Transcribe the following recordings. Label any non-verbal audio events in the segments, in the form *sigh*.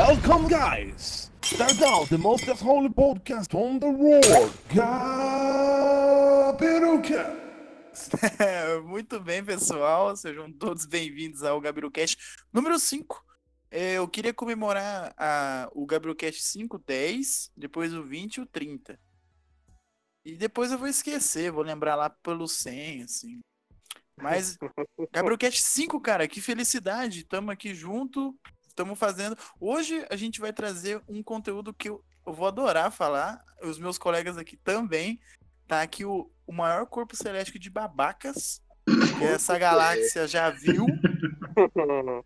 Welcome, guys! Start now the most holy podcast on the world, Gabirucast! *laughs* Muito bem, pessoal. Sejam todos bem-vindos ao Gabirucast número 5. É, eu queria comemorar a, o Gabirucast 5, 10, depois o 20 e o 30. E depois eu vou esquecer, vou lembrar lá pelo 100, assim. Mas, *laughs* Gabirucast 5, cara, que felicidade. Tamo aqui junto, estamos fazendo. Hoje a gente vai trazer um conteúdo que eu, eu vou adorar falar. Os meus colegas aqui também. Tá aqui o, o maior corpo celeste de babacas que essa *laughs* galáxia já viu. *laughs*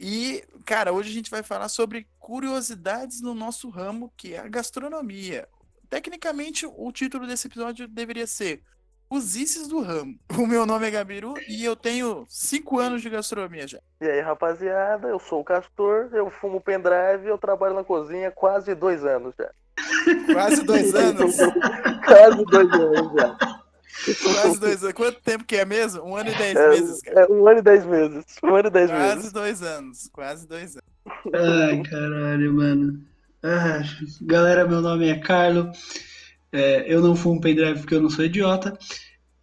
E, cara, hoje a gente vai falar sobre curiosidades no nosso ramo, que é a gastronomia. Tecnicamente, o título desse episódio deveria ser Os Ices do Ramo. O meu nome é Gabiru e eu tenho cinco anos de gastronomia já. E aí, rapaziada, eu sou o Castor, eu fumo pendrive e eu trabalho na cozinha há quase dois anos já. Quase dois *laughs* anos? quase dois anos já. Quase dois anos. Quanto tempo que é mesmo? Um ano e dez É, meses, cara. é um ano e dez meses. Um ano e dez Quase meses. dois anos. Quase dois anos. Ai, caralho, mano. Ah, galera, meu nome é Carlo. É, eu não fumo pendrive porque eu não sou idiota.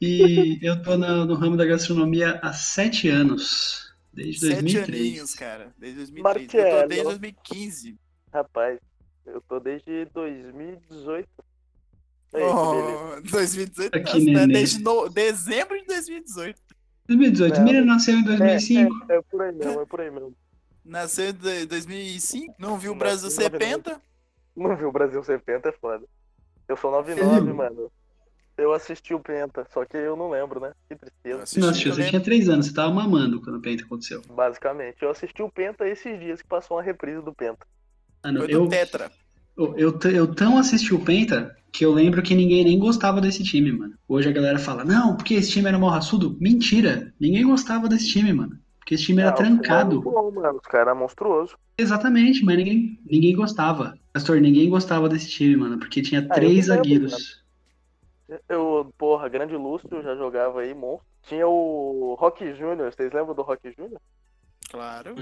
E *laughs* eu tô na- no ramo da gastronomia há sete anos. Desde Sete 2003. aninhos, cara. Desde 2013. Eu tô desde 2015. Rapaz, eu tô desde 2018. Aí, que beleza. Oh, 2018. Aqui, nossa, né? Desde no- dezembro de 2018. 2018. Não. Miriam nasceu em 2005. É, é por aí mesmo, é por aí mesmo. Nasceu em 2005. Não viu o Brasil em ser 99. penta. Não viu o Brasil ser penta, é foda. Eu sou 99, Viu? mano. Eu assisti o Penta, só que eu não lembro, né? Que tristeza. assisti tio, você tinha três anos, você tava mamando quando o Penta aconteceu. Basicamente, eu assisti o Penta esses dias que passou uma reprise do Penta. Mano, Foi do eu, Tetra. eu, eu, eu tão assisti o Penta que eu lembro que ninguém nem gostava desse time, mano. Hoje a galera fala, não, porque esse time era mal raçudo. Mentira! Ninguém gostava desse time, mano. Porque esse time era Ah, trancado. é muito bom, mano. Os caras eram monstruosos. Exatamente, mas ninguém, ninguém gostava. Pastor, ninguém gostava desse time, mano, porque tinha Ah, três eu lembro, zagueiros. Eu, porra, grande Lúcio já jogava aí, monstro. Tinha o Rock Júnior, vocês lembram do Rock Júnior? Claro.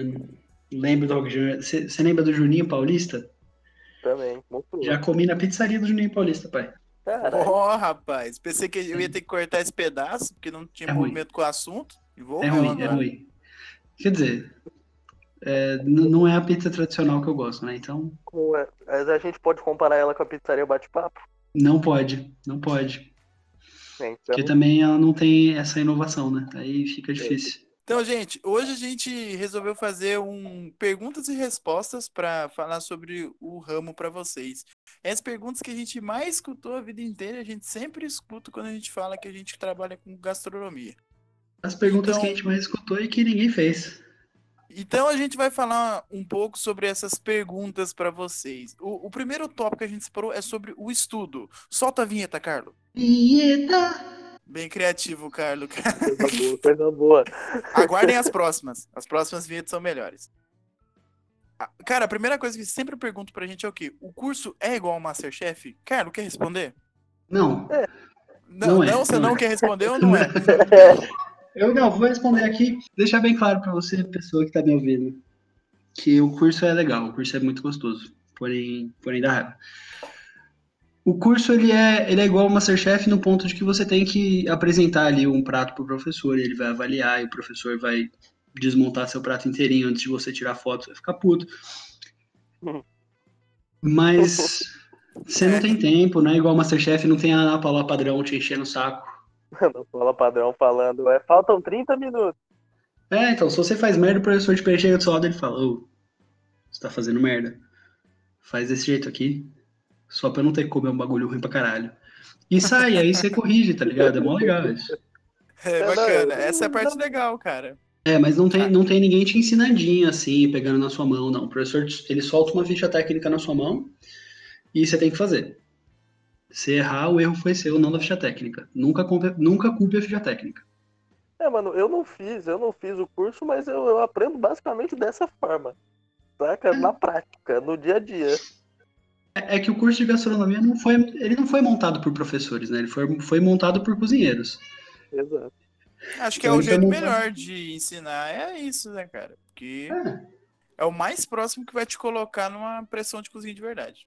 Lembro do Rock Júnior. Você lembra do Juninho Paulista? Também, monstruoso. Já comi na pizzaria do Juninho Paulista, pai. Caralho. Ó, rapaz. Pensei que eu ia ter que cortar esse pedaço, porque não tinha É ruim. movimento com o assunto. E vou É ruim, é ruim. Quer dizer, é, não é a pizza tradicional que eu gosto, né? Então, é, Mas a gente pode comparar ela com a pizzaria Bate-Papo? não pode, não pode. Então, Porque também ela não tem essa inovação, né? Aí fica difícil. Então, gente, hoje a gente resolveu fazer um perguntas e respostas para falar sobre o ramo para vocês. As perguntas que a gente mais escutou a vida inteira, a gente sempre escuta quando a gente fala que a gente trabalha com gastronomia. As perguntas Então- que a gente mais escutou e que ninguém fez. Então a gente vai falar um pouco sobre essas perguntas para vocês. O, o primeiro tópico que a gente separou é sobre o estudo. Solta a vinheta, Carlo. Vinheta! Bem criativo, Carlo. coisa boa, coisa boa. *laughs* Aguardem as próximas. As próximas vinhetas são melhores. Ah, Cara, a primeira coisa que sempre pergunto pra gente é o quê? O curso é igual ao Masterchef? Carlo, quer responder? Não, Não, Não não, é, você não não é. quer responder ou não é? *laughs* eu não, vou responder aqui, deixar bem claro pra você, pessoa que tá me ouvindo, que o curso é legal, o curso é muito gostoso, porém, porém dá raiva. O curso ele é, ele é igual ao Masterchef no ponto de que você tem que apresentar ali um prato pro professor, ele vai avaliar e o professor vai desmontar seu prato inteirinho antes de você tirar foto, você vai ficar puto. Mas *laughs* você não tem tempo, não é igual ao Masterchef, não tem a Ana Paula padrão te enchendo o saco. Não fala padrão falando, é, faltam 30 minutos. É, então, se você faz merda, o professor te chega do seu lado e ele fala, ô, você tá fazendo merda. Faz desse jeito aqui, só pra eu não ter que comer um bagulho ruim pra caralho. E sai, aí você corrige, tá ligado? É mó legal isso. É bacana. Essa é a parte legal, cara. É, mas não tem, não tem ninguém te ensinandinho assim, pegando na sua mão, não. O professor, ele solta uma ficha técnica na sua mão e você tem que fazer. Se errar, o erro foi seu, não da ficha técnica. Nunca culpe, nunca culpe a ficha técnica. É, mano, eu não fiz, eu não fiz o curso, mas eu, eu aprendo basicamente dessa forma. Saca? Na prática, no dia a dia. É é que o curso de gastronomia não foi, ele não foi montado por professores, né? Ele foi, foi montado por cozinheiros. Exato. Acho que é Então, o ele jeito montado- melhor de ensinar. É isso, né, cara? Porque É. é o mais próximo que vai te colocar numa pressão de cozinha de verdade.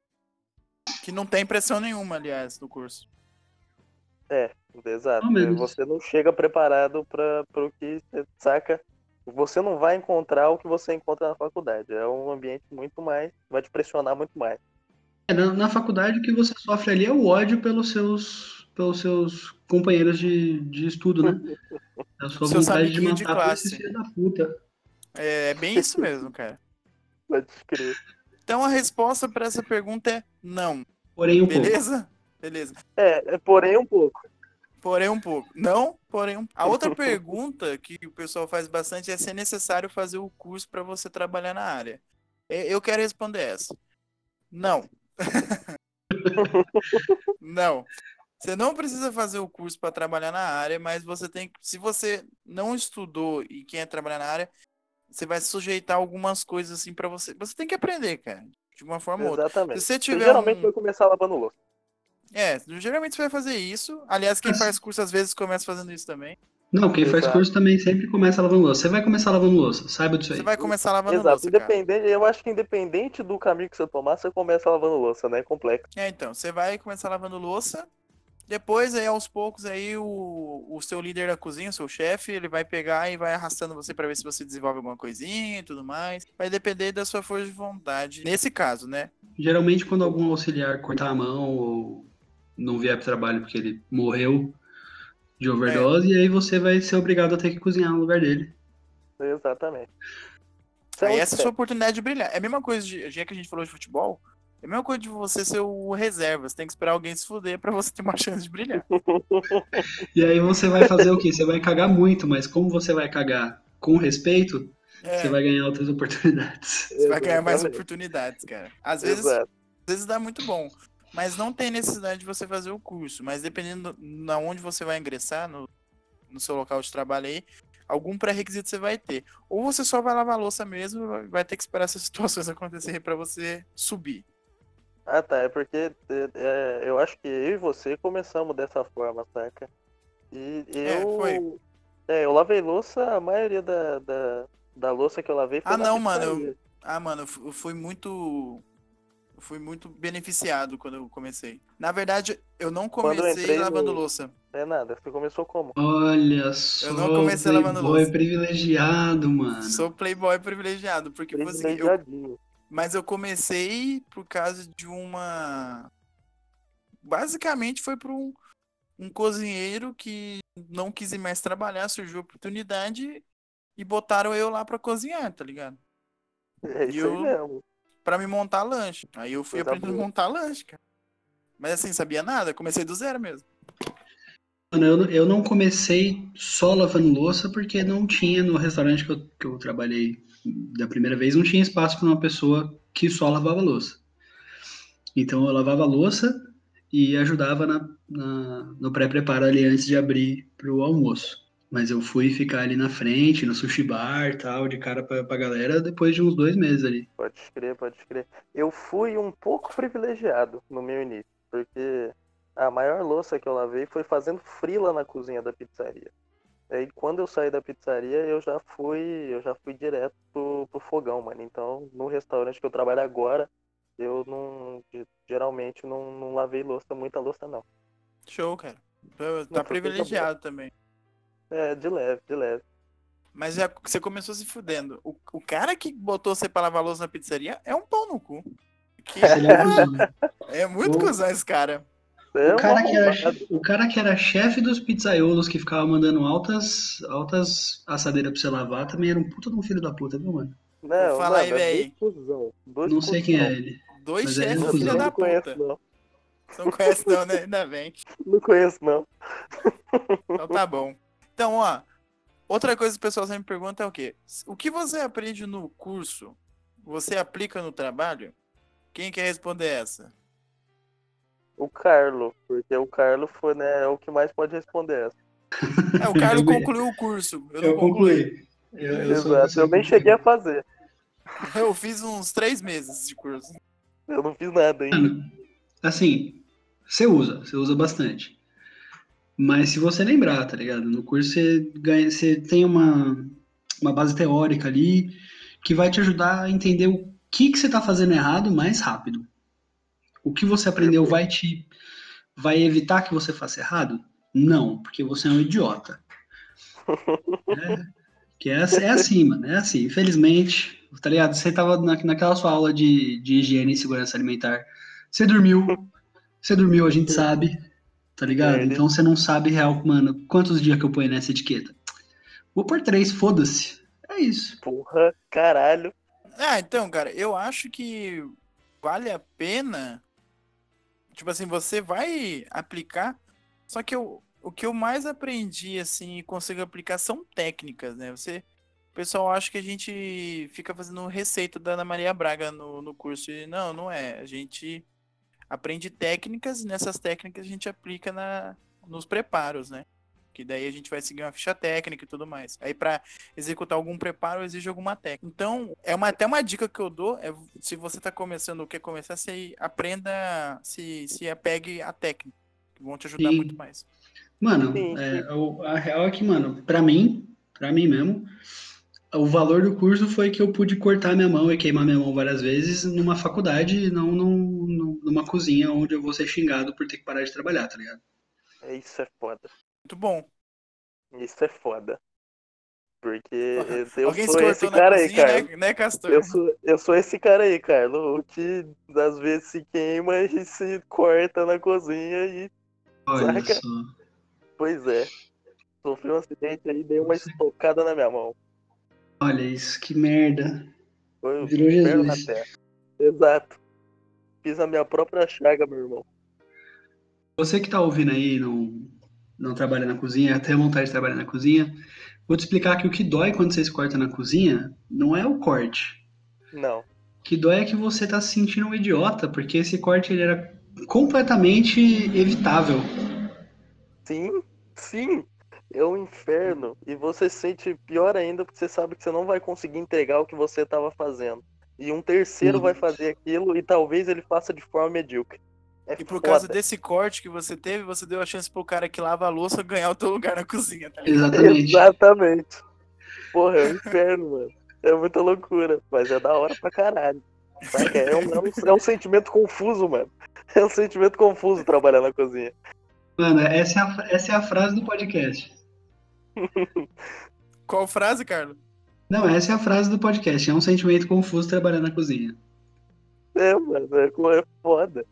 Que não tem pressão nenhuma, aliás, no curso. Exato. Ao menos. Você não chega preparado para o que você saca. Você não vai encontrar o que você encontra na faculdade. É um ambiente muito mais. Vai te pressionar muito mais. É, na, na faculdade o que você sofre ali é o ódio pelos seus, pelos seus companheiros de, de estudo, né? *laughs* A sua Seus vontade de de matar esses classe. da puta. É bem isso mesmo, cara. Pode crer. Então a resposta para essa pergunta é não. Porém, um pouco. Beleza? Beleza. É, é, porém um pouco. Porém um pouco. Não, porém um A *laughs* outra pergunta que o pessoal faz bastante é se é necessário fazer o curso para você trabalhar na área. E- Eu quero responder essa. Não. *laughs* não. Você não precisa fazer o curso para trabalhar na área, mas você tem que, se você não estudou e quer trabalhar na área, você vai se sujeitar algumas coisas assim para você. Você tem que aprender, cara, de uma forma ou outra. Exatamente. Se você Você tiver geralmente um... vai começar lavando louça. É, geralmente você vai fazer isso. Aliás, quem faz curso às vezes começa fazendo isso também. Não, quem faz Exato. curso também sempre começa lavando louça. Você vai começar lavando louça, saiba disso aí. Você vai começar lavando Exato. louça. Independente, eu acho que independente do caminho que você tomar, você começa lavando louça, né? É complexo. É, então, você vai começar lavando louça. Depois, aí, aos poucos, aí, o, o seu líder da cozinha, o seu chefe, ele vai pegar e vai arrastando você pra ver se você desenvolve alguma coisinha e tudo mais. Vai depender da sua força de vontade. Nesse caso, né? Geralmente, quando algum auxiliar cortar a mão ou não vier pro trabalho porque ele morreu de overdose, e aí você vai ser obrigado a ter que cozinhar no lugar dele. Exatamente. É Aí um essa é a sua oportunidade de brilhar. É a mesma coisa, de, já que a gente falou de futebol, é a mesma coisa de você ser o reserva. Você tem que esperar alguém se fuder pra você ter uma *laughs* chance de brilhar. E aí você vai fazer o quê? Você vai cagar muito, mas como você vai cagar com respeito, É, você vai ganhar outras oportunidades. *laughs* você vai ganhar mais oportunidades, cara. Às vezes Exato. às vezes dá muito bom. Mas não tem necessidade de você fazer o curso. Mas dependendo na onde você vai ingressar, no, no seu local de trabalho aí, algum pré-requisito você vai ter. Ou você só vai lavar a louça mesmo e vai- vai ter que esperar essas *laughs* situações acontecerem pra você subir. Ah, tá. É porque é, é, eu acho que eu e você começamos dessa forma, saca? E É, eu. foi. É, eu lavei louça, a maioria da, da, da louça que eu lavei foi Ah, não, mano, eu-. Ah, mano, eu fu- eu fui muito. Eu fui muito beneficiado quando eu comecei. Na verdade, eu não eu comecei entrei lavando no- louça. É nada, você começou como? Olha só, não comecei lavando playboy louça. privilegiado, mano. Sou playboy privilegiado, porque foi o seguinte, eu Privilegiadinho. Mas eu comecei por causa de uma. Basicamente foi por um, um cozinheiro que não quis ir mais trabalhar, surgiu a oportunidade e botaram eu lá pra cozinhar, tá ligado? É E isso eu- aí mesmo. Pra me montar lanche. Aí eu fui aprendendo a montar lanche, cara. Mas assim, sabia nada, comecei do zero mesmo. Mano, eu, não- eu não comecei só lavando louça porque não tinha no restaurante que eu, que eu trabalhei da primeira vez, não tinha espaço para uma pessoa que só lavava louça. Então eu lavava louça e ajudava na, na- no pré-preparo ali antes de abrir para o almoço. Mas eu fui ficar ali na frente, no sushi bar tal, de cara pra, pra galera, depois de uns dois meses ali. Pode crer, pode crer. Eu fui um pouco privilegiado no meu início, porque a maior louça que eu lavei foi fazendo frila na cozinha da pizzaria. Aí quando eu saí da pizzaria, eu já fui, eu já fui direto pro, pro fogão, mano. Então, no restaurante que eu trabalho agora, eu não, ge- geralmente não, não lavei louça, muita louça não. Show, cara. Tá- Não, Tá coisa privilegiado também. É, de leve, de leve. Mas já, você começou se fudendo. O, o cara que botou você pra lavar louça na pizzaria é um pau no cu. Que *laughs* é é muito cuzão esse cara. É O cara, que era, o cara que era chefe dos pizzaiolos que ficava mandando altas, altas assadeiras pra você lavar também era um puta de um filho da puta, viu, mano? Não, Fala aí, é dois Não sei quem é ele. Dois é chefes, filha cuzão. da Não conheço, puta. não. Você não conhece não, né? Ainda bem. Não conheço, não. Então tá bom. Então, ó, outra coisa que o pessoal sempre pergunta é o quê? O que você aprende no curso, você aplica no trabalho? Quem quer responder essa? O Carlo, porque o Carlo foi, né, é o que mais pode responder essa. É, o Carlos Eu- concluiu o curso. Eu não Eu concluí. concluí. Eu, eu Exato, eu nem cheguei a fazer. Eu fiz uns três meses de curso. Eu não fiz nada ainda. Assim, você usa, você usa bastante. Mas se você lembrar, tá ligado? No curso você ganha, você tem uma, uma base teórica ali que vai te ajudar a entender o que, que você está fazendo errado mais rápido. O que você aprendeu vai te vai evitar que você faça errado? Não, porque você é um idiota. *laughs* É, que é, é assim, mano, é assim. Infelizmente, tá ligado? Você tava na, naquela sua aula de, de higiene e segurança alimentar. Você dormiu, você dormiu, a gente *laughs* sabe, tá ligado? É, né? Então você não sabe real, mano, quantos dias que eu ponho nessa etiqueta. Vou por três, foda-se. É isso. Porra, caralho. Ah, então, cara, eu acho que vale a pena. Tipo assim, você vai aplicar. Só que eu, o que eu mais aprendi, assim, e consigo aplicar são técnicas, né? Você. O pessoal acha que a gente fica fazendo receita da Ana Maria Braga no, no curso. E não, não é. A gente aprende técnicas e nessas técnicas a gente aplica na, nos preparos, né? Que daí a gente vai seguir uma ficha técnica e tudo mais. Aí para executar algum preparo exige alguma técnica. Então, é uma, até uma dica que eu dou, é se você tá começando ou quer começar, você aprenda, se, se apegue à técnica. Que vão te ajudar Sim. muito mais. Mano, é, o- a real é que, mano, pra mim, pra mim mesmo, o valor do curso foi que eu pude cortar minha mão e queimar minha mão várias vezes numa faculdade, não num- num- numa cozinha onde eu vou ser xingado por ter que parar de trabalhar, tá ligado? É, Isso é foda. Muito bom. Isso é foda. Porque *laughs* eu Alguém sou esse cara aí, cozinha, cara. né, né, Castor? Eu sou, eu sou esse cara aí, Carlos, o que às vezes se queima e se corta na cozinha e. Olha Saca? só. Pois é. Sofri um acidente aí, dei uma estocada na minha mão. Olha isso, que merda. Foi um Virou inferno na Jesus. terra. Exato. Fiz a minha própria chaga, meu irmão. Você que tá ouvindo aí, não, não trabalha na cozinha, tem vontade de trabalhar na cozinha, vou te explicar que o que dói quando você se corta na cozinha não é o corte. Não. O que dói é que você tá se sentindo um idiota, porque esse corte ele era completamente evitável. Sim, sim. É um inferno. E você se sente pior ainda porque você sabe que você não vai conseguir entregar o que você estava fazendo. E um terceiro Sim. vai fazer aquilo e talvez ele faça de forma medíocre. É E por foda. causa desse corte que você teve, você deu a chance pro cara que lava a louça ganhar o teu lugar na *laughs* cozinha, tá ligado? Exatamente. Exatamente. Porra, é um inferno, mano. É muita loucura. Mas é da hora pra caralho. É um, é um- é um sentimento confuso, mano. É um sentimento confuso trabalhar na cozinha. Mano, essa é, a, essa é a frase do podcast. *laughs* Qual frase, Carlos? Não, essa é a frase do podcast. É um sentimento confuso trabalhar na cozinha. É, mano, é, é foda.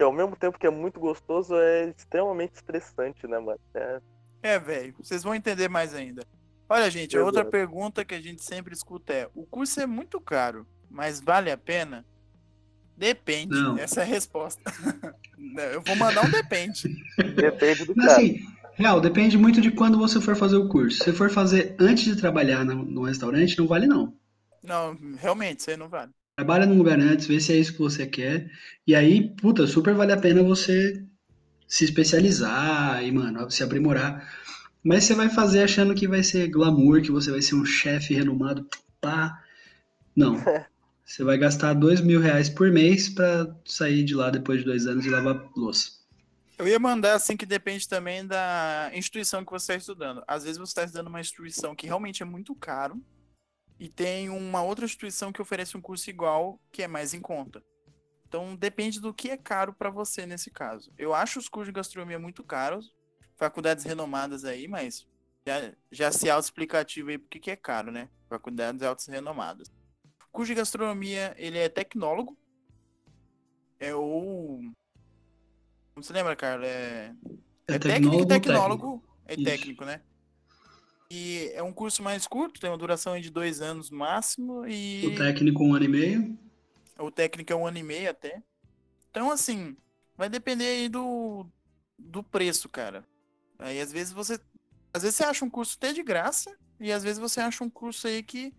Que ao mesmo tempo que é muito gostoso, é extremamente estressante, né, mano? É, É, velho, vocês vão entender mais ainda. Olha, gente, a outra Exato. pergunta que a gente sempre escuta é: o curso é muito caro, mas vale a pena? Depende. Não. Essa é a resposta. *laughs* Não, Eu vou mandar um depende. depende do Mas, cara. assim, real, depende muito de quando você for fazer o curso. Se for fazer antes de trabalhar no, no restaurante, não vale não. Não, realmente, isso aí não vale. Trabalha num lugar antes, vê se é isso que você quer. E aí, puta, super vale a pena você se especializar e, mano, se aprimorar. Mas você vai fazer achando que vai ser glamour, que você vai ser um chefe renomado. Pá. Não. *laughs* Você vai gastar dois mil reais por mês pra sair de lá depois de dois anos e lavar louça. Eu ia mandar assim que depende também da instituição que você está estudando. Às vezes você está estudando uma instituição que realmente é muito caro e tem uma outra instituição que oferece um curso igual que é mais em conta. Então depende do que é caro para você nesse caso. Eu acho os cursos de gastronomia muito caros, faculdades renomadas aí, mas já, já se auto-explicativo aí porque que é caro, né? Faculdades auto-renomadas. O curso de gastronomia, ele é tecnólogo. É o... Não se lembra, Carlos? É... É É técnico e tecnólogo ou tecnólogo. É Isso. técnico, né? E é um curso mais curto, tem uma duração aí de dois anos no máximo. E O técnico, um ano e meio. o técnico é um ano e meio até. Então, assim, vai depender aí do, do preço, cara. Aí às vezes você. Às vezes você acha um curso até de graça, e às vezes você acha um curso aí que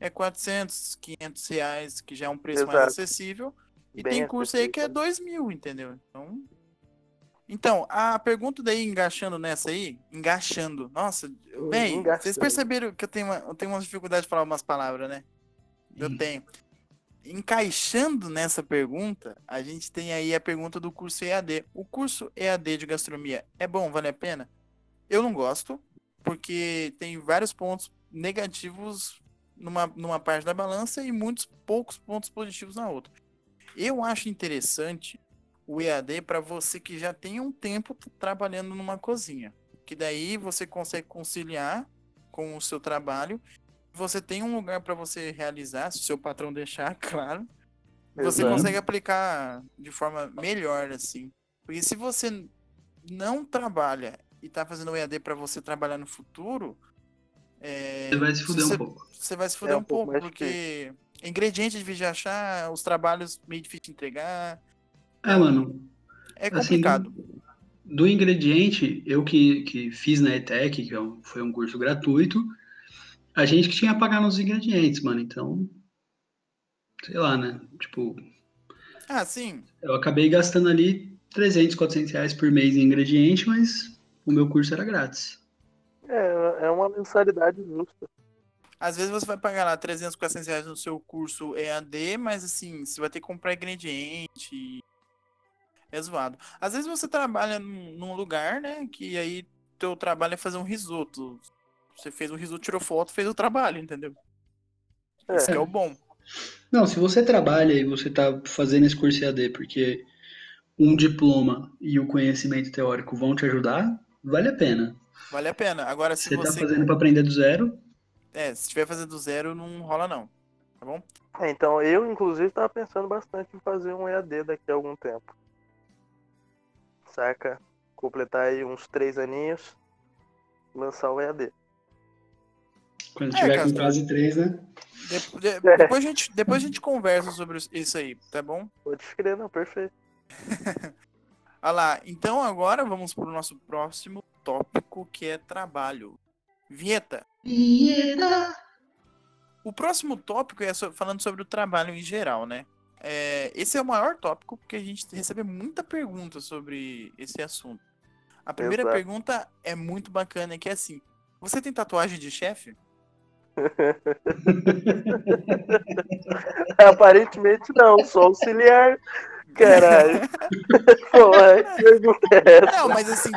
é 400, 500 reais, que já é um preço mais Exato. acessível. E Bem tem curso aí que é acessível. 2 mil, entendeu? Então. Então, a pergunta daí, engaixando nessa aí, engaixando. Nossa, bem, vocês perceberam que eu tenho, uma, eu tenho uma dificuldade de falar umas palavras, né? Eu Hum. tenho. Encaixando nessa pergunta, a gente tem aí a pergunta do curso EAD. O curso EAD de gastronomia é bom, vale a pena? Eu não gosto, porque tem vários pontos negativos numa, numa parte da balança e muitos poucos pontos positivos na outra. Eu acho interessante o EAD para você que já tem um tempo trabalhando numa cozinha, que daí você consegue conciliar com o seu trabalho, você tem um lugar para você realizar, se o seu patrão deixar, *laughs* claro. Você Exato. consegue aplicar de forma melhor assim. Porque se você não trabalha e tá fazendo o EAD para você trabalhar no futuro, é, Você vai se fuder você- um pouco. você vai se fuder É um, um pouco porque ingrediente é difícil de achar, os trabalhos meio difícil de entregar. É, mano, É Assim, complicado. do ingrediente, eu que, que fiz na ETEC, que é um- foi um curso gratuito, a gente que tinha a pagar nos ingredientes, mano. Então, sei lá, né? Tipo, Ah, sim. eu acabei gastando ali 300, 400 reais por mês em ingrediente, mas o meu curso era grátis. É, é uma mensalidade justa. Às vezes você vai pagar lá 300, 400 reais no seu curso EAD, mas assim, você vai ter que comprar ingrediente. É zoado. Às vezes você trabalha num, lugar, né? Que aí teu trabalho é fazer um risoto. Você fez um risoto, tirou foto, fez o trabalho, entendeu? É. É o bom. Não, se você trabalha e você tá fazendo esse curso EAD porque um diploma e o conhecimento teórico vão te ajudar, vale a pena. Vale a pena. Agora, se Você tá você. fazendo para aprender do zero, É, se tiver fazer do zero, não rola não. Tá bom? É, então, eu, inclusive, tava pensando bastante em fazer um EAD daqui a algum tempo. Saca? Completar aí uns três aninhos, lançar o EAD. quando É, tiver cara. com quase três, né? De- de- *laughs* depois, a gente, depois a gente conversa sobre isso aí, tá bom? Pode crer, não, perfeito. *laughs* Olha lá, então agora vamos pro nosso próximo tópico, que é trabalho. Vinheta. O próximo tópico é falando sobre o trabalho em geral, né? É, esse é o maior tópico porque a gente recebe muita pergunta sobre esse assunto. A primeira Exato. pergunta é muito bacana, que é assim: Você tem tatuagem de chefe? *laughs* Aparentemente não, só auxiliar. *laughs* Caralho. *laughs* É essa? Não, mas assim,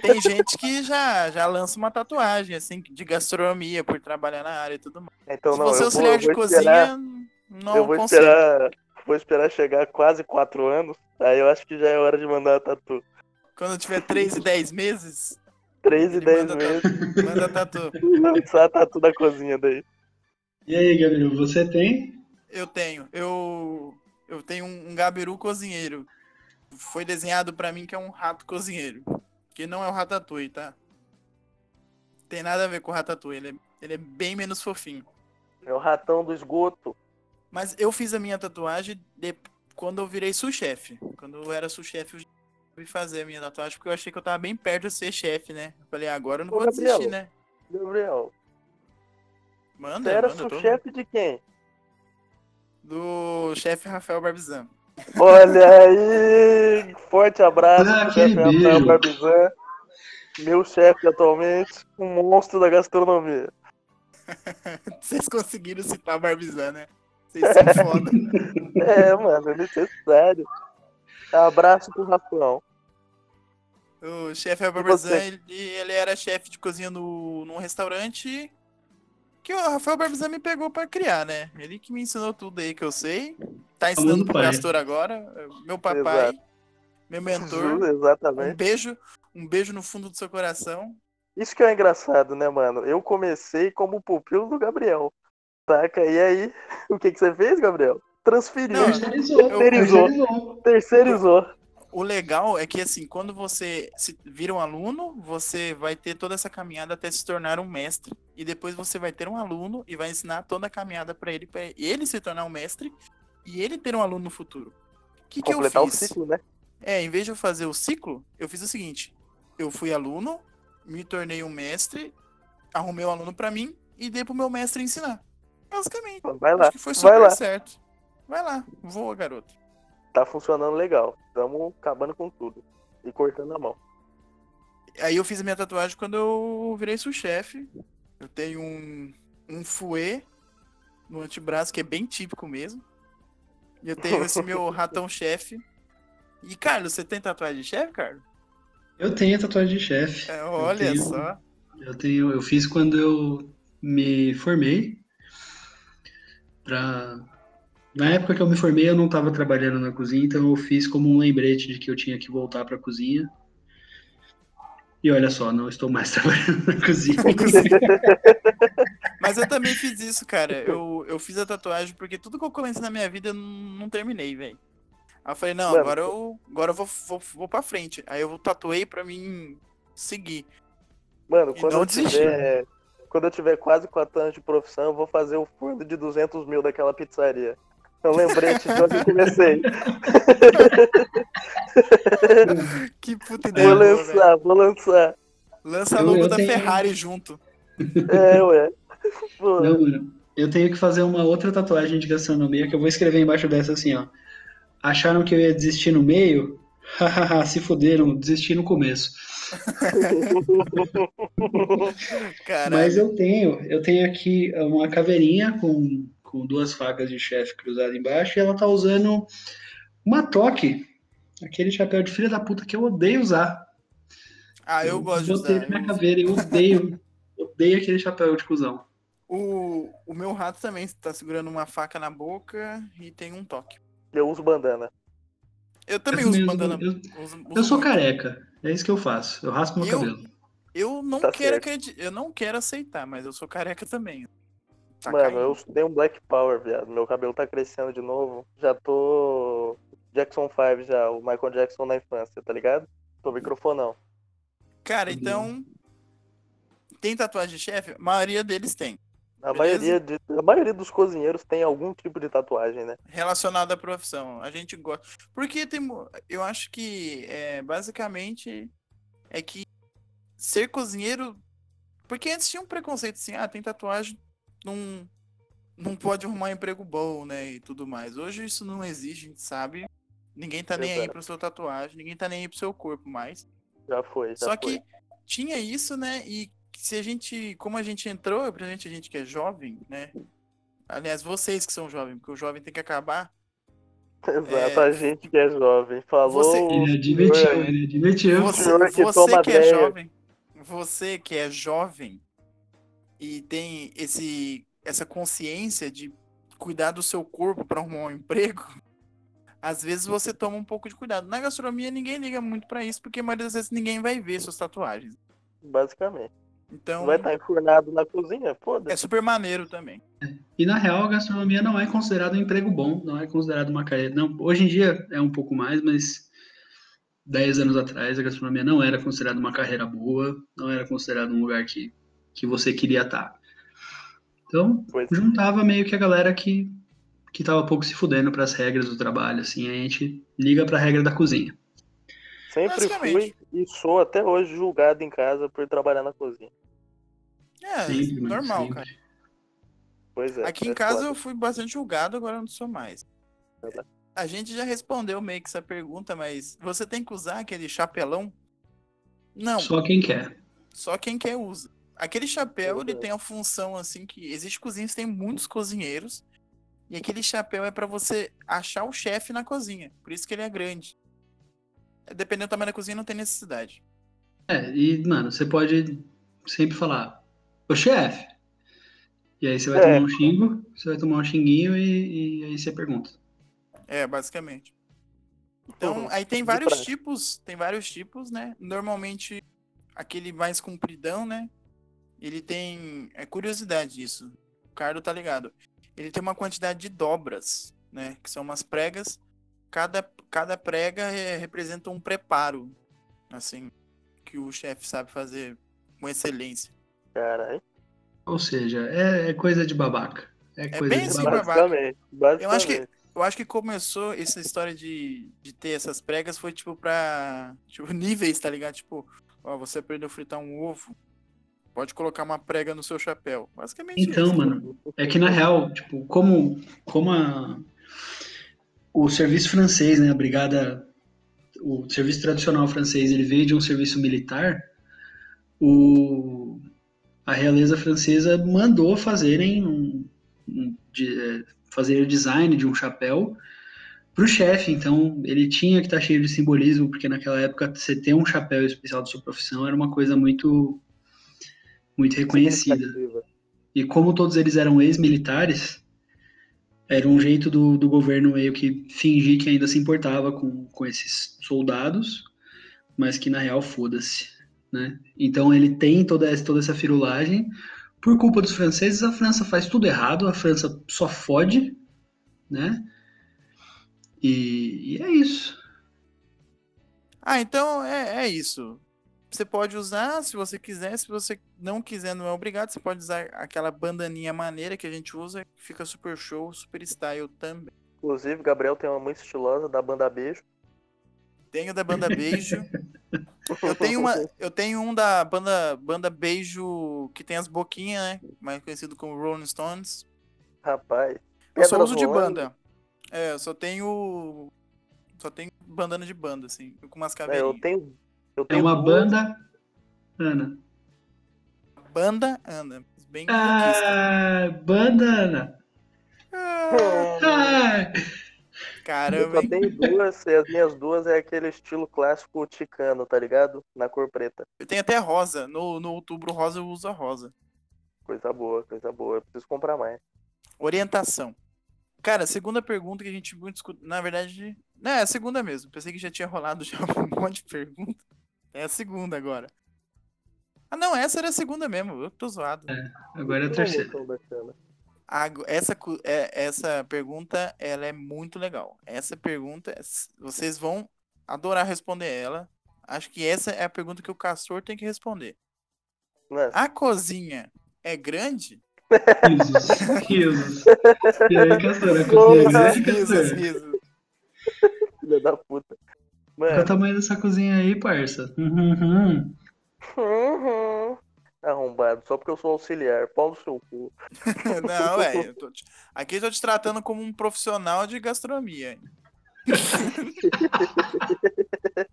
tem gente que já, já lança uma tatuagem, assim, de gastronomia, por trabalhar na área e tudo mais. Então Se não, você é vou, auxiliar eu de vou cozinha, esperar, não eu vou esperar, vou esperar chegar quase quatro anos, aí eu acho que já é hora de mandar a tatu. Quando eu tiver 3 e 10 meses, Três e Ele dez manda meses, manda tatu. *laughs* lançar a tatu da cozinha daí. E aí, Gabriel, você tem? Eu tenho. Eu, eu tenho um, um gabiru cozinheiro. Foi desenhado pra mim que é um rato cozinheiro. Que não é o ratatouille, tá? Tem nada a ver com o ratatouille. Ele é, ele é bem menos fofinho. É o ratão do esgoto. Mas eu fiz a minha tatuagem de- quando eu virei sous-chefe. Quando eu era sous-chefe, eu fui fazer a minha tatuagem porque eu achei que eu tava bem perto de ser chefe, né? Eu falei, agora eu não Ô, vou Gabriel. desistir, né? Gabriel, Manda, você era eu tô- sous-chefe de quem? Do chefe Rafael Barbizan. Olha aí! *laughs* Forte abraço Ah, pro chefe Rafael. Barbizan, meu chefe atualmente, um monstro da gastronomia. *laughs* Vocês conseguiram citar Barbizan, né? Vocês são foda. *laughs* É, mano, é necessário. Abraço pro Rafael. O chefe você? Barbizan, ele, ele era chefe de cozinha no, num restaurante que o Rafael Barbizan me pegou pra criar, né? Ele que me ensinou tudo aí que eu sei. Tá ensinando pro pai. Castor agora. Meu papai, Exato. meu Ju, mentor. Um Exatamente. beijo, um beijo no fundo do seu coração. Isso que é engraçado, né, mano? Eu comecei como pupilo do Gabriel. Saca? E aí, o que, que você fez, Gabriel? Transferiu. Não, Terceirizou. eu- terceirizou. Terceirizou. O legal é que, assim, quando você se vira um aluno, você vai ter toda essa caminhada até se tornar um mestre. E depois você vai ter um aluno e vai ensinar toda a caminhada pra ele, pra ele se tornar um mestre e ele ter um aluno no futuro. O que, que eu Completar o fiz? ciclo, né? É, em vez de eu fazer o ciclo, eu fiz o seguinte: eu fui aluno, me tornei um mestre, arrumei um aluno pra mim e dei pro meu mestre ensinar. Basicamente. Vai lá. Acho que foi super Vai lá. certo. Vai lá, voa, garoto. Tá funcionando legal. Estamos acabando com tudo. E cortando a mão. Aí eu fiz a minha tatuagem quando eu virei sous-chefe. Eu tenho um, um fouet no antebraço, que é bem típico mesmo. E eu tenho esse meu *laughs* ratão-chefe. E, Carlos, você tem tatuagem de chefe, Carlos? Eu tenho tatuagem de chefe. É, olha tenho- só. Eu tenho, eu fiz quando eu me formei. Pra... Na época que eu me formei, eu não estava trabalhando na cozinha, então eu fiz como um lembrete de que eu tinha que voltar para a cozinha. E olha só, não estou mais *laughs* trabalhando na cozinha. Mas eu também fiz isso, cara. Eu, eu fiz a tatuagem porque tudo que eu comecei na minha vida eu não, terminei, velho. Aí eu falei, não, Mano. agora eu, agora eu vou, vou, vou pra frente. Aí eu tatuei pra mim seguir. Mano, quando eu tiver. Quando eu tiver quase 4 anos de profissão, eu vou fazer o fundo de 200 mil daquela pizzaria. Eu lembrete de onde eu comecei. *laughs* Que puta ideia Vou velho. lançar, vou lançar. Lança logo eu da tenho- Ferrari junto. É, ué. Pô, Não, mano. Eu tenho que fazer uma outra tatuagem de gastronomia que eu vou escrever embaixo dessa assim, ó. Acharam que eu ia desistir no meio? *laughs* Se fuderam, desisti no começo. *laughs* Mas eu tenho, eu tenho aqui uma caveirinha com, com duas facas de chefe cruzadas embaixo e ela tá usando uma toque. Aquele chapéu de filha da puta que eu odeio usar. Ah, eu gosto de usar. minha eu- caveira, eu odeio. odeio aquele chapéu de cuzão. O, o meu rato também tá segurando uma faca na boca e tem um toque. Eu uso bandana. Eu também Eu uso mesmo- bandana. eu- uso- Eu uso sou muito. careca, é isso que eu faço. Eu raspo meu Eu- cabelo. Eu não Tá quero acreditar, eu não quero aceitar, mas eu sou careca também. Tá Mano, caindo. eu dei um Black Power, viado. Meu cabelo tá crescendo de novo. Já tô. Jackson 5 já, o Michael Jackson na infância, tá ligado? Tô microfonão. Cara, então tem tatuagem de chefe? A maioria deles tem. A maioria, de, a maioria dos cozinheiros tem algum tipo de tatuagem, né? relacionado à profissão. A gente gosta. Porque tem. Eu acho que é, basicamente é que ser cozinheiro. Porque antes tinha um preconceito assim, ah, tem tatuagem, não, não pode arrumar emprego bom, né? E tudo mais. Hoje isso não existe, a gente sabe. Ninguém tá nem aí Exato. pro seu tatuagem, ninguém tá nem aí pro seu corpo mais. Já foi, já Só foi. que tinha isso, né? E se a gente, como a gente entrou, principalmente a gente que é jovem, né? Aliás, vocês que são jovens, porque o jovem tem que acabar. Exato, é- a gente que é jovem. Falou. Você- Ele admitiu, ele admitiu. Você, que você que é jovem, você que é jovem e tem esse essa consciência de cuidar do seu corpo para arrumar um emprego, *laughs* às vezes você toma um pouco de cuidado. Na gastronomia ninguém liga muito para isso, porque a maioria das vezes ninguém vai ver suas tatuagens. Basicamente. Então Vai estar enfurnado na cozinha? é Foda-se. super maneiro também. E na real, a gastronomia não é considerado um emprego bom, não é considerado uma carreira. Não, hoje em dia é um pouco mais, mas 10 anos atrás a gastronomia não era considerada uma carreira boa, não era considerado um lugar que, que você queria estar. Então, Pois. juntava meio que a galera que, que tava pouco se fudendo para as regras do trabalho, assim, a gente liga para a regra da cozinha. Sempre fui. E sou até hoje julgado em casa por trabalhar na cozinha. É, mano, normal, sempre. cara. Pois é. Aqui é em casa foda. eu fui bastante julgado, agora eu não sou mais. A gente já respondeu meio que essa pergunta, mas você tem que usar aquele chapelão? Não, Só quem quer. só quem quer usa. Aquele chapéu, ele tem a função assim que existe cozinhas, tem muitos cozinheiros, e aquele chapéu é pra você achar o chefe na cozinha. Por isso que ele é grande. Dependendo do tamanho da cozinha, não tem necessidade. É, e, mano, você pode sempre falar, ô chefe. E aí você vai É. tomar um xingo, você vai tomar um xinguinho e, e aí você pergunta. É, basicamente. Então, Uhum. aí tem vários tipos, tem vários tipos, né? Normalmente, aquele mais compridão, né? Ele tem. É curiosidade isso. O Carlos tá ligado. Ele tem uma quantidade de dobras, né? Que são umas pregas. Cada, cada prega é- representa um preparo, assim, que o chefe sabe fazer com excelência. Caralho. Ou seja, é, é coisa de babaca. É coisa bem de assim, babaca. babaca. Basicamente. Basicamente. Eu acho que Eu acho que começou essa história de, de ter essas pregas foi tipo pra. Tipo, *laughs* níveis, tá ligado? Tipo, ó, você aprendeu a fritar um ovo. Pode colocar uma prega no seu chapéu. Basicamente Então, isso. mano, é que na real, tipo, como, como a, o serviço francês, né, a brigada, o serviço tradicional francês, ele veio de um serviço militar, o, a realeza francesa mandou fazerem um, um de, é, fazer o design de um chapéu para o chefe, então ele tinha que estar cheio de simbolismo, porque naquela época você ter um chapéu especial da sua profissão era uma coisa muito muito reconhecida. E como todos eles eram ex-militares, Era um jeito do, do governo meio que fingir que ainda se importava com, com esses soldados, mas que na real foda-se, né? Então ele tem toda essa, toda essa firulagem. Por culpa dos franceses, a França faz tudo errado, a França só fode, né? E, e é isso. Ah, então é, é isso. Você pode usar se você quiser, se você não quiser, não é obrigado. Você pode usar aquela bandaninha maneira que a gente usa, que fica super show, super style também. Inclusive, Gabriel tem uma muito estilosa da banda Beijo. Tenho da banda Beijo. Eu tenho, uma, *laughs* eu tenho um da banda, banda Beijo que tem as boquinhas, né? Mais conhecido como Rolling Stones. Rapaz. Eu só uso de banda. É, eu só tenho. Só tenho bandana de banda, assim, com umas É, caveirinhas. eu tenho. Eu É tenho uma duas. banda. Ana. Banda anda. Bem. Ah, bandana. Ah, Eu Caramba, só hein? tenho duas, e as minhas duas é aquele estilo clássico ticano, tá ligado? Na cor preta. Eu tenho até rosa. No, no outubro rosa eu uso a rosa. Coisa boa, coisa boa. Eu preciso comprar mais. Orientação. Cara, segunda pergunta que a gente muito escuta. Na verdade. Não, é a segunda mesmo. Pensei que já tinha rolado já *laughs* um monte de pergunta. É a segunda agora. Ah, não, essa era a segunda mesmo. Eu tô zoado. agora é a terceira. Essa, é- essa pergunta, ela é muito legal. Essa pergunta, vocês vão adorar responder ela. Acho que essa é a pergunta que o Castor tem que responder. Né? A cozinha é grande? Risos, risos. E aí, Castor, a cozinha é grande, risos, risos. Filha da puta. Qual é o Mano, tamanho dessa cozinha aí, parça? Uhum. uhum. arrombado, só porque eu sou auxiliar. Pau no seu cu. *laughs* Não, velho. te- Aqui eu tô te tratando como um profissional de gastronomia. hein? *laughs*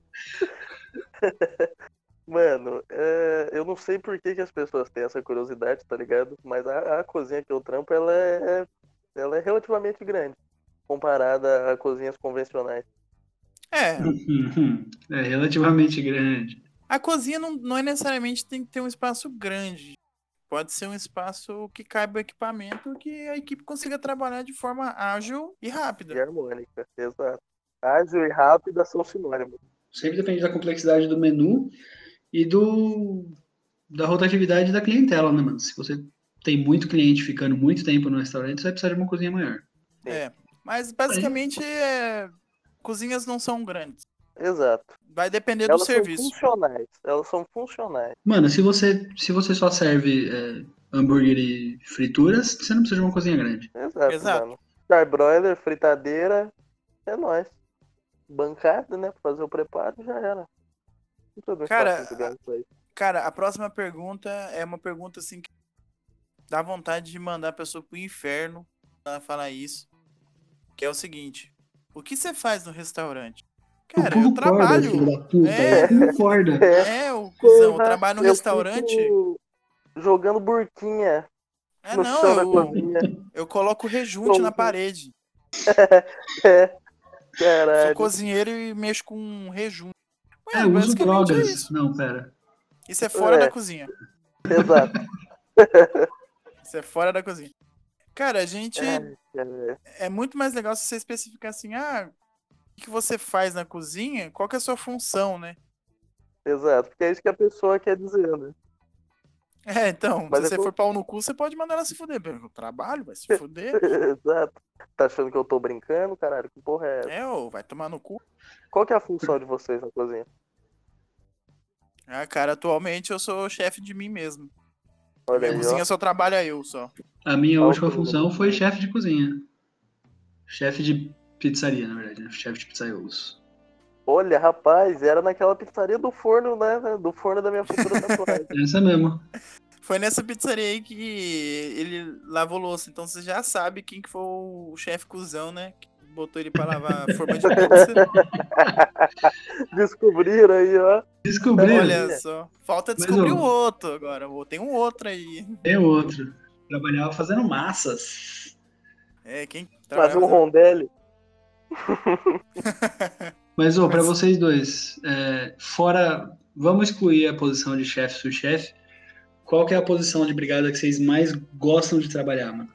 Mano, é, eu não sei por que, que as pessoas têm essa curiosidade, tá ligado? Mas a, a cozinha que eu trampo, ela é, ela é relativamente grande. Comparada a cozinhas convencionais. É. *laughs* É relativamente grande. a cozinha não, não é necessariamente tem que ter um espaço grande. Pode ser um espaço que caiba o equipamento que a equipe consiga trabalhar de forma ágil e E rápida. harmônica, exato. Ágil e rápida são sinônimos. Sempre depende da complexidade do menu e do da rotatividade da clientela, né, mano? Se você tem muito cliente ficando muito tempo no restaurante, você vai precisar de uma cozinha maior. É. Mas basicamente é, cozinhas não são grandes. Exato. Vai depender do Elas são serviço. funcionais. Elas são funcionais. Mano, se você, se você só serve é, hambúrguer e frituras, você não precisa de uma cozinha grande. Exato, Exato. mano. Charbroiler, fritadeira, é nóis. Bancada, né? Pra fazer o preparo, já era. Cara, pra. Cara, a próxima pergunta é uma pergunta assim que dá vontade de mandar a pessoa pro inferno ela falar isso. Que é o seguinte: o que você faz no restaurante? Cara, eu corda, trabalho. filho da puta. É. Eu pulo corda. *laughs* É, o cuzão, eu trabalho no eu restaurante. fico Jogando burquinha É, no não, eu, *laughs* eu coloco rejunte na parede. *laughs* É. Sou Caralho. cozinheiro e mexo com rejunte. É, Ué, eu uso basicamente é drogas. isso. Não, pera. Isso é fora É. da cozinha. Exato. Isso é fora da cozinha. Cara, a gente. Cara. é muito mais legal se você especificar assim, ah, o que você faz na cozinha? Qual que é a sua função, né? Exato. Porque é isso que a pessoa quer dizer, né? *laughs* É, então, Mas se é você for pau no cu, você pode mandar ela se fuder. Eu trabalho, vai se fuder. *laughs* Exato. Tá achando que eu tô brincando, caralho? Que porra é essa? é, ô, vai tomar no cu. Qual que é a função de vocês na cozinha? Ah, cara, atualmente eu sou chefe de mim mesmo. Olha Minha aí, cozinha ó. só trabalha eu só. A minha Qual última é função foi chefe de cozinha. Chefe de pizzaria, na verdade, né? Chefe de pizzaiolos. Olha, rapaz, era naquela pizzaria do forno, né? Do forno da minha futura tatuagem. *laughs* Essa mesmo. Foi nessa pizzaria aí que ele lavou louça. Então você já sabe quem que foi o chefe cuzão, né? Botou ele pra lavar a forma de pizza. *laughs* Descobriram aí, ó. Descobri, Olha só. Falta descobrir o outro agora. Tem um outro aí. tem outro. Trabalhava fazendo massas. É, quem Fazer um rondelli. *laughs* Mas, ô, pra Mas- vocês dois, é, fora. Vamos excluir a posição de chefe sous-chefe. Qual que é a posição de brigada que vocês mais gostam de trabalhar, mano?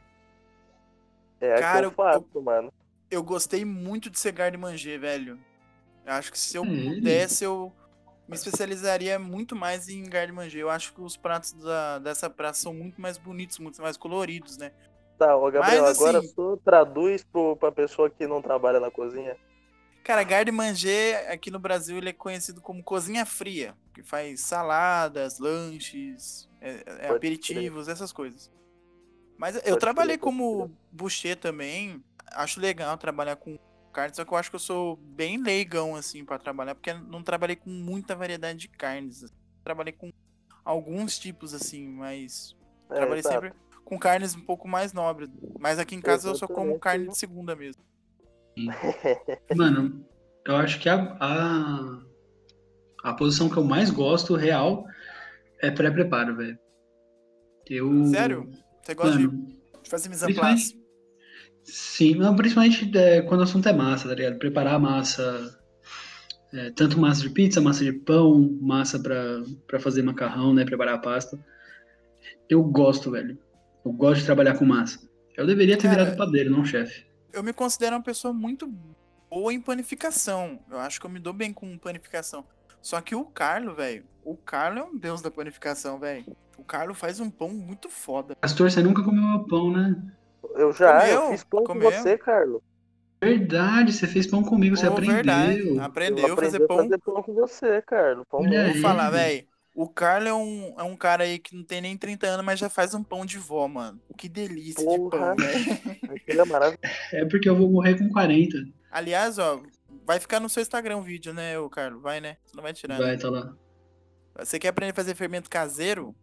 É a Cara, que eu- eu faço, mano. Eu gostei muito de ser garde manger, velho. Eu acho que se eu Hum. pudesse, eu me especializaria muito mais em garde manger. Eu acho que os pratos da- dessa praça são muito mais bonitos, muito mais coloridos, né? Tá, ô Gabriel, Mas, agora assim- tu traduz pro, pra pessoa que não trabalha na cozinha. Cara, garde manger aqui no Brasil ele é conhecido como cozinha fria, que faz saladas, lanches, é- é crer. aperitivos, essas coisas. Mas eu Pode trabalhei crer, como boucher também. Acho legal trabalhar com carne, só que eu acho que eu sou bem leigão assim pra trabalhar, porque não trabalhei com muita variedade de carnes. Trabalhei com alguns tipos assim, mas É, trabalhei exato. sempre com carnes um pouco mais nobres. Mas aqui em casa eu só como Exatamente. carne de segunda mesmo. *laughs* Mano, eu acho que a, a, a posição que eu mais gosto, real, é pré-preparo, velho. Eu. Sério? Você gosta de Mano, fazer mise en place? Sim, não, principalmente é, quando o assunto é massa, tá ligado? Preparar a massa, é, tanto massa de pizza, massa de pão, massa pra, pra fazer macarrão, né? Preparar a pasta. Eu gosto, velho. Eu gosto de trabalhar com massa. Eu deveria ter Cara, virado padeiro, não chefe. eu me considero uma pessoa muito boa em panificação. Eu acho que eu me dou bem com panificação. Só que o Carlo, velho, o Carlo é um deus da panificação, velho. O Carlo faz um pão muito foda. Castor, você nunca comeu meu pão, né? Eu já, eu Comeu? fiz pão Comeu? com você, Carlos. Verdade, você fez pão comigo, você Pô, aprendeu. verdade. eu Aprendeu a aprendi fazer pão. a fazer pão com você, Carlos. Pão Olha. Vou aí. falar, velho. O Carlo é um, é um cara aí que não tem nem 30 anos, mas já faz um pão de vó, mano. Que delícia de Porra. pão, velho. *laughs* É maravilhoso. É porque eu vou morrer com 40. Aliás, ó, vai ficar no seu Instagram o vídeo, né, o Carlo? Vai, né? Você não vai tirar. né? Vai, tá lá. Você quer aprender a fazer fermento caseiro?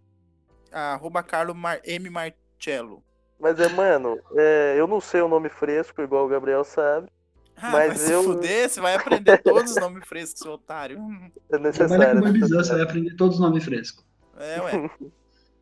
Arroba Carlo Mar- M. Marcello. Mas é, mano, é, eu não sei o nome fresco, igual o Gabriel sabe. Ah, Mas vai se eu- fuder, você vai aprender todos os nomes frescos, seu otário. É Trabalha necessário. com é Barbizão, você necessário. vai aprender todos os nomes frescos. É, ué. *laughs*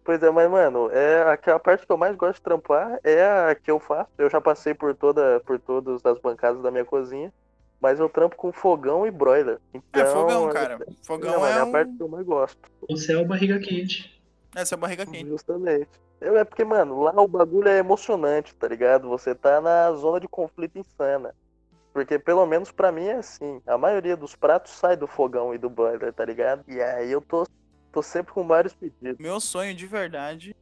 Pois é, mas, mano, é aquela parte que eu mais gosto de trampar é a que eu faço. Eu já passei por toda, por todas as bancadas da minha cozinha, mas eu trampo com fogão e broiler. Então, É fogão, cara. Fogão Não, é é a parte um... que eu mais gosto. Você é o barriga quente. Essa é a barriga quente. Justamente. É porque, mano, lá o bagulho é emocionante, tá ligado? Você tá na zona de conflito insana. Porque pelo menos pra mim é assim. A maioria dos pratos sai do fogão e do boiler, tá ligado? E aí eu tô, tô sempre com vários pedidos. Meu sonho de verdade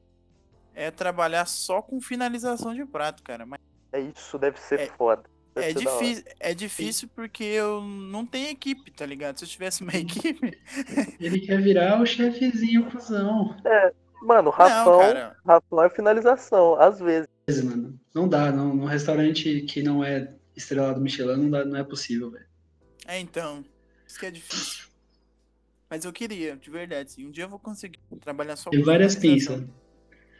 é trabalhar só com finalização de prato, cara. Mas É isso, deve ser É- foda. É difícil, é difícil porque eu não tenho equipe, tá ligado? Se eu tivesse uma equipe. *laughs* Ele quer virar o chefezinho cuzão. Mano, Não, Rafão, cara. Rafão é finalização, às vezes. Mano, não dá, não, num restaurante que não é estrelado Michelin, não, dá, não é possível, velho. É, então. Isso que é difícil. Mas eu queria, de verdade, sim. Um dia eu vou conseguir trabalhar só E várias finalização. pinças.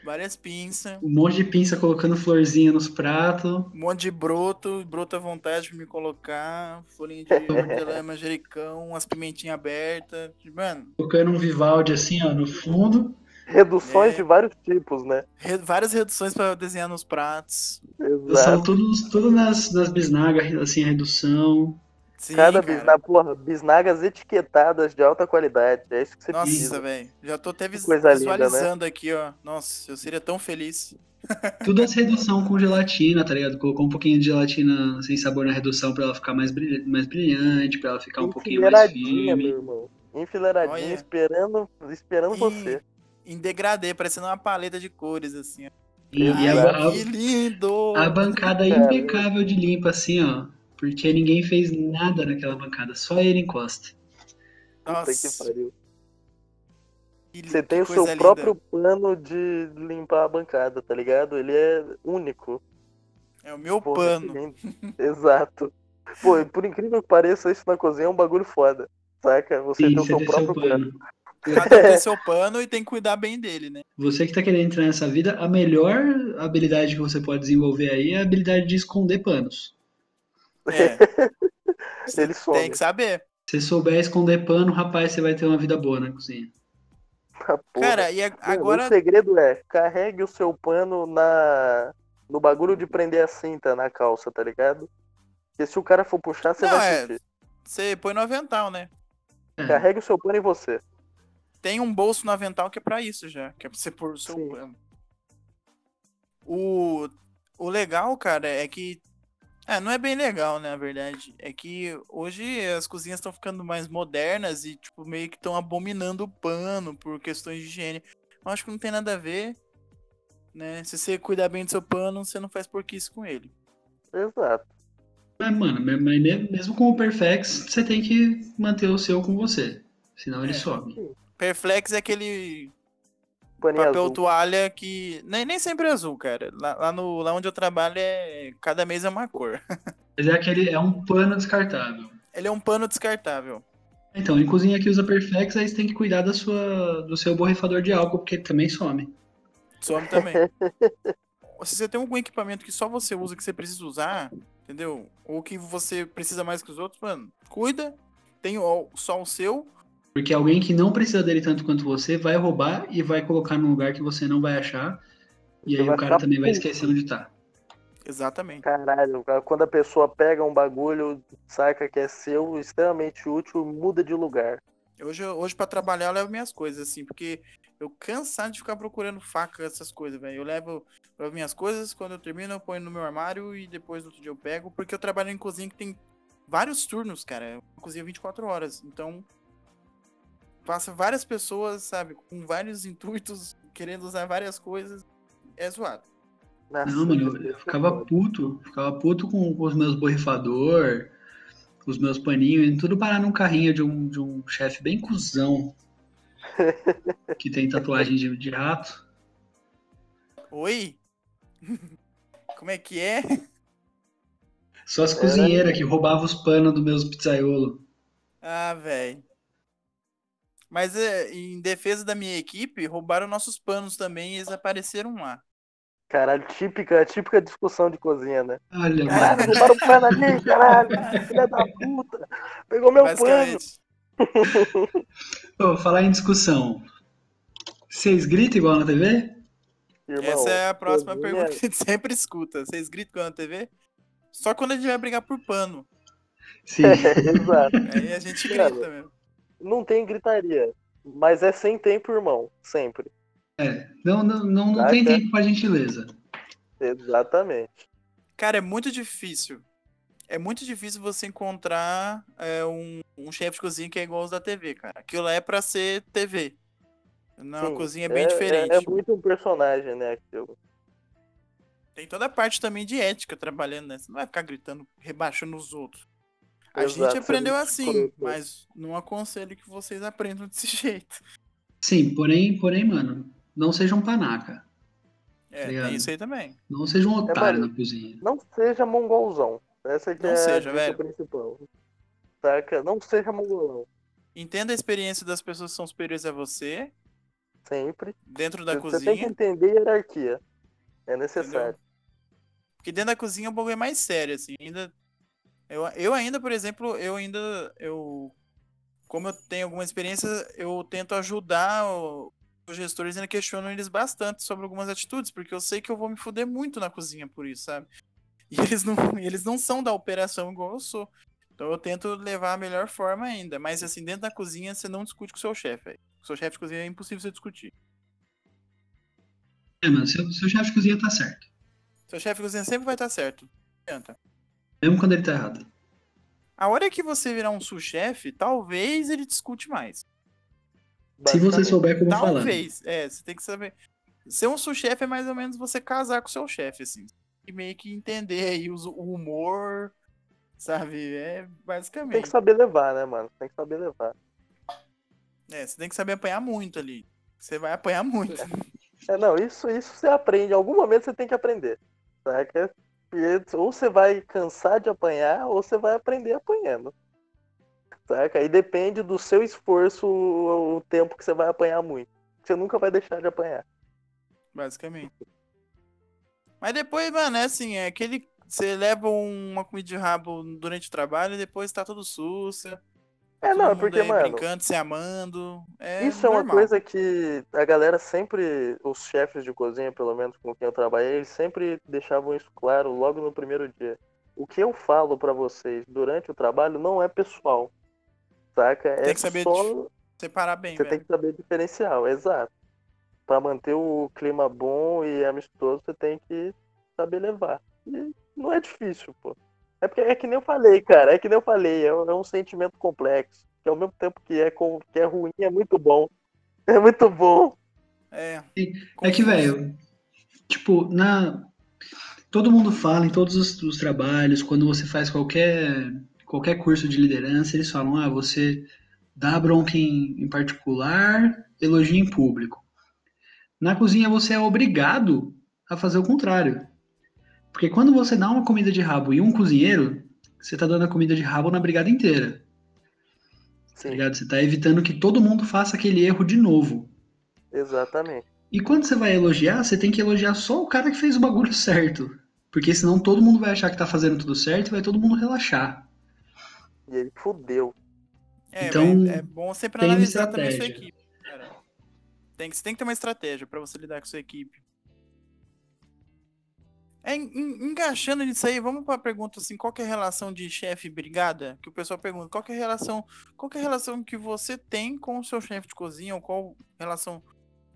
Várias pinças. Um monte de pinça colocando florzinha nos pratos. Um monte de broto, broto à vontade pra me colocar, folhinha de hortelã, *laughs* manjericão, umas pimentinhas abertas. Mano, Colocando um Vivaldi assim, ó, no fundo. Reduções É. de vários tipos, né? re- várias reduções pra eu desenhar nos pratos. São Exato. tudo, tudo nas, nas bisnagas, assim, a redução. Sim, Cada bisnaga, porra, bisnagas etiquetadas de alta qualidade. É isso que você Nossa, precisa. velho. Já tô até vis- coisa linda, né? visualizando aqui, ó. Nossa, eu seria tão feliz. *laughs* Tudo as redução com gelatina, tá ligado? Colocou um pouquinho de gelatina sem sabor na redução pra ela ficar mais, brilha- mais brilhante, pra ela ficar um pouquinho mais Enfileiradinha, meu firme. irmão. Enfileiradinha, Olha. esperando, esperando E- você. Em degradê, parecendo uma paleta de cores, assim. ó. E, e Exato. a, Que lindo! a, a bancada Cara, impecável de limpa, assim, ó. Porque ninguém fez nada naquela bancada, só ele encosta. Puta que Nossa, pariu. que, Você tem o seu linda. próprio plano de limpar a bancada, tá ligado? Ele é único. É o meu Porra, que pano. *laughs* Exato. Pô, e por incrível que pareça, isso na cozinha é um bagulho foda. Saca? Você Sim, tem o seu tem seu próprio plano. plano. Cada um tem seu pano e tem que cuidar bem dele, né? Você que tá querendo entrar nessa vida, a melhor habilidade que você pode desenvolver aí é a habilidade de esconder panos. É. *laughs* Ele some. tem que saber. Se souber esconder pano, rapaz, você vai ter uma vida boa na cozinha. *laughs* Ah. Cara, e agora. O segredo é carregue o seu pano na no bagulho de prender a cinta na calça, tá ligado? Porque se o cara for puxar, você Não, vai é. sentir. Você põe no avental, né? É. Carregue o seu pano em você. Tem um bolso no avental que é pra isso já. Que é pra você pôr o seu Sim. pano. O. O legal, cara, é que. É, não é bem legal, né, na verdade. É que hoje as cozinhas estão ficando mais modernas e, tipo, meio que estão abominando o pano por questões de higiene. Eu acho que não tem nada a ver, né? Se você cuidar bem do seu pano, você não faz porquice com ele. Exato. Mas, mano, me- mas me- mesmo com o Perfex, você tem que manter o seu com você. Senão ele É. some. Perflex é aquele Papel azul. toalha que. Nem, nem sempre é azul, cara. Lá, lá, no, lá onde eu trabalho é. Cada mês é uma cor. *laughs* Mas é aquele. É um pano descartável. Ele é um pano descartável. Então, em cozinha que usa Perfex, aí você tem que cuidar da sua, do seu borrifador de álcool, porque ele também some. Some também. *laughs* Se você tem algum equipamento que só você usa, que você precisa usar, entendeu? Ou que você precisa mais que os outros, mano, cuida. Tem só o seu. Porque alguém que não precisa dele tanto quanto você vai roubar e vai colocar num lugar que você não vai achar. E Você aí o cara também vai esquecer onde tá. Exatamente. Caralho, cara, quando a pessoa pega um bagulho, saca que é seu, extremamente útil, muda de lugar. Hoje, hoje para trabalhar eu levo minhas coisas, assim, porque eu cansado de ficar procurando faca, essas coisas, velho. Eu levo, eu levo minhas coisas, quando eu termino eu ponho no meu armário e depois no outro dia eu pego, porque eu trabalho em cozinha que tem vários turnos, cara. Uma cozinha 24 horas. Então, passa várias pessoas, sabe, com vários intuitos, querendo usar várias coisas. É zoado. Nossa, Não, mano, eu, eu ficava puto. Ficava puto com, com os meus borrifador, os meus paninhos, e tudo parar num carrinho de um, de um chefe bem cuzão. *laughs* que tem tatuagem de, de rato. Oi? *laughs* Como é que é? Só as cozinheiras que roubavam os panos dos meus pizzaiolos. Ah, velho. Mas é, em defesa da minha equipe, roubaram nossos panos também e eles apareceram lá. Caralho, típica, típica discussão de cozinha, né? Olha, Caralho, mano. roubaram o pano ali, caralho. Filha da puta. Pegou meu pano. *laughs* Ô, falar em discussão. Vocês gritam igual na TV? Irmão, Essa é a próxima cozinha- pergunta que a gente sempre escuta. Vocês gritam quando na TV? Só quando a gente vai brigar por pano. Sim. *laughs* Exato. Aí a gente grita mesmo. Não tem gritaria. Mas é sem tempo, irmão. Sempre. É, não, não, não, não tem tempo pra gentileza. Exatamente. Cara, é muito difícil. É muito difícil você encontrar é, um, um chefe de cozinha que é igual os da TV, cara. Aquilo lá é pra ser TV. Na Sim, cozinha é bem é, diferente. É, é muito um personagem, né? Aquilo. Tem toda a parte também de ética trabalhando, né? Você não vai ficar gritando, rebaixando os outros. A Exato, gente você aprendeu assim, mas não aconselho que vocês aprendam desse *laughs* jeito. Sim, porém, porém, mano, não seja um panaca. É, Ligado. tem isso aí também. Não seja um otário mano. na cozinha. Não seja mongolzão. Essa que Não é seja, a velho. principal. Saca? Não seja mongolão. Entenda a experiência das pessoas que são superiores a você, Sempre. dentro da Você tem que cozinha. entender a hierarquia. É necessário. Porque dentro da cozinha o bagulho é mais sério, assim. Ainda. Eu, eu ainda, por exemplo, eu ainda. Eu. Como eu tenho alguma experiência, eu tento ajudar o- os gestores ainda questionam eles bastante sobre algumas atitudes, porque eu sei que eu vou me fuder muito na cozinha por isso, sabe? *laughs* E eles não, eles não são da operação igual eu sou. Então eu tento levar a melhor forma ainda. Mas assim, dentro da cozinha, você não discute com o seu chefe. Com o seu chefe de cozinha é impossível você discutir. É, mano, seu, seu chefe de cozinha tá certo. Seu chefe de cozinha sempre vai estar certo. Não adianta. Mesmo quando ele tá errado. A hora que você virar um sous-chefe, talvez ele discute mais. Se você souber como falar. Talvez. É, você tem que saber. Ser um sous-chefe é mais ou menos você casar com o seu chefe, assim. E meio que entender aí o humor, sabe? É Tem basicamente. que saber levar, né, mano? Tem que saber levar. É, você tem que saber apanhar muito ali. Você vai apanhar muito. É, não, isso, isso você aprende. Em algum momento você tem que aprender. Saca? Ou você vai cansar de apanhar, ou você vai aprender apanhando. Saca? Aí depende do seu esforço o o tempo que você vai apanhar muito. Você nunca vai deixar de apanhar. Basicamente. Mas depois, mano, é assim, é aquele. Você leva uma comida de rabo durante o trabalho e depois tá tudo sussa. É, não, é porque, mano, Brincando, se amando. É Isso é uma normal. coisa que a galera sempre, os chefes de cozinha, pelo menos com quem eu trabalhei, eles sempre deixavam isso claro logo no primeiro dia. O que eu falo pra vocês durante o trabalho não é pessoal, saca? Tem é que saber só Separar bem, você velho. tem que saber diferencial, exato. Pra manter o clima bom e amistoso, você tem que saber levar. E não é difícil, pô. É porque é que nem eu falei, cara. É que nem eu falei. É um, é um sentimento complexo. Que ao mesmo tempo que é, com, que é ruim, é muito bom. *laughs* É muito bom. É. É que, velho, tipo, na. Todo mundo fala em todos os, os trabalhos, quando você faz qualquer, qualquer curso de liderança, eles falam, ah, você dá bronca em, em particular, elogia em público. Na cozinha você é obrigado a fazer o contrário. Porque quando você dá uma comida de rabo em um cozinheiro, você tá dando a comida de rabo na brigada inteira. Tá Sim, ligado? Você tá evitando que todo mundo faça aquele erro de novo. exatamente. E quando você vai elogiar, você tem que elogiar só o cara que fez o bagulho *laughs* certo. Porque senão todo mundo vai achar que tá fazendo tudo certo e vai todo mundo relaxar. E ele fudeu. É, Então, é bom sempre analisar também a sua estratégia. equipe. Cara. Tem que, você tem que ter uma estratégia pra você lidar com a sua equipe. É, en- en- encaixando nisso aí, vamos pra pergunta assim, qual é a relação de chefe e brigada? Que o pessoal pergunta, qual é a relação, qual que é a relação que você tem com o seu chefe de cozinha, ou qual relação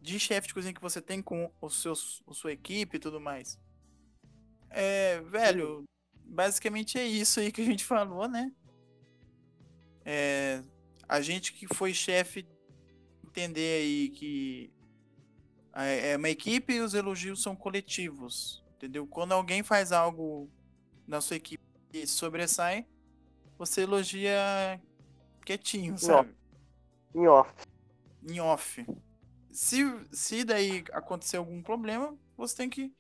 de chefe de cozinha que você tem com os seus, a sua equipe e tudo mais? É, velho, basicamente é isso aí que a gente *laughs* falou, né? É, a gente que foi chefe entender aí que é é uma equipe e os elogios são coletivos, entendeu? Quando alguém faz algo na sua equipe e sobressai, você elogia quietinho, sabe? Em off. Em off. Se, se daí acontecer algum problema, você tem que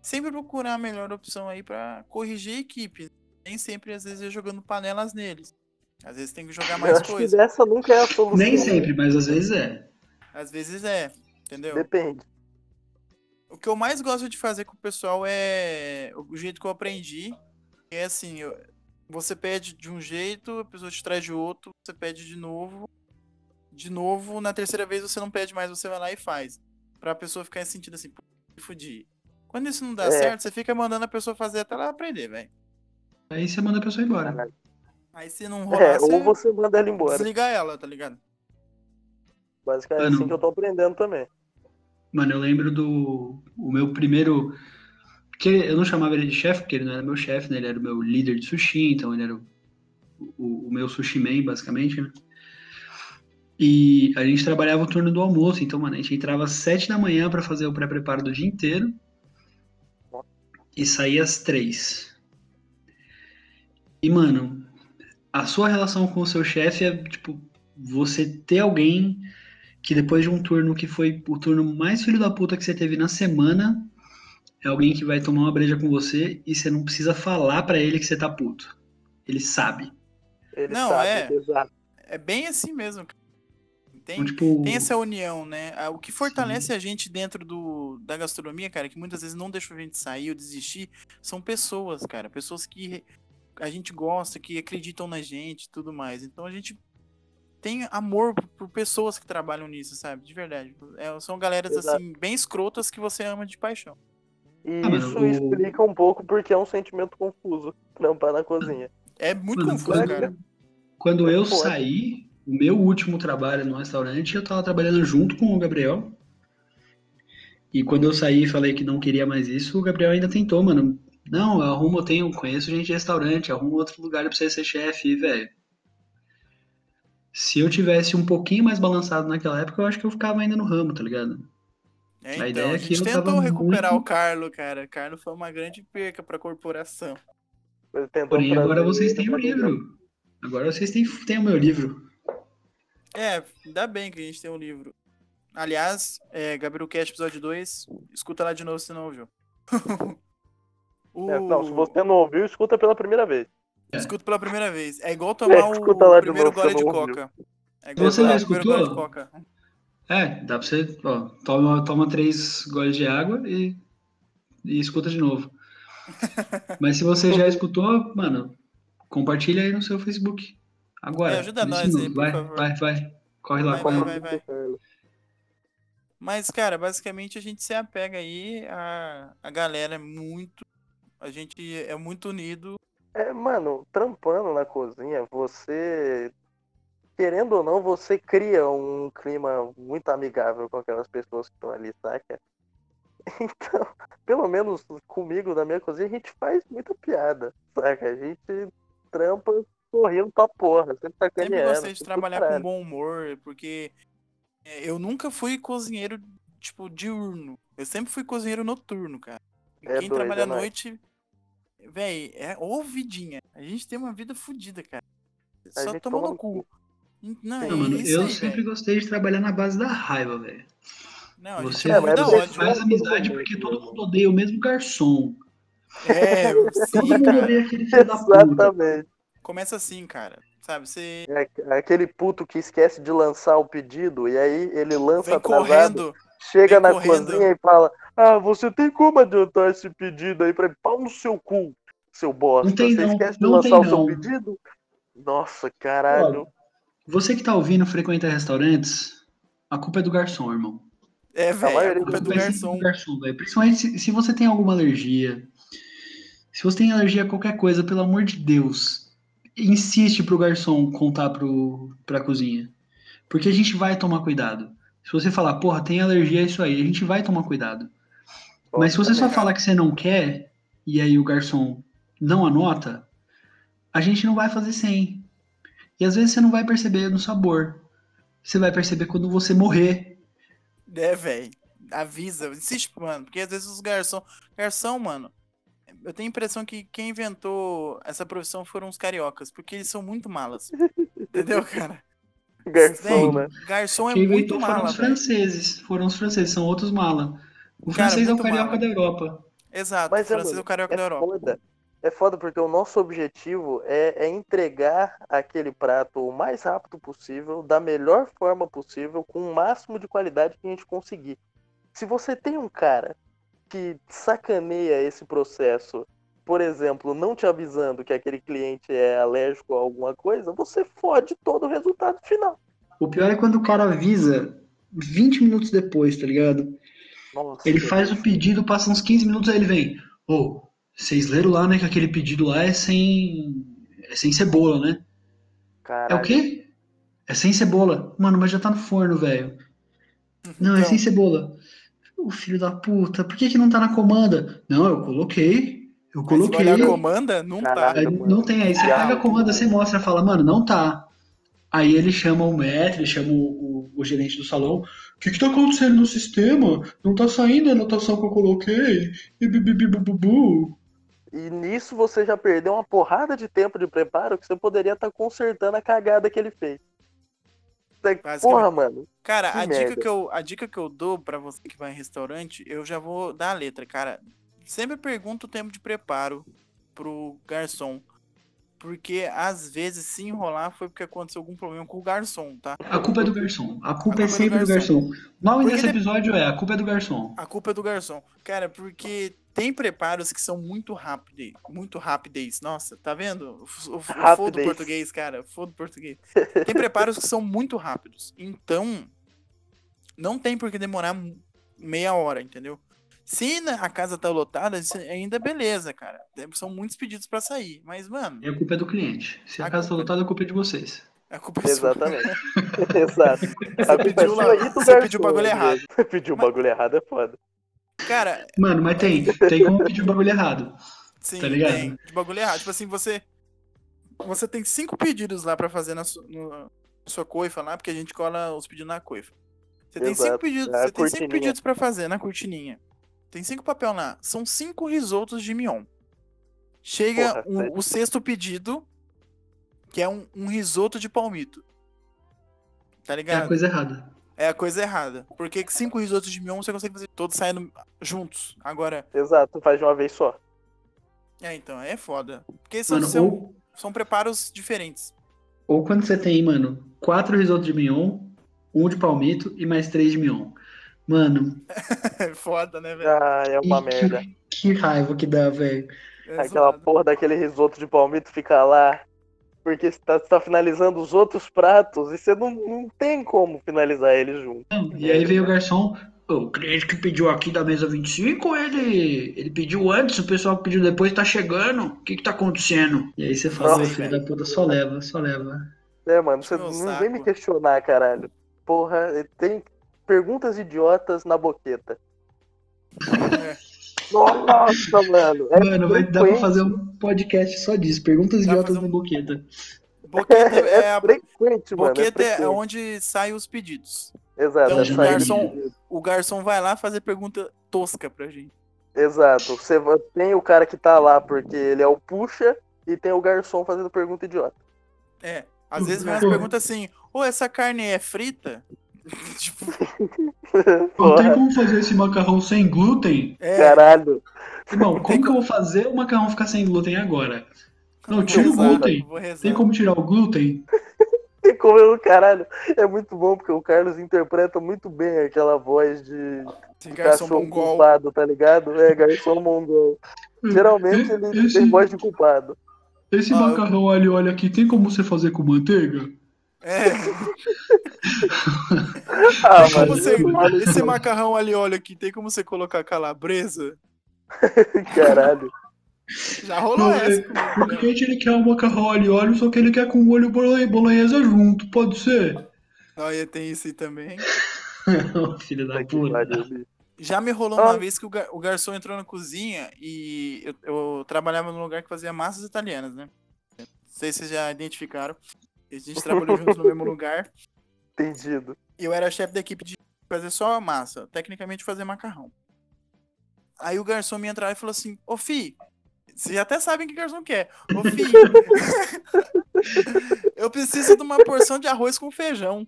sempre procurar a melhor opção aí pra corrigir a equipe. Nem sempre, às vezes, é jogando panelas neles. Às vezes tem que jogar Eu mais que coisa. essa nunca é a solução. Nem sempre, mas às vezes é. Às vezes é, entendeu? Depende. O que eu mais gosto de fazer com o pessoal é o jeito que eu aprendi. É assim, você pede de um jeito, a pessoa te traz de outro, você pede de novo. De novo, na terceira vez você não pede mais, você vai lá e faz. Pra pessoa ficar sentindo assim, fudi. Quando isso não dá É. certo, você fica mandando a pessoa fazer até ela aprender, velho. Aí você manda a pessoa embora. Aí se não rolar, É, você ou você manda ela embora. desliga ela, tá ligado? Basicamente é assim que eu tô aprendendo também. Mano, eu lembro do o meu primeiro. Que eu não chamava ele de chefe, porque ele não era meu chefe, né? Ele era o meu líder de sushi, então ele era o, o, o meu sushi man, basicamente, né? E a gente trabalhava o turno do almoço, então, mano, a gente entrava às sete da manhã pra fazer o pré-preparo do dia inteiro e saía às três. E, mano, a sua relação com o seu chefe é, tipo, você ter alguém que depois de um turno que foi o turno mais filho da puta que você teve na semana, é alguém que vai tomar uma breja com você e você não precisa falar pra ele que você tá puto. Ele sabe. Ele Não, sabe, é. exato. É bem assim mesmo. cara. Tem, Então, tipo, tem essa união, né? Ah, O que fortalece a gente dentro do, da gastronomia, cara, que muitas vezes não deixa a gente sair ou desistir, são pessoas, cara. Pessoas que a gente gosta, que acreditam na gente e tudo mais. Então a gente tem amor por, por pessoas que trabalham nisso, sabe? De verdade. É, são galeras, Exato. assim, bem escrotas que você ama de paixão. E Ah, isso o- explica um pouco porque é um sentimento confuso trampar na cozinha. É muito Mano, confuso, quando- cara. Quando eu Pode. saí, o meu último trabalho no restaurante, eu tava trabalhando junto com o Gabriel. E quando eu saí e falei que não queria mais isso, o Gabriel ainda tentou, mano. Não, eu arrumo, eu tenho, conheço gente de restaurante, arrumo outro lugar pra você ser chefe, e, velho. Se eu tivesse um pouquinho mais balançado naquela época, eu acho que eu ficava ainda no ramo, tá ligado? É, A então, ideia a é que gente eu tentou recuperar muito- o Carlo, cara. O Carlo foi uma grande perca pra corporação. Porém, agora vocês têm o livro. Agora vocês têm, têm o meu livro. É, ainda bem que a gente tem um livro. Aliás, é, Gabriel Cast episódio 2, escuta lá de novo se não ouviu. o... *laughs* É, não, se você não ouviu, escuta pela primeira vez. Escuta pela primeira vez. É igual tomar É, o escuta lá de primeiro gole de coca. É igual Você já escutou? coca. É, dá pra você, ó, toma, toma três goles de água e, e escuta de novo. *laughs* Mas se você já escutou, mano, compartilha aí no seu Facebook. Agora. É, ajuda nós aí, vai, favor. Vai, vai. Corre lá, Vai, corre vai, lá. vai, vai. Mas, cara, basicamente a gente se apega aí a, a galera é muito. A gente é muito unido. É, mano, trampando na cozinha, você. Querendo ou não, você cria um clima muito amigável com aquelas pessoas que estão ali, saca? *laughs* Então, pelo menos comigo na minha cozinha, a gente faz muita piada, saca? A gente trampa sorrindo pra porra, sempre Sempre sacaneando. gostei de trabalhar com bom humor, porque é, eu nunca fui cozinheiro, tipo, diurno. Eu sempre fui cozinheiro noturno, cara. É Quem doido, trabalha à é nóis. noite, véi, é ô vidinha. A gente tem uma vida fodida, cara. A Só toma no cu. Não, é mano, isso eu aí, sempre velho. gostei de trabalhar na base da raiva, velho. Não, a Você, gente é da você ódio. faz todo amizade mundo, porque todo mundo odeia o mesmo garçom. É, *laughs* Todo sim, mundo cara. odeia aquele filho da puta. Exatamente. Começa assim, cara. Sabe, você É aquele puto que esquece de lançar o pedido e aí ele lança vem atrasado, correndo. chega vem na correndo. cozinha e fala: Ah, você tem como adiantar esse pedido aí pra mim? Pau no seu cu, seu bosta. Não tem você não, esquece de não lançar tem o seu não. pedido? Nossa, caralho. Ó, você que tá ouvindo frequenta restaurantes, a culpa é do garçom, irmão. É, velho, a maioria culpa é do Vai sempre garçom. do garçom, velho. Principalmente se, se você tem alguma alergia. Se você tem alergia a qualquer coisa, pelo amor de Deus, insiste pro garçom contar pro, pra cozinha. Porque a gente vai tomar cuidado. Se você falar, porra, tem alergia a isso aí, a gente vai tomar cuidado. Mas se você só falar que você não quer, e aí o garçom não anota, a gente não vai fazer sem. E às vezes você não vai perceber no sabor. Você vai perceber quando você morrer. É, velho. Avisa, insiste, mano. Porque às vezes os garçom. Garçom, mano. Eu tenho a impressão que quem inventou essa profissão foram os cariocas, porque eles são muito malas. *laughs* Entendeu, cara? Garçom, Véi, né? Garçom é Quem muito inventou foram mala, os velho. franceses. Foram os franceses, são outros mala. O Cara, francês é o carioca mala. da Europa. Exato, Mas o francês é o carioca é da Europa. foda. É foda porque o nosso objetivo é, é entregar aquele prato o mais rápido possível, da melhor forma possível, com o máximo de qualidade que a gente conseguir. Se você tem um cara que sacaneia esse processo, por exemplo, não te avisando que aquele cliente é alérgico a alguma coisa, você fode todo o resultado final. O pior é quando o cara avisa 20 minutos depois, tá ligado? Nossa, Ele faz o pedido, passa uns 15 minutos, aí ele vem. Ô, vocês leram lá, né, que aquele pedido lá é sem. É sem cebola, né? É o Caralho. quê? É sem cebola. Mano, mas já tá no forno, velho. Não, é Então. sem cebola. O filho da puta, por que que não tá na comanda? Não, eu coloquei. Eu coloquei. olhar a comanda, não tá. Caralho. Aí não tem, aí você pega a comanda, você mostra, fala, mano, não tá. Aí ele chama o maître, ele chama o, o- o gerente do salão. O que que tá acontecendo no sistema? Não tá saindo a anotação que eu coloquei. E bibibibububu. E nisso você já perdeu uma porrada de tempo de preparo que você poderia estar consertando a cagada que ele fez. Porra, mano. Cara, Que a dica, que eu, a dica que eu dou pra você que vai em restaurante, eu já vou dar a letra, cara. Sempre pergunta o tempo de preparo pro garçom. Porque às vezes, se enrolar, foi porque aconteceu algum problema com o garçom, tá? A culpa é do garçom. A culpa, A culpa é é do sempre do garçom. garçom. O nome Porque desse de- episódio é A culpa é do garçom. A culpa é do garçom. Cara, porque tem preparos que são muito rápidos. Muito rápidos. Nossa, tá vendo? O, f- o, f- o foda do Rapidez. português, cara. Foda do português. Tem preparos que são muito rápidos. Então, não tem por que demorar meia hora, entendeu? Se a casa tá lotada, ainda beleza, cara. São muitos pedidos pra sair. Mas, mano, E a culpa é do cliente. Se a, A casa tá culpa é- lotada, a culpa é de vocês. a culpa é sua. Exatamente. *laughs* Exato. A culpa é pediu lá- sua do você pediu o bagulho errado. Você pediu o Mas- bagulho errado, é foda. Cara, Mano, mas tem. Tem como pedir o bagulho errado. Sim, Tá ligado? tem. De bagulho errado. Tipo assim, você. Você tem cinco pedidos lá pra fazer na, su- no- sua coifa lá, porque a gente cola os pedidos na coifa. Você tem cinco Exato, pedidos. é Você tem cinco pedidos pra fazer na cortininha. Tem cinco papel lá. São cinco risotos de mignon. Chega Porra, o- o sexto pedido, que é um, um risoto de palmito. Tá É a ligado? coisa errada. É a coisa errada. Porque cinco risotos de mignon você consegue fazer todos saindo juntos. Agora, Exato, faz de uma vez só. é então, é foda. Porque são, Mano, são, ou, são preparos diferentes. ou quando você tem, mano, quatro risotos de mignon, um de palmito e mais três de mignon. Mano, É *laughs* foda, né, velho? Ah, é uma e merda. que, que raiva que dá, velho. É Aquela zoado. porra daquele risoto de palmito fica lá. Porque você tá, tá finalizando os outros pratos e você não, não tem como finalizar eles juntos. Não, E aí veio o garçom, o cliente que pediu aqui da mesa 25, ele, ele pediu antes, o pessoal que pediu depois tá chegando. O que que tá acontecendo? E aí você fala, Nossa, "Ô, filho da puta, só leva, só leva. É, mano, você não vem me questionar, caralho. Porra, tem perguntas idiotas na boqueta. Nossa, mano. É Mano, vai dar pra fazer um podcast só disso. Perguntas Dá idiotas um- boqueta. Boqueta é, É a frequente, mano. boqueta é é onde saem os pedidos. Exato, Então, é o garçom- O garçom vai lá fazer pergunta tosca pra gente. Exato. Você tem o cara que tá lá porque ele é o puxa e tem o garçom fazendo pergunta idiota. É. Às vezes vem umas perguntas assim, ô, essa carne é frita? *laughs* tipo, Não tem como fazer esse macarrão sem glúten? é. caralho. Irmão, como que eu vou fazer o macarrão ficar sem glúten agora? Não, tira o glúten. Tem como tirar o glúten? *laughs* Tem como eu, caralho. É muito bom porque o Carlos interpreta muito bem aquela voz de Esse garçom cachorro mongol. culpado, tá ligado? É, garçom mongol. Geralmente ele Esse- tem voz de culpado. Esse Ah, macarrão ali, olha aqui, tem como você fazer com manteiga? É. Ah, Tem como mano. você- olha Esse macarrão ali, olha aqui, tem como você colocar calabresa? *laughs* Caralho. Já rolou Não, essa. é- comigo, O né? cliente ele quer um macarrão ali, olha, só que ele quer com molho bolonhe- bolonhesa junto, pode ser? Olha, tem isso aí também. *laughs* Filho da Puta. Já me rolou Ah. uma vez que o, gar- o garçom entrou na cozinha e eu, eu trabalhava num lugar que fazia massas italianas, né? Não sei se vocês já identificaram. A gente trabalhou juntos no mesmo *laughs* lugar. Entendido. Eu era chefe da equipe de fazer só massa, tecnicamente fazer macarrão. Aí o garçom me entrava e falou assim: Ô Fi, vocês até sabem o que o garçom quer. Ô Fi, *laughs* eu preciso de uma porção de arroz com feijão.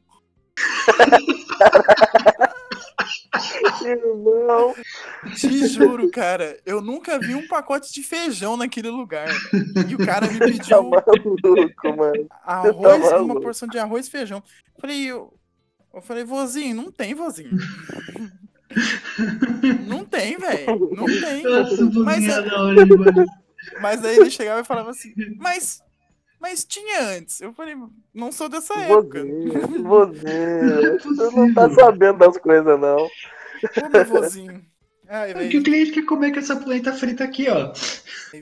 *laughs* *laughs* Irmão. Te juro, cara, eu nunca vi um pacote de feijão naquele lugar. E o cara me Tá pediu maluco, mano. *laughs* arroz, tá uma porção de arroz e feijão. Falei, eu, eu falei, vozinho, não tem, vozinho. *laughs* Não tem, velho. Não tem. Nossa, Mas, é- mas aí ele chegava e falava assim, mas, mas tinha antes. Eu falei, não sou dessa época. Vozinho, vozinho. Você não tá sabendo das coisas, não. Ô, meu vozinho. Ai, É que o cliente quer comer com essa polenta frita aqui, ó.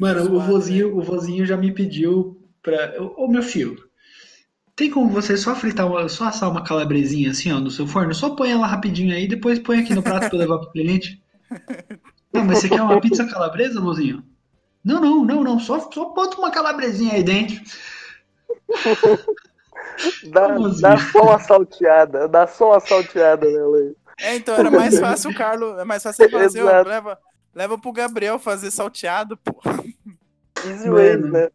Mano, o né? vozinho, o vozinho já me pediu pra. Ô, meu filho, tem como você só fritar, uma, só assar uma calabresinha assim, ó, no seu forno? Só põe ela rapidinho aí, depois põe aqui no prato pra levar pro cliente. *laughs* Não, mas você quer uma pizza calabresa, vozinho? Não, não, não, não. Só, só bota uma calabresinha aí dentro. *laughs* Dá, assim? dá só uma salteada. Dá só uma salteada nela aí. É, então era mais *laughs* fácil o Carlos, é mais fácil ele falar assim, ó, Exato. leva, leva pro Gabriel fazer salteado, pô. Easy ways, né?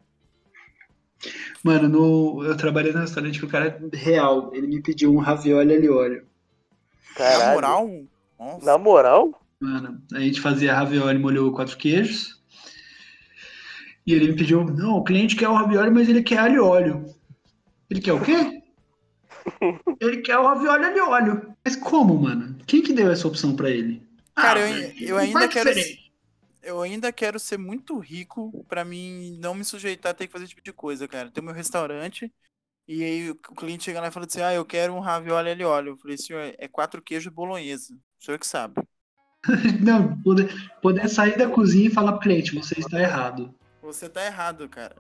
Mano, no, eu trabalhei no restaurante que o cara é real. Ele me pediu um ravioli ali óleo. Caralho. Na moral, nossa. Na moral? Mano, a gente fazia ravioli molho quatro queijos. E ele me pediu, não, o cliente quer o ravioli, mas ele quer alho e óleo. Ele quer o quê? *laughs* ele quer o ravioli alho e óleo. Mas como, mano? Quem que deu essa opção pra ele? Cara, Ah, eu- eu ainda quero- diferença. Eu ainda quero ser muito rico pra mim não me sujeitar a ter que fazer esse tipo de coisa, cara. Tem meu restaurante e aí o cliente chega lá e fala assim: Ah, eu quero um ravioli ali óleo. Eu falei, senhor, é quatro queijos bolonhesa. O senhor que sabe. *laughs* Não, poder, poder sair da cozinha e falar pro cliente, você está errado. Você tá errado, cara.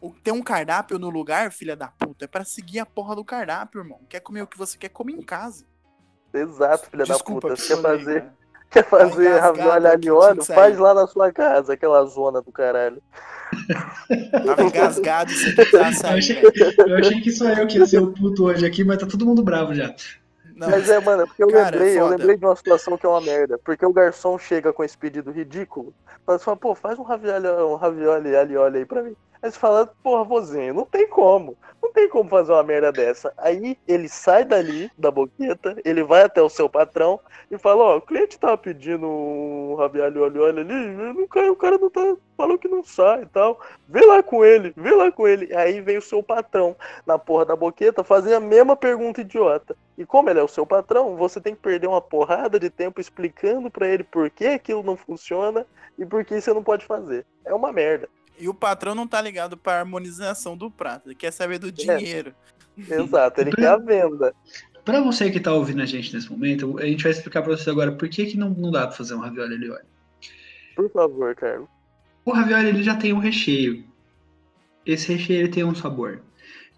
O- Tem um cardápio no lugar, filha da puta, é pra seguir a porra do cardápio, irmão. Quer comer o que você quer, come em casa. Exato, filha Desculpa, da puta. Você quer fazer, cara. quer fazer ravioli e óleo? Faz lá na sua casa, aquela zona do caralho. Tava engasgado, aqui *laughs* tá Eu saindo. achei, eu achei que só eu que ia ser o puto hoje aqui, mas tá todo mundo bravo já. Não, Mas é, mano, porque eu Cara, é lembrei, eu foda. lembrei de uma situação que é uma merda. Porque o garçom chega com esse pedido ridículo, fala assim, pô, faz um ravioli, um ravioli ali, olha aí pra mim. Aí você fala, porra, vozinho, não tem como. Não tem como fazer uma merda dessa. Aí ele sai dali, da boqueta, ele vai até o seu patrão e fala, ó, o cliente tava pedindo um ravioli, olha, olha ali, o cara não tá, falou que não sai e tal. Vê lá com ele, vê lá com ele. Aí vem o seu patrão na porra da boqueta fazer a mesma pergunta idiota. E como ele é o seu patrão, você tem que perder uma porrada de tempo explicando pra ele por que aquilo não funciona e por que você não pode fazer. É uma merda. E o patrão não tá ligado pra harmonização do prato. Ele quer saber É. do dinheiro. *laughs* Exato, ele quer a venda. Pra você que tá ouvindo a gente nesse momento, a gente vai explicar pra você agora por que, que não, não dá pra fazer um ravioli ali óleo. Por favor, Carlos. O ravioli ele já tem um recheio. Esse recheio ele tem um sabor.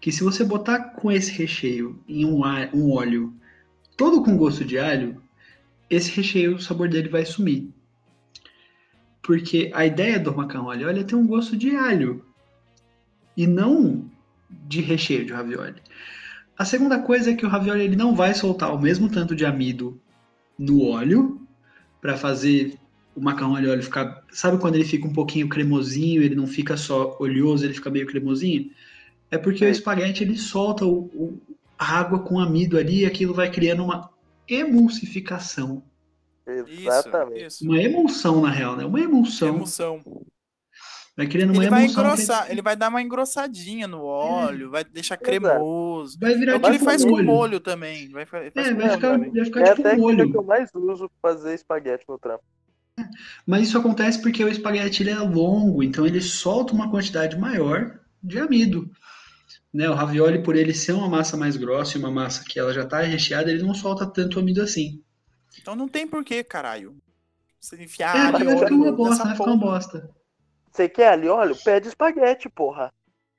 Que se você botar com esse recheio em um, a- um óleo todo com gosto de alho, esse recheio, o sabor dele vai sumir. Porque a ideia do macarrão alho é ter um gosto de alho e não de recheio de ravioli. A segunda coisa é que o ravioli ele não vai soltar o mesmo tanto de amido no óleo para fazer o macarrão alho óleo ficar. Sabe quando ele fica um pouquinho cremosinho, ele não fica só oleoso, ele fica meio cremosinho? É porque o Sim. espaguete ele solta o, o- a água com amido ali e aquilo vai criando uma emulsificação. Exatamente. Isso, isso. Uma emulsão, na real, né? Uma emulsão. Emoção. Vai criando uma Ele vai emulsão. que engrossar, ele vai dar uma engrossadinha no óleo, vai deixar cremoso. Vai É virar o que ele tipo faz um com molho. molho também. Vai, fa- faz É, com vai molho ficar, também. vai ficar É tipo um técnica que molho. eu mais uso pra fazer espaguete no trampo. Mas isso acontece porque o espaguete ele é longo, então ele solta uma quantidade maior de amido. Né? O ravioli, por ele ser uma massa mais grossa e uma massa que ela já está recheada, ele não solta tanto amido assim. Então não tem porquê, caralho. Você É, enfiar vai alho e ficar óleo uma bosta, vai ficar uma bosta. Você quer ali, olha, pede espaguete, porra.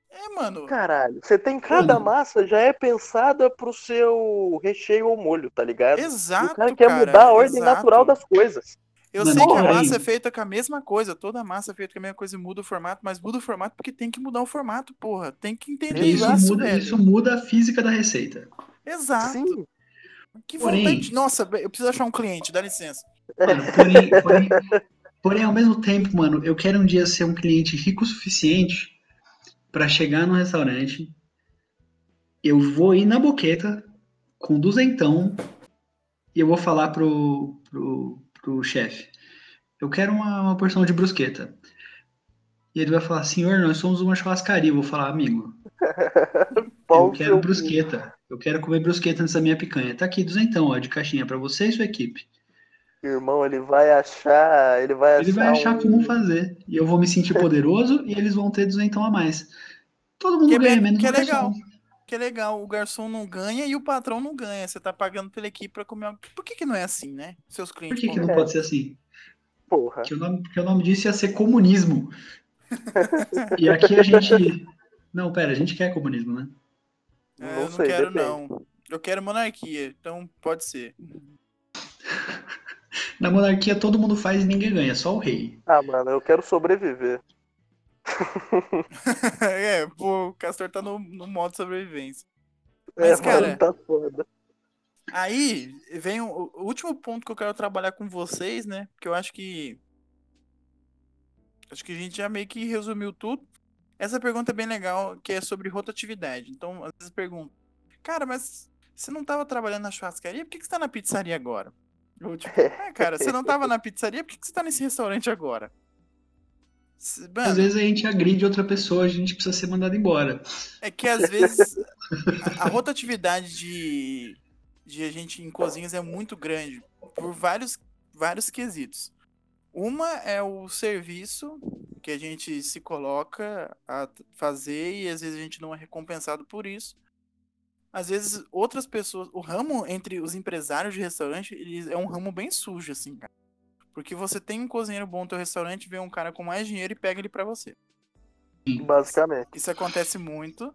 É, mano. Caralho. Você tem cada Mano. massa já é pensada pro seu recheio ou molho, tá ligado? E Exato, o cara quer cara, mudar a ordem exato. natural das coisas. Eu Mano, sei que a massa aí- é feita com a mesma coisa, toda massa é feita com a mesma coisa e muda o formato, mas muda o formato porque tem que mudar o formato, porra. Tem que entender Isso isso, muda, isso muda a física da receita. Exato. Sim. Que Porém- vontade. Nossa, eu preciso achar um cliente, dá licença. Porém, porém, porém, ao mesmo tempo, mano, eu quero um dia ser um cliente rico o suficiente pra chegar no restaurante, eu vou ir na boqueta com duzentão e eu vou falar pro, pro, pro chefe, eu quero uma, uma porção de brusqueta. E ele vai falar, senhor, nós somos uma churrascaria. Eu vou falar, amigo, *laughs* eu quero brusqueta. Eu quero comer brusqueta antes da minha picanha. Tá aqui, duzentão, ó, de caixinha pra você e sua equipe. Irmão, ele vai achar. Ele vai Ele vai achar um- como fazer. E eu vou me sentir poderoso e eles vão ter duzentão a mais. Todo mundo Que ganha, menos que é o garçom. legal. Que é legal, o garçom não ganha e o patrão não ganha. Você tá pagando pela equipe pra comer algo. Por que, que não é assim, né? Seus Por clientes. que, que não É. pode ser assim? Porra. Porque o, nome, porque o nome disso ia ser comunismo. *laughs* e aqui a gente. Não, pera, a gente quer comunismo, né? É, Não eu não sei, quero, depende. não. Eu quero monarquia, então pode ser. *laughs* Na monarquia todo mundo faz e ninguém ganha, só o rei. Ah, mano, eu quero sobreviver. *laughs* é, pô, o Castor tá no, no modo sobrevivência. Mas, é, cara- mano, tá foda. Aí vem o, o último ponto que eu quero trabalhar com vocês, né? Que eu acho que. Acho que a gente já meio que resumiu tudo. Essa pergunta é bem legal, que é sobre rotatividade. Então, às vezes pergunto, cara, mas você não tava trabalhando na churrascaria? Por que, que você tá na pizzaria agora? Eu, tipo, ah, *laughs* cara, você não tava na pizzaria? Por que, que você tá nesse restaurante agora? Mano, Às vezes a gente agride outra pessoa, a gente precisa ser mandado embora. É que às vezes a, a rotatividade de, de a gente em cozinhas é muito grande por vários, vários quesitos. Uma é o serviço que a gente se coloca a fazer e às vezes a gente não é recompensado por isso. Às vezes outras pessoas, o ramo entre os empresários de restaurante, ele é um ramo bem sujo assim, cara. Porque você tem um cozinheiro bom no teu restaurante, vê um cara com mais dinheiro e pega ele pra você. Basicamente. Isso acontece muito.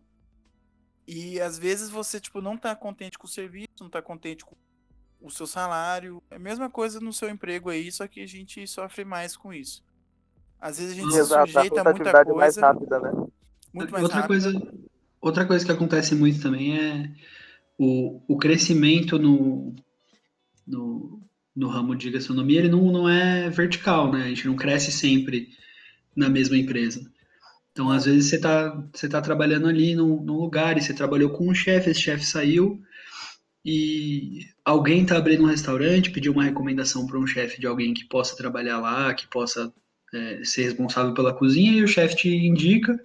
E às vezes você, tipo, não tá contente com o serviço, não tá contente com o seu salário. É a mesma coisa no seu emprego aí, só que a gente sofre mais com isso. Às vezes a gente se Exato, a sujeita a muita rotatividade mais coisa. rápida, né? Muito mais outra, rápido. coisa, outra coisa que acontece muito também é o, o crescimento no, no, no ramo de gastronomia, ele não, não é vertical, né? A gente não cresce sempre na mesma empresa. Então, às vezes, você está você tá trabalhando ali num, num lugar e você trabalhou com um chefe, esse chefe saiu e alguém está abrindo um restaurante, pediu uma recomendação para um chefe de alguém que possa trabalhar lá, que possa é, ser responsável pela cozinha, e o chefe te indica.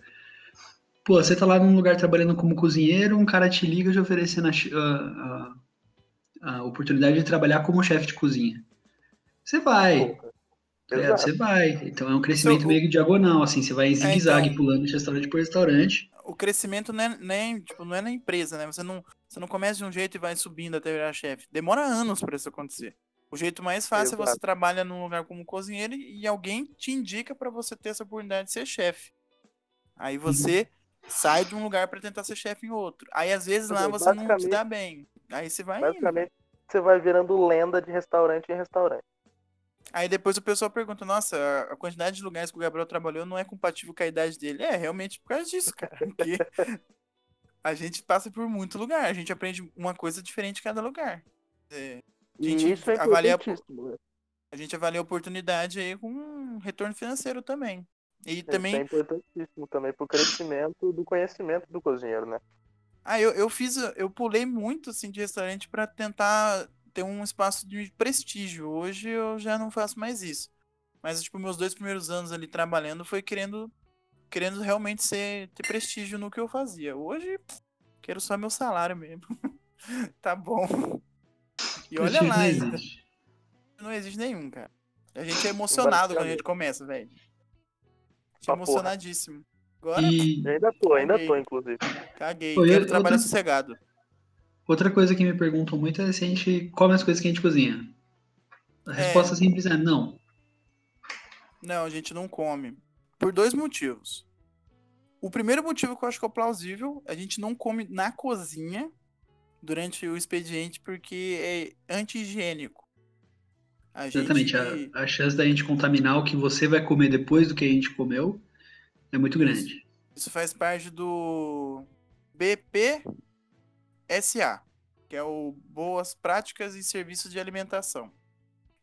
Pô, você tá lá num lugar trabalhando como cozinheiro, um cara te liga te oferecendo a, a- a- a oportunidade de trabalhar como chefe de cozinha. Você vai? Exato. Você vai. Então é um crescimento Seu- meio que diagonal, assim, você vai em zigue-zague então. pulando de restaurante por restaurante. O crescimento não é, nem, tipo, não é na empresa, né? Você não, você não começa de um jeito e vai subindo até virar chefe. Demora anos para isso acontecer. O jeito mais fácil é você Exato. trabalha num lugar como cozinheiro e alguém te indica para você ter essa oportunidade de ser chefe. Aí você sai de um lugar para tentar ser chefe em outro. Aí às vezes lá Uhum, você não se dá bem. Aí você vai indo. Basicamente, você vai virando lenda de restaurante em restaurante. Aí depois o pessoal pergunta, nossa, a- a quantidade de lugares que o Gabriel trabalhou não é compatível com a idade dele. É, realmente por causa disso, cara. Porque a gente passa por muito lugar, a gente aprende uma coisa diferente em cada lugar. É, E Gente, isso é avalia importantíssimo. né? a gente avalia a oportunidade aí com um retorno financeiro também. E Isso também é importantíssimo também pro crescimento do conhecimento do cozinheiro, né? Ah, eu, eu fiz, eu pulei muito assim de restaurante pra tentar ter um espaço de prestígio. Hoje eu já não faço mais isso. Mas tipo, meus dois primeiros anos ali trabalhando foi querendo querendo realmente ser ter prestígio no que eu fazia. Hoje quero só meu salário mesmo. *laughs* tá bom. E olha lá, não ainda. existe. não existe nenhum, cara. A gente é emocionado quando a gente começa, velho. A gente é emocionadíssimo. Agora, E Eu ainda tô, ainda tô, Caguei. inclusive. caguei. Oi, Quero outra- trabalhar sossegado. Outra coisa que me perguntam muito é se a gente come as coisas que a gente cozinha. A É. resposta simples é não. Não, a gente não come. Por dois motivos. O primeiro motivo que eu acho que é plausível, a gente não come na cozinha durante o expediente porque é anti-higiênico. A Exatamente. gente... A, a chance da gente contaminar o que você vai comer depois do que a gente comeu é muito grande. Isso faz parte do BPSA, que é o Boas Práticas e Serviços de Alimentação,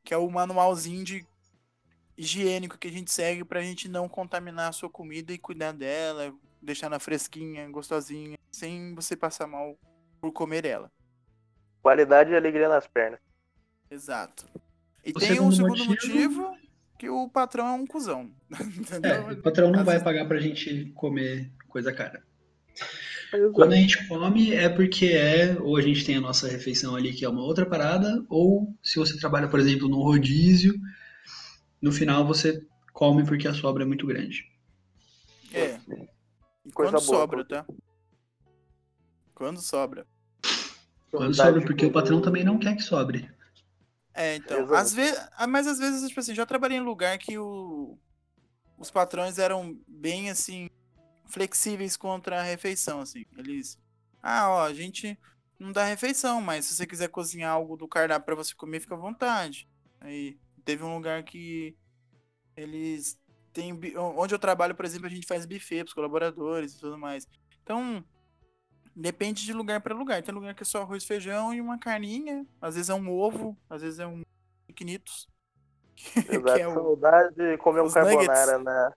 que é o manualzinho de higiênico que a gente segue pra gente não contaminar a sua comida e cuidar dela, deixar ela fresquinha, gostosinha, sem você passar mal por comer ela. Qualidade e alegria nas pernas. Exato. E O tem um segundo segundo motivo- motivo que o patrão é um cuzão. *laughs* Entendeu? É, o patrão não vai pagar pra gente comer coisa cara. Quando a gente come é porque é, ou a gente tem a nossa refeição ali que é uma outra parada, ou se você trabalha, por exemplo, num rodízio, no final você come porque a sobra é muito grande. É. E Coisa quando boa, sobra, tá? Quando sobra. Quando sobra porque o patrão também não quer que sobre. É, então. Exato. Às vezes, mas às vezes, tipo assim, já trabalhei em lugar que o, os patrões eram bem assim flexíveis contra a refeição, assim. Eles, ah, ó, a gente não dá refeição, mas se você quiser cozinhar algo do cardápio pra você comer, fica à vontade. Aí teve um lugar que eles têm, onde eu trabalho, por exemplo, a gente faz buffet pros colaboradores e tudo mais. Então, depende de lugar pra lugar. Tem lugar que é só arroz, feijão e uma carninha, às vezes é um ovo, às vezes é um pequenitos. Exato, *laughs* que é o saudade de comer um os carbonara na,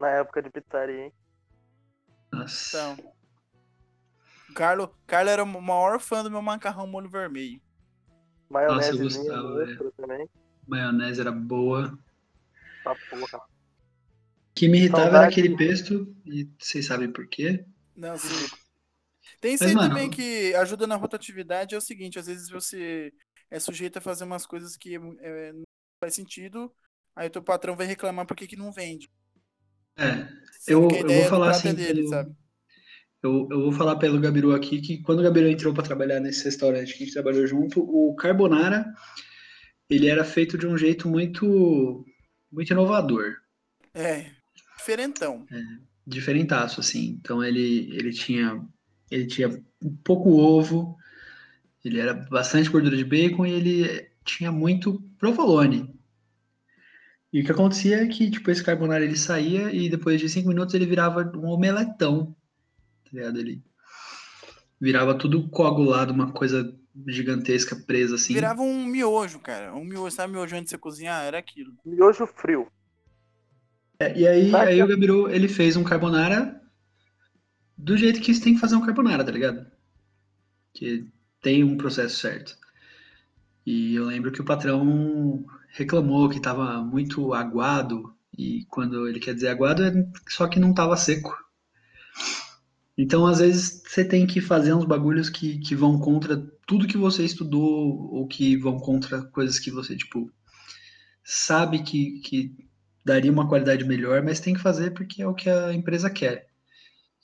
na época de pizzaria, hein? Nossa. Então. Carlo, Carlo era o maior fã do meu macarrão molho vermelho. Maionesezinha gostava, extra também. Maionese era boa. Pra porra. O que me irritava era Saudade. aquele pesto, e vocês sabem por quê. Não, sim. Tem isso mano- também que ajuda na rotatividade, é o seguinte, às vezes você é sujeito a fazer umas coisas que é, não faz sentido, aí o teu patrão vai reclamar por que que não vende. É, eu, eu vou falar é assim dele, pelo, sabe? Eu, eu vou falar pelo Gabiru aqui que quando o Gabiru entrou para trabalhar nesse restaurante que a gente trabalhou junto, o carbonara ele era feito de um jeito muito muito inovador, É, diferentão. diferentaço assim. Então ele ele tinha ele tinha pouco ovo, ele era bastante gordura de bacon e ele tinha muito provolone. E o que acontecia é que tipo esse carbonara ele saía e depois de cinco minutos ele virava um omeletão, tá ligado? Ele virava tudo coagulado, uma coisa gigantesca presa assim. Virava um miojo, cara. Um miojo, sabe miojo antes de você cozinhar? Era aquilo. Miojo frio. É, e aí, aí o Gabiru, ele fez um carbonara do jeito que você tem que fazer um carbonara, tá ligado? Que tem um processo certo. E eu lembro que o patrão reclamou que tava muito aguado, e quando ele quer dizer aguado é só que não tava seco. Então, às vezes, você tem que fazer uns bagulhos que, que vão contra tudo que você estudou, ou que vão contra coisas que você, tipo, sabe que, que daria uma qualidade melhor, mas tem que fazer porque é o que a empresa quer.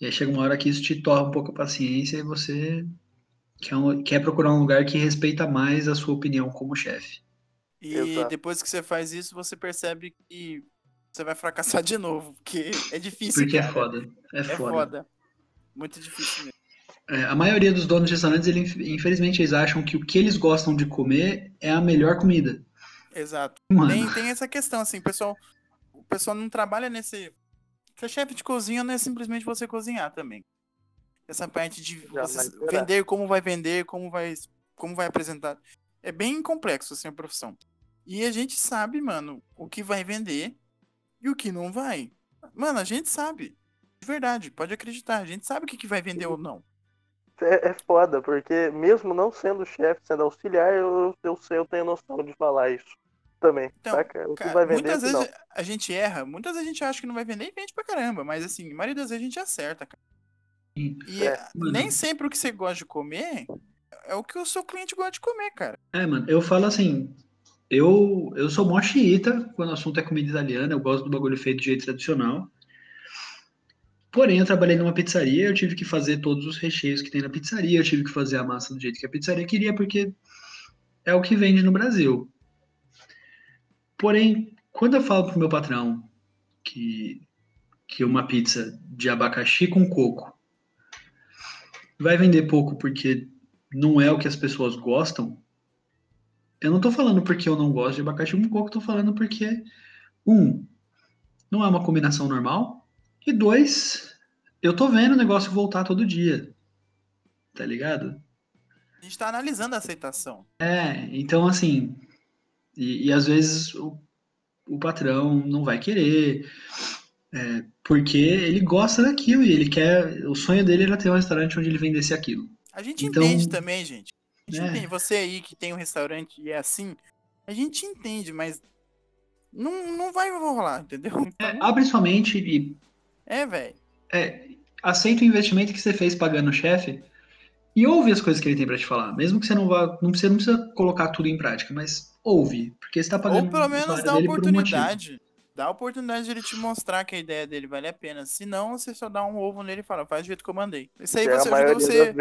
E aí chega uma hora que isso te torna um pouco a paciência e você quer, quer procurar um lugar que respeita mais a sua opinião como chefe. E Exato. depois que você faz isso, você percebe que você vai fracassar *laughs* de novo, porque é difícil, Porque é cara. foda. É É foda. foda. Muito difícil mesmo. é, a maioria dos donos de restaurantes, ele, infelizmente, eles acham que o que eles gostam de comer é a melhor comida. Exato. Tem, tem essa questão, assim, o pessoal, o pessoal não trabalha nesse. Ser chefe de cozinha não é simplesmente você cozinhar também. Essa parte de vender, como vai vender, como vai, como vai apresentar. É bem complexo, assim, a profissão. E a gente sabe, mano, o que vai vender e o que não vai. Mano, a gente sabe. De verdade, pode acreditar. A gente sabe o que, que vai vender ou não. É, é foda, porque mesmo não sendo chefe, sendo auxiliar, eu, eu sei, eu tenho noção de falar isso também. Então, saca? O que Cara, vai vender, muitas que não. vezes a gente erra, muitas vezes a gente acha que não vai vender e vende pra caramba, mas assim, a maioria das vezes a gente acerta, cara. E É. eh, nem sempre o que você gosta de comer é o que o seu cliente gosta de comer, cara. É, mano, eu falo assim, eu, eu sou mó xiita quando o assunto é comida italiana, eu gosto do bagulho feito de jeito tradicional. Porém, eu trabalhei numa pizzaria, eu tive que fazer todos os recheios que tem na pizzaria, eu tive que fazer a massa do jeito que a pizzaria queria, porque é o que vende no Brasil. Porém, quando eu falo pro meu patrão que, que uma pizza de abacaxi com coco vai vender pouco porque não é o que as pessoas gostam, eu não tô falando porque eu não gosto de abacaxi com coco, tô falando porque, um, não é uma combinação normal, e dois, eu tô vendo o negócio voltar todo dia. Tá ligado? A gente tá analisando a aceitação. É, então assim, e, e às vezes o, o patrão não vai querer, é, porque ele gosta daquilo e ele quer, o sonho dele era ter um restaurante onde ele vendesse aquilo. A gente Então- entende também, gente. A gente É. entende. Você aí que tem um restaurante e é assim, a gente entende, mas não, não vai rolar, entendeu? É, Então, abre sua mente e é, velho. é, aceita o investimento que você fez pagando o chefe e ouve as coisas que ele tem pra te falar. Mesmo que você não vá, não precisa, não precisa colocar tudo em prática, mas ouve, porque você tá pagando Ou pelo menos dá por um oportunidade. Dá a oportunidade de ele te mostrar que a ideia dele vale a pena. Se não, você só dá um ovo nele e fala, faz do jeito que eu mandei. Isso aí é você ajuda você.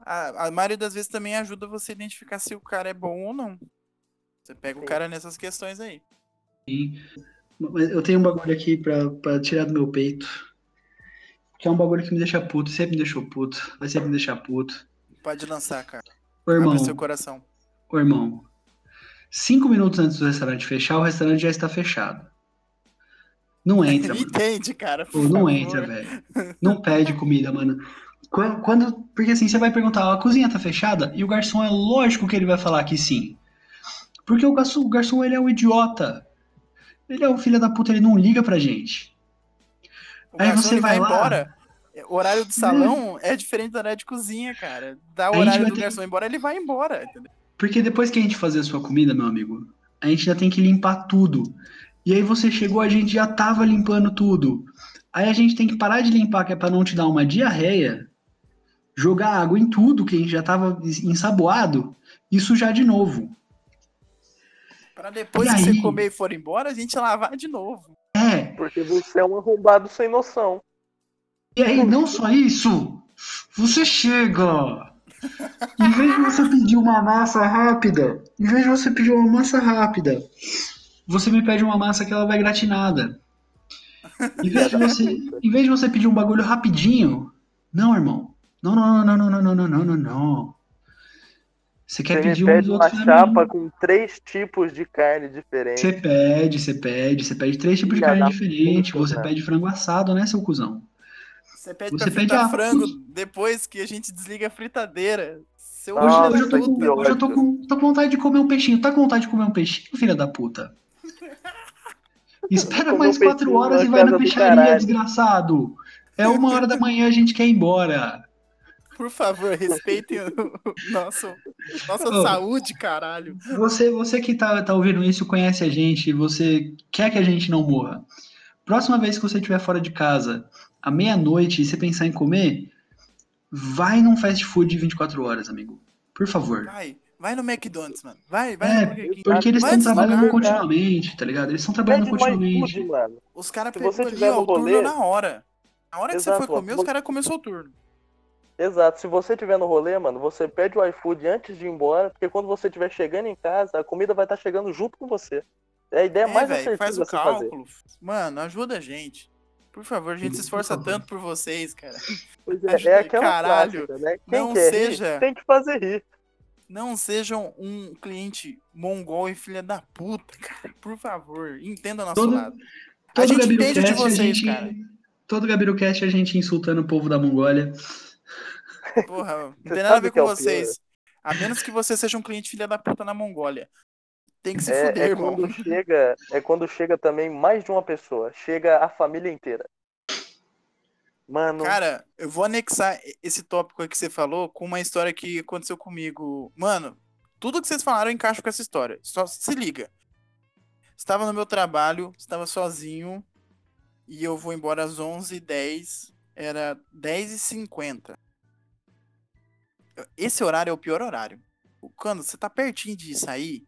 A, a maioria das vezes também ajuda você a identificar se o cara é bom ou não. Você pega o Sim. cara nessas questões aí. Mas eu tenho um bagulho aqui pra, pra tirar do meu peito. Que é um bagulho que me deixa puto, sempre me deixou puto, vai sempre me deixar puto. Pode lançar, cara. Ô irmão, Abre seu coração. ô irmão, cinco minutos antes do restaurante fechar, o restaurante já está fechado. Não entra, *laughs* mano. Entende, cara. Pô, não favor. entra, velho. Não pede comida, mano. Quando, quando- porque assim, você vai perguntar, a cozinha tá fechada? E o garçom é lógico que ele vai falar que sim. Porque o garçom, o garçom ele é um idiota. Ele é um filho da puta, ele não liga pra gente. O Aí você vai vai lá. embora. O horário do salão é diferente do horário de cozinha, cara. Dá o horário do ter- garçom embora, ele vai embora. entendeu? Porque depois que a gente fazer a sua comida, meu amigo, a gente ainda tem que limpar tudo. E aí você chegou, a gente já tava limpando tudo. Aí a gente tem que parar de limpar, que é pra não te dar uma diarreia, jogar água em tudo, que a gente já tava ensaboado, e sujar de novo. Pra depois E que aí? você comer e for embora, a gente lavar de novo. É, Porque você é um arrombado sem noção. e aí não só isso, você chega. Em vez de você pedir uma massa rápida, em vez de você pedir uma massa rápida, você me pede uma massa que ela vai gratinada. Em vez de você, em vez de você pedir um bagulho rapidinho, não, irmão. Não, não, não, não, não, não, não, não, não, não. Você quer Você me pedir um pede uma risoto chapa com três tipos de carne diferentes. Você pede, você pede, você pede três tipos de carne da diferentes. puta, Você cara. pede frango assado, né, seu cuzão? Você pede Você pra pede fritar a- frango depois que a gente desliga a fritadeira. Seu Hoje- Nossa, hoje eu tô, com, hoje eu tô, com, tô com vontade de comer um peixinho. Tá com vontade de comer um peixinho, filha da puta? *laughs* Espera mais um quatro horas e vai na peixaria, desgraçado. É uma hora da manhã, a gente quer ir embora. Por favor, respeitem o nosso, nossa Ô. saúde, caralho. Você, você que tá, tá ouvindo isso, conhece a gente, você quer que a gente não morra. Próxima vez que você estiver fora de casa, à meia-noite, e você pensar em comer, vai num fast food de 24 horas, amigo. Por favor. Vai, vai no McDonald's, mano. Vai, vai É. Porque eles estão trabalhando lugar, cara. continuamente, tá ligado? Eles estão trabalhando continuamente. mano. Os caras você ali, ó, o turno na hora. Na hora que Exato, você foi comer, ó. os caras começou o turno. Exato. Se você tiver no rolê, mano, você pede o iFood antes de ir embora, porque quando você estiver chegando em casa, a comida vai estar chegando junto com você. É a ideia É, mais assertiva faz o a se fazer. cálculo. Mano, ajuda a gente. Por favor, a gente se esforça tanto por vocês, cara. Pois é, Ajuda- é aquela caralho, clássica, né? Quem não quer seja- rir, tem que fazer rir. Não sejam um cliente mongol e filha da puta, cara. Por favor, entenda nosso Todo- lado. A Todo gente entende de a vocês, gente. cara. Todo Gabirocast a gente insultando o povo da Mongólia. Porra, *laughs* não tem nada a ver é com o vocês. A menos que você seja um cliente filha da puta na Mongólia. Tem que se É, fuder, é irmão. quando chega, é quando chega também mais de uma pessoa. Chega a família inteira. Mano, Cara, eu vou anexar esse tópico aí que você falou com uma história que aconteceu comigo. Mano, tudo que vocês falaram encaixa com essa história. Só se liga. Estava no meu trabalho, estava sozinho e eu vou embora às 11h10. Era 10h50. Esse horário é o pior horário. Quando você tá pertinho de sair,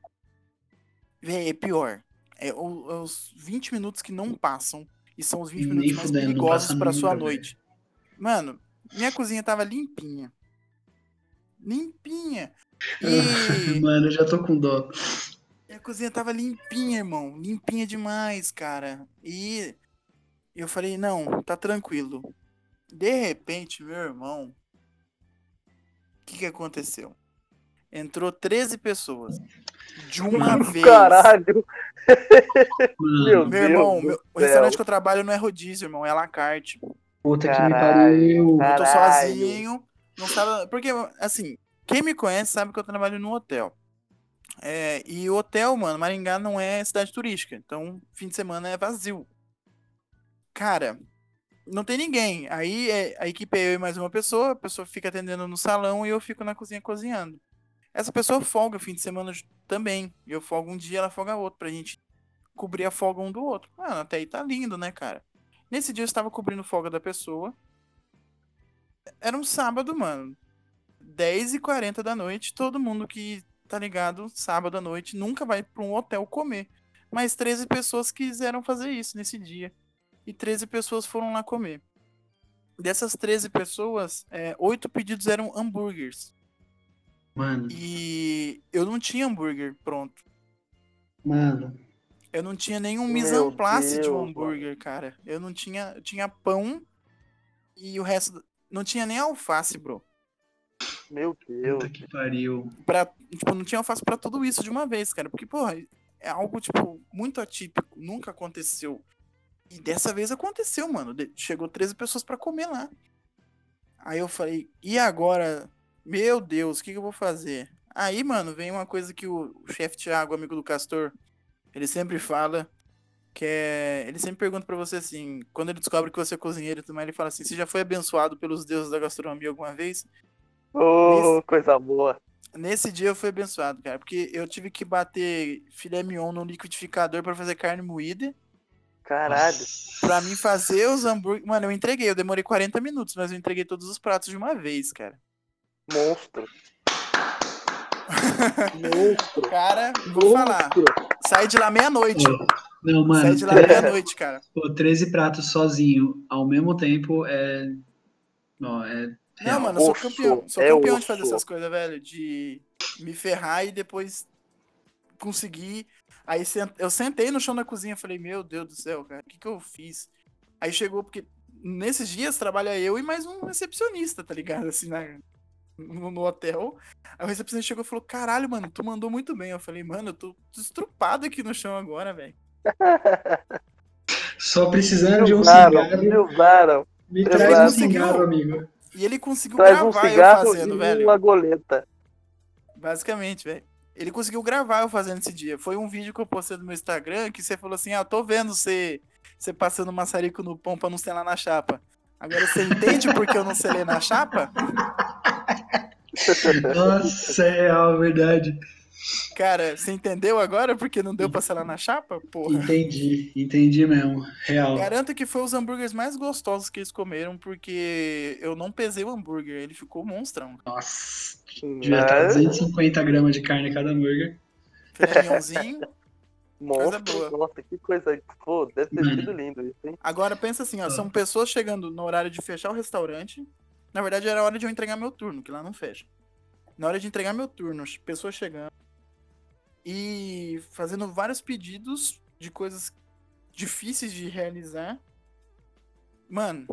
é pior. É os 20 minutos que não passam e são os 20 Nem minutos mais fudendo, perigosos passa pra sua noite. Mano, minha cozinha tava limpinha. Limpinha. E *laughs* Mano, eu já tô com dó. minha cozinha tava limpinha, irmão. Limpinha demais, cara. E eu falei, não, tá tranquilo. De repente, meu irmão, que que aconteceu? Entrou 13 pessoas. De uma vez. caralho. *laughs* Mano, Meu Meu irmão, Deus meu- o restaurante que eu trabalho não é rodízio, irmão, é à la carte. puta que me Caralho, pariu. cara. Eu tô Caralho. sozinho, não sabe. Porque, assim, quem me conhece sabe que eu trabalho no hotel. É, e o hotel, mano, Maringá não é cidade turística. Então, fim de semana é vazio. Cara, não tem ninguém. Aí é- a equipe é eu e mais uma pessoa, a pessoa fica atendendo no salão e eu fico na cozinha cozinhando. Essa pessoa folga fim de semana também. Eu folgo um dia, ela folga outro, pra gente cobrir a folga um do outro. Mano, até aí tá lindo, né, cara? Nesse dia eu estava cobrindo folga da pessoa. Era um sábado, mano. 10h40 da noite, todo mundo que tá ligado, sábado à noite, nunca vai pra um hotel comer. Mas 13 pessoas quiseram fazer isso nesse dia. E 13 pessoas foram lá comer. Dessas 13 pessoas, é, 8 pedidos eram hambúrgueres. Mano, E eu não tinha hambúrguer pronto. mano. Eu não tinha nenhum mise en place de um Deus, hambúrguer, cara. Eu não tinha. Eu tinha pão e o resto. Não tinha nem alface, bro. Meu Deus. Puta que pariu. Pra, tipo, não tinha alface pra tudo isso de uma vez, cara. Porque, porra, é algo, tipo, muito atípico. Nunca aconteceu. E dessa vez aconteceu, mano. Chegou 13 pessoas pra comer lá. Aí eu falei, e agora? Meu Deus, o que, que eu vou fazer? Aí, mano, vem uma coisa que o, o chefe Thiago, amigo do Castor, ele sempre fala. Que é. Ele sempre pergunta pra você assim, quando ele descobre que você é cozinheiro e tudo mais, ele fala assim: você já foi abençoado pelos deuses da gastronomia alguma vez? Ô, coisa boa. Nesse dia eu fui abençoado, cara, porque eu tive que bater filé mignon no liquidificador pra fazer carne moída, Caralho. pra mim fazer os hambúrgueres. Mano, eu entreguei, eu demorei 40 minutos, mas eu entreguei todos os pratos de uma vez, cara. Monstro. Monstro. Cara, vou falar, Monstro. sai de lá meia-noite. Não, Sai mano. de lá meia-noite, cara. *laughs* Pô, 13 pratos sozinho ao mesmo tempo é. Ó, é. Não, mano, eu sou Osso, campeão. Sou é campeão de fazer osso. essas coisas, velho. De me ferrar e depois conseguir. Aí eu sentei no chão da cozinha e falei, meu Deus do céu, cara, o que, que eu fiz? Aí chegou, porque nesses dias trabalha eu e mais um recepcionista, tá ligado? Assim, na, no, no hotel. Aí o recepcionista chegou e falou, caralho, mano, tu mandou muito bem. Eu falei, mano, eu tô estrupado aqui no chão agora, velho. *laughs* Só precisando de um cigarro. me Exato. traz um cigarro, amigo. E ele conseguiu Traz um gravar eu cigarro fazendo, e velho. uma goleta. Basicamente, velho. Ele conseguiu gravar eu fazendo esse dia. Foi um vídeo que eu postei no meu Instagram que você falou assim: Ah, tô vendo você, você passando maçarico no pão pra não selar na chapa. Agora você entende por que eu não selei na chapa? *laughs* Nossa, é real, verdade. Cara, você entendeu agora porque não deu pra selar na chapa? Porra. Entendi, entendi mesmo. Real. Garanto que foi os hambúrgueres mais gostosos que eles comeram, porque eu não pesei o hambúrguer, ele ficou monstrão. Nossa. Devia estar Mas, 250 gramas de carne cada hambúrguer. Filé mignonzinho. *laughs* monstro. boa. Nossa, que coisa. Pô, deve ter sido lindo isso, hein? Agora pensa assim, ó, são pessoas chegando no horário de fechar o restaurante. Na verdade, era a hora de eu entregar meu turno, que lá não fecha. Na hora de entregar meu turno, pessoas chegando e fazendo vários pedidos de coisas difíceis de realizar. Mano,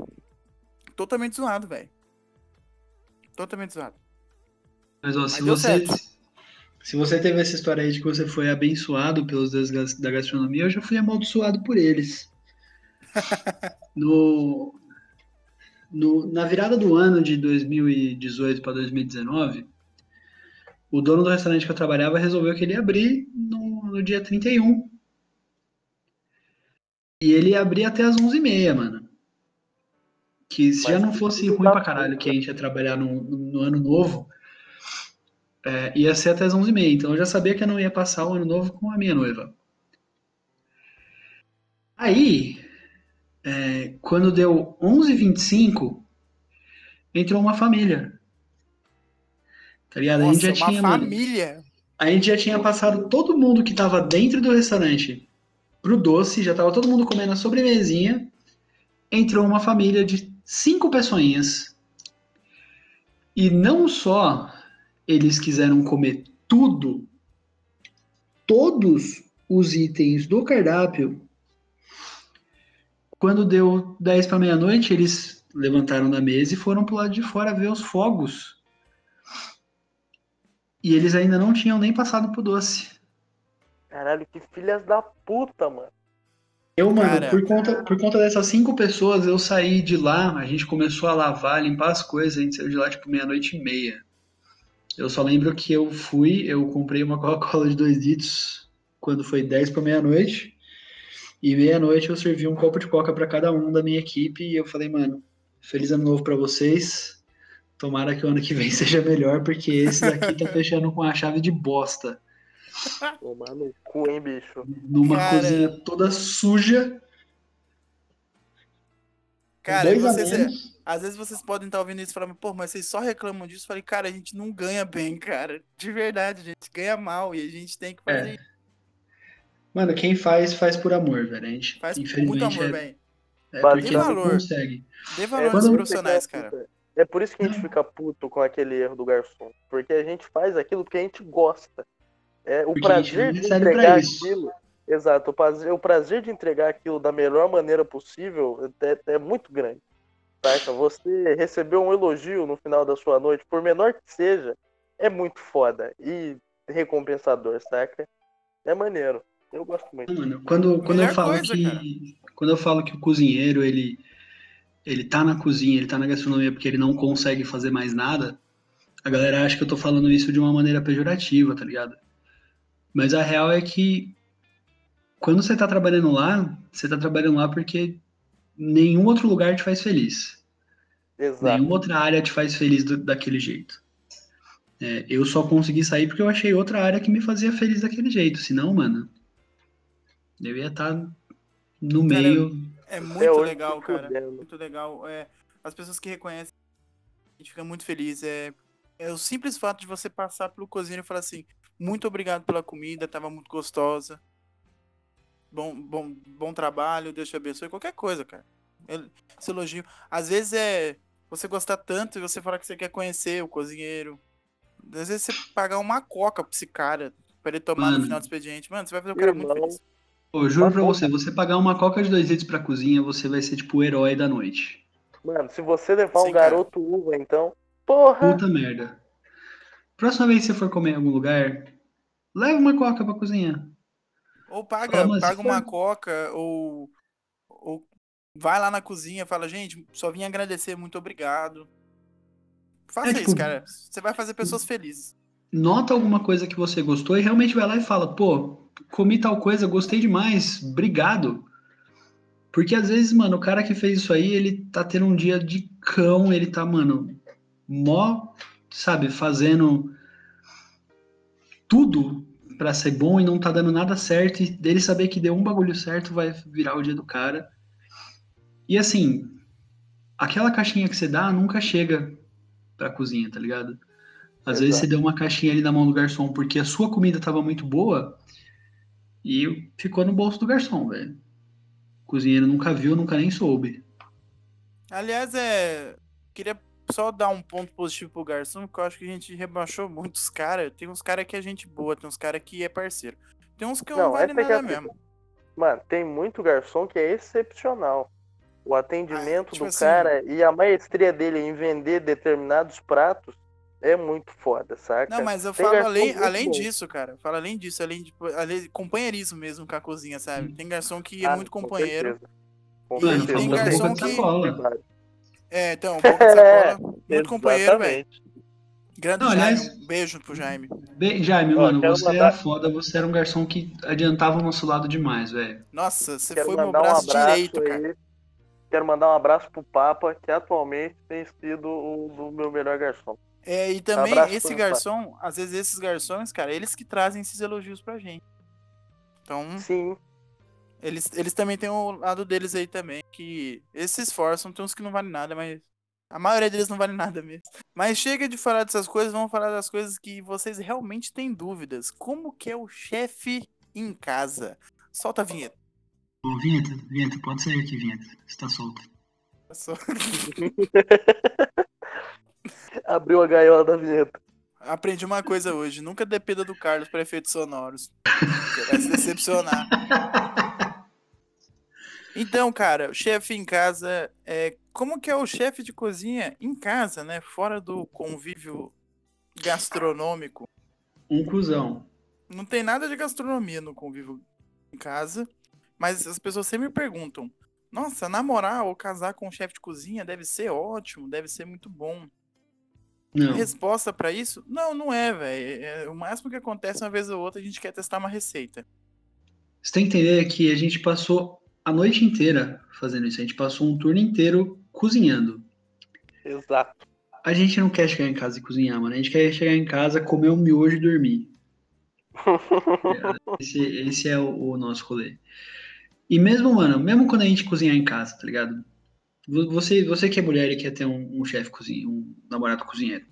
totalmente zoado, velho. Totalmente zoado. Mas, ó, se deu você, certo. se você teve essa história aí de que você foi abençoado pelos deuses da gastronomia, eu já fui amaldiçoado por eles. *laughs* No, no- na virada do ano de 2018 para 2019, o dono do restaurante que eu trabalhava resolveu que ele ia abrir no, no dia 31. E ele ia abrir até as 11h30, mano. Que se já Mas não que fosse ruim da pra caralho que a gente ia trabalhar no, no- no ano novo, é, ia ser até as 11h30. Então eu já sabia que eu não ia passar o ano novo com a minha noiva. Aí, é, quando deu 11h25, entrou uma família. Tá ligado? a gente Nossa, já uma tinha, mano, família. a gente já tinha passado todo mundo que tava dentro do restaurante pro doce, já tava todo mundo comendo a sobremesinha. Entrou uma família de cinco pessoinhas. E não só eles quiseram comer tudo, todos os itens do cardápio. Quando deu 10 para meia-noite, eles levantaram da mesa e foram pro lado de fora ver os fogos. E eles ainda não tinham nem passado pro doce. Caralho, que filhas da puta, mano. Eu, mano, Cara. por conta, por conta dessas cinco pessoas, eu saí de lá, a gente começou a lavar, limpar as coisas, a gente saiu de lá tipo meia-noite e meia. Eu só lembro que eu fui, eu comprei uma Coca-Cola de 2 litros quando foi 10 para meia-noite. E meia-noite eu servi um copo de coca para cada um da minha equipe e eu falei, mano, feliz ano novo para vocês. Tomara que o ano que vem *laughs* seja melhor, porque esse daqui tá fechando com a chave de bosta. Tomar no cu, hein, bicho. Numa Cara. cozinha toda suja, Cara, dois é- às vezes vocês podem estar ouvindo isso e falando, pô, mas vocês só reclamam disso. Eu falei, cara, a gente não ganha bem, cara. De verdade, a gente ganha mal e a gente tem que fazer É. isso. Mano, quem faz, faz por amor, velho. A gente, Faz infelizmente, muito amor, é, velho. é não valor. consegue. Dê valor É nos quando- profissionais, cara. É por isso que a gente fica puto com aquele erro do garçom. Porque a gente faz aquilo que a gente gosta. É o Porque prazer de entregar aquilo. Exato, o prazer, o prazer de entregar aquilo da melhor maneira possível é, é muito grande. Saca? Você receber um elogio no final da sua noite, por menor que seja, é muito foda e recompensador, saca? É maneiro. Eu gosto muito. Mano, quando, quando eu falo coisa, que cara. quando eu falo que o cozinheiro ele ele tá na cozinha, ele tá na gastronomia porque ele não consegue fazer mais nada, a galera acha que eu tô falando isso de uma maneira pejorativa, tá ligado? Mas a real é que quando você tá trabalhando lá, você tá trabalhando lá porque nenhum outro lugar te faz feliz. Exato. Nenhuma outra área te faz feliz do- daquele jeito. É, eu só consegui sair porque eu achei outra área que me fazia feliz daquele jeito. Senão, mano, eu ia estar no Cara, meio. É muito legal, cara. fudendo. Muito legal. É, as pessoas que reconhecem, a gente fica muito feliz. É, é o simples fato de você passar pelo cozinheiro e falar assim: muito obrigado pela comida, tava muito gostosa. Bom, bom, bom trabalho, Deus te abençoe. Qualquer coisa, cara. Esse elogio. Às vezes é você gostar tanto e você falar que você quer conhecer o cozinheiro. Às vezes você pagar uma coca pra esse cara, pra ele tomar no Mano. final do expediente. Mano, você vai fazer o cara muito Irmão, feliz. Pô, juro pra você, você pagar uma coca de dois litros pra cozinha, você vai ser tipo o herói da noite. Mano, se você levar Sim, um cara. garoto uva, então. Porra! Puta merda. Próxima vez que você for comer em algum lugar, leva uma coca pra cozinha. Ou paga, paga uma for- coca, ou, ou vai lá na cozinha e fala, gente, só vim agradecer, muito obrigado. Faça É, isso, tipo, cara. Você vai fazer pessoas felizes. Nota alguma coisa que você gostou e realmente vai lá e fala, pô, comi tal coisa, gostei demais, obrigado. Porque às vezes, mano, o cara que fez isso aí, ele tá tendo um dia de cão, ele tá, mano, mó, sabe, fazendo tudo pra ser bom e não tá dando nada certo, e dele saber que deu um bagulho certo vai virar o dia do cara. E assim, aquela caixinha que você dá nunca chega pra cozinha, tá ligado? Às vezes Exato. você deu uma caixinha ali na mão do garçom porque a sua comida tava muito boa e ficou no bolso do garçom, velho. O cozinheiro nunca viu, nunca nem soube. Aliás, é. Queria só dar um ponto positivo pro garçom, porque eu acho que a gente rebaixou muitos caras. Tem uns caras que é gente boa, tem uns caras que é parceiro. Tem uns que não, Não, vale que é nada fita. mesmo. Mano, tem muito garçom que é excepcional. O atendimento Ah, tipo do assim- cara e a maestria dele em vender determinados pratos é muito foda, saca? Não, mas eu Tem falo além, além bom. disso, cara. Eu falo além disso, além de além, companheirismo mesmo com a cozinha, sabe? Tem garçom que é Ah, muito com companheiro. certeza. Com Mano, certeza. tem garçom tem que-. É, então, boca de sacola, muito companheiro, velho. Grande Não, Jaime, aliás- um beijo pro Jaime. Bem, Jaime, Ó, mano, você mandar- era foda, você era um garçom que adiantava o nosso lado demais, velho. Nossa, você Quero foi meu mandar um braço abraço direito, aí. cara. Quero mandar um abraço pro Papa, que atualmente tem sido o do meu melhor garçom. É, e também Abraço esse garçom, às vezes esses garçons, cara, eles que trazem esses elogios pra gente. Então, Sim, eles, eles também têm o lado deles aí também, que eles se esforçam, tem uns que não valem nada, mas a maioria deles não vale nada mesmo. Mas chega de falar dessas coisas, vamos falar das coisas que vocês realmente têm dúvidas. Como que é o chefe em casa? Solta a vinheta. Ô, Vinheta, Vinheta, pode sair aqui, Vinheta. Você tá solto. Só- *laughs* *laughs* abriu a gaiola da vinheta. Aprendi uma coisa hoje, nunca dependa do Carlos para efeitos sonoros. Você vai se decepcionar. Então, cara, o chefe em casa, é, como que é o chefe de cozinha em casa, né? Fora do convívio gastronômico. Um cuzão. Não tem nada de gastronomia no convívio em casa, mas as pessoas sempre me perguntam: Nossa, namorar ou casar com um chefe de cozinha deve ser ótimo, deve ser muito bom. A Não. resposta pra isso? Não, não é, velho. É, o máximo que acontece uma vez ou outra a gente quer testar uma receita. Você tem que entender que a gente passou a noite inteira fazendo isso. A gente passou um turno inteiro cozinhando. Exato. A gente não quer chegar em casa e cozinhar, mano. A gente quer chegar em casa, comer um miojo e dormir. *laughs* Esse, esse é o, o nosso rolê. E mesmo, mano, mesmo quando a gente cozinhar em casa, tá ligado? Vo- Você, você que é mulher e quer ter um, um chefe cozinha, um namorado cozinheiro.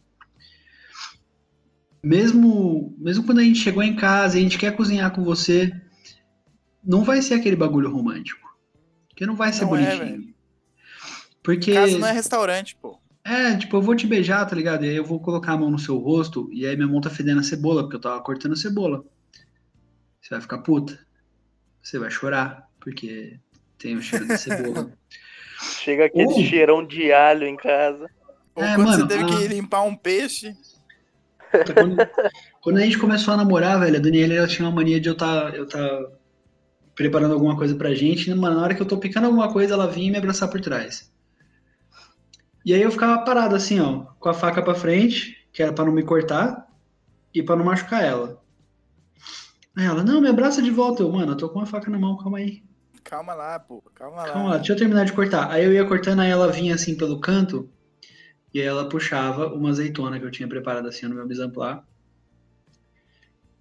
Mesmo, mesmo quando a gente chegou em casa e a gente quer cozinhar com você, não vai ser aquele bagulho romântico. Porque não vai ser Não é, bonitinho. Porque. Casa não é restaurante, pô. É, tipo, eu vou te beijar, tá ligado? E aí eu vou colocar a mão no seu rosto e aí minha mão tá fedendo a cebola, porque eu tava cortando a cebola. Você vai ficar puta. Você vai chorar, porque tem o cheiro de cebola. *laughs* Chega aquele Uh. cheirão de alho em casa. Ou É, quando mano, você teve ah. que limpar um peixe. quando, quando a gente começou a namorar, velho, a Daniela ela tinha uma mania de eu tá, eu tá preparando alguma coisa pra gente, e mano, na hora que eu tô picando alguma coisa, ela vinha me abraçar por trás. E aí eu ficava parado assim, ó, com a faca pra frente, que era pra não me cortar e pra não machucar ela. Aí ela, não, me abraça de volta. Eu, mano, eu tô com a faca na mão, calma aí. Calma lá, pô. Calma lá. Calma lá, deixa eu terminar de cortar. Aí eu ia cortando, aí ela vinha assim pelo canto, e aí ela puxava uma azeitona que eu tinha preparado assim no meu place,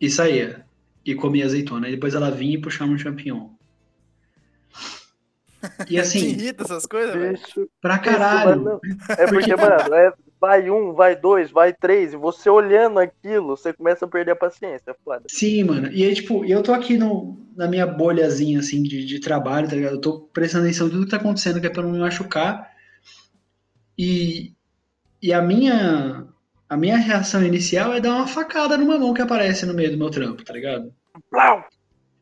e saía. E comia azeitona. Aí depois ela vinha e puxava um champignon. E *laughs* Te assim, irrita essas coisas, velho? Pra isso, caralho. mano. É porque, mano, é- vai um, vai dois, vai três, e você olhando aquilo, você começa a perder a paciência, é foda. Sim, mano. E aí, tipo, eu tô aqui no, na minha bolhazinha, assim, de, de trabalho, tá ligado? Eu tô prestando atenção em tudo que tá acontecendo, que é pra não me machucar. E, e a minha a minha reação inicial é dar uma facada numa mão que aparece no meio do meu trampo, tá ligado? Plau!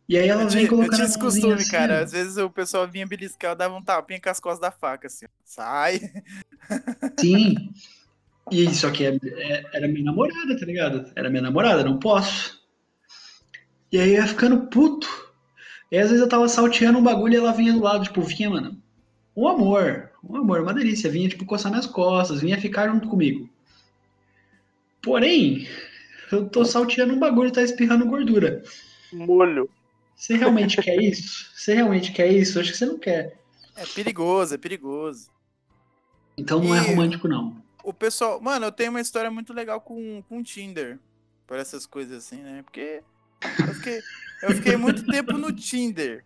E aí ela vem tinha, eu colocando tinha a esse costume, assim, cara. Às vezes o pessoal vinha beliscar, eu dava um tapinha com as costas da faca, assim. Sai. Sim. *laughs* E só que é- é- era minha namorada, tá ligado? Era minha namorada, não posso. E aí eu ia ficando puto. E aí, às vezes eu tava salteando um bagulho e ela vinha do lado, tipo, vinha, mano. Um amor, um amor, uma delícia. Vinha, tipo, coçar minhas costas, vinha ficar junto comigo. Porém, eu tô salteando um bagulho e tá espirrando gordura. Molho. Você realmente quer isso? Você realmente quer isso? Acho que você não quer. É perigoso, é perigoso. Então não é E- romântico, não. O pessoal. Mano, eu tenho uma história muito legal com, com Tinder. Por essas coisas assim, né? Porque eu fiquei, eu fiquei muito tempo no Tinder.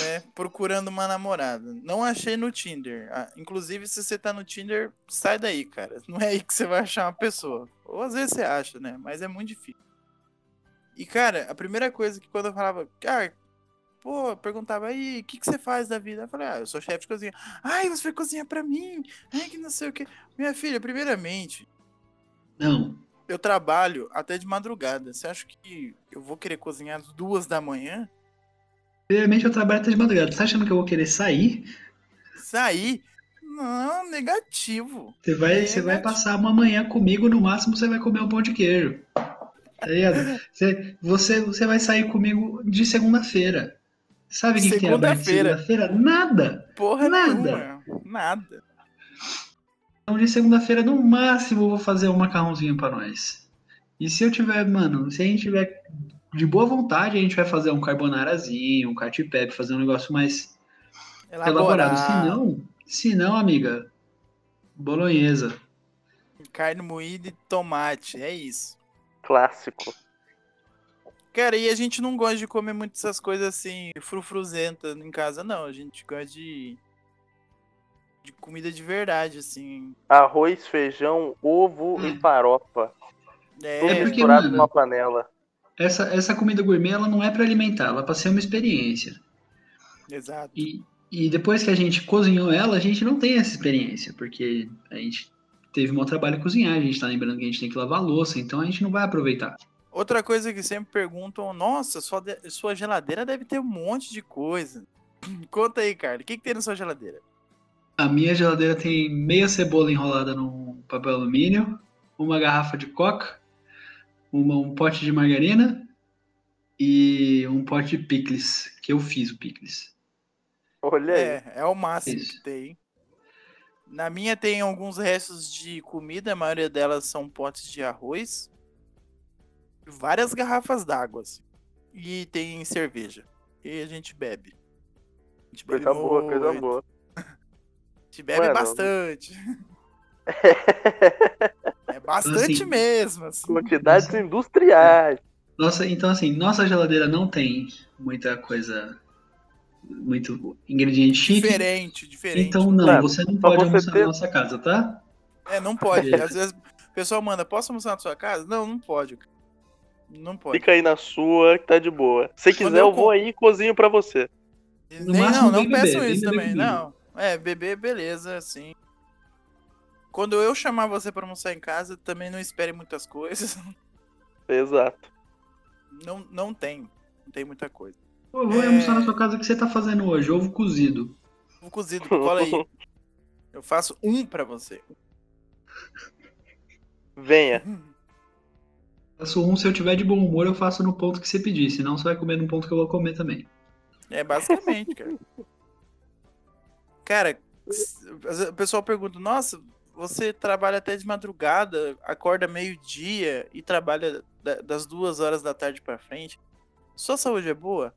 Né? Procurando uma namorada. Não achei no Tinder. Ah, inclusive, se você tá no Tinder, sai daí, cara. Não é aí que você vai achar uma pessoa. Ou às vezes você acha, né? Mas é muito difícil. E, cara, a primeira coisa que quando eu falava, cara, pô, perguntava, aí, o que, que você faz da vida? Eu falei, ah, eu sou chefe de cozinha. Ai, você vai cozinhar pra mim? Ai, que não sei o que. Minha filha, primeiramente, Não. eu trabalho até de madrugada. Você acha que eu vou querer cozinhar às duas da manhã? Primeiramente eu trabalho até de madrugada. Você tá achando que eu vou querer sair? Sair? Não, negativo. Você vai, você vai passar uma manhã comigo, no máximo você vai comer um pão de queijo. Tá ligado? *laughs* Você, você, você vai sair comigo de segunda-feira. Sabe o que, que aberto de Segunda-feira. Nada. Porra Nada. nenhuma. Nada. Então, de segunda-feira, no máximo, eu vou fazer um macarrãozinho pra nós. E se eu tiver, mano, se a gente tiver de boa vontade, a gente vai fazer um carbonarazinho, um cartipepe, fazer um negócio mais elaborado. Se Elaborado. não, se não, amiga, bolonhesa. Carne moída e tomate. É isso. Clássico. Cara, e a gente não gosta de comer muito essas coisas assim, frufruzenta em casa, não. A gente gosta de. de comida de verdade, assim. Arroz, feijão, ovo e farofa. Tudo É, porque, misturado mano, numa panela. Essa, essa comida gourmet, ela não é pra alimentar, ela é pra ser uma experiência. exato. E, e depois que a gente cozinhou ela, a gente não tem essa experiência, porque a gente teve um bom trabalho cozinhar, a gente tá lembrando que a gente tem que lavar a louça, então a gente não vai aproveitar. Outra coisa que sempre perguntam, nossa, sua, de- sua geladeira deve ter um monte de coisa. *clears throat* Conta aí, cara, o que, que tem na sua geladeira? A minha geladeira tem meia cebola enrolada num papel alumínio, uma garrafa de coca, uma- um pote de margarina e um pote de picles, que eu fiz o picles. Olha aí. É, é o máximo Isso. que tem. Na minha tem alguns restos de comida, a maioria delas são potes de arroz. Várias garrafas d'água. assim. E tem cerveja. E a gente bebe. A gente bebe Coisa boa, coisa muito. boa. A gente bebe Mano, bastante. *laughs* É bastante Assim, mesmo. assim. Quantidades Nossa. industriais. Nossa, então assim, nossa geladeira não tem muita coisa, muito ingrediente chique. Diferente, diferente. Então não, você não pode você almoçar ter- na nossa casa, tá? É, não pode. É. Às vezes o pessoal manda, posso almoçar na sua casa? Não, não pode. Não pode. Fica aí na sua, que tá de boa. Se Quando quiser, eu eu vou com- aí e cozinho pra você. No Nem, máximo, não, não beber, vem isso também. Não. É, beber, beleza, assim. Quando eu chamar você pra almoçar em casa, também não espere muitas coisas. *laughs* Exato. Não, não tem. Não tem muita coisa. Eu vou É. almoçar na sua casa, o que você tá fazendo hoje? Ovo cozido. Ovo cozido, cola aí. *laughs* Eu faço um pra você. Venha. *laughs* Faço um, se eu tiver de bom humor, eu faço no ponto que você pedir, senão você vai comer no ponto que eu vou comer também. É basicamente, cara. Cara, o pessoal pergunta: Nossa, você trabalha até de madrugada, acorda meio-dia e trabalha da- das duas horas da tarde pra frente. Sua saúde é boa?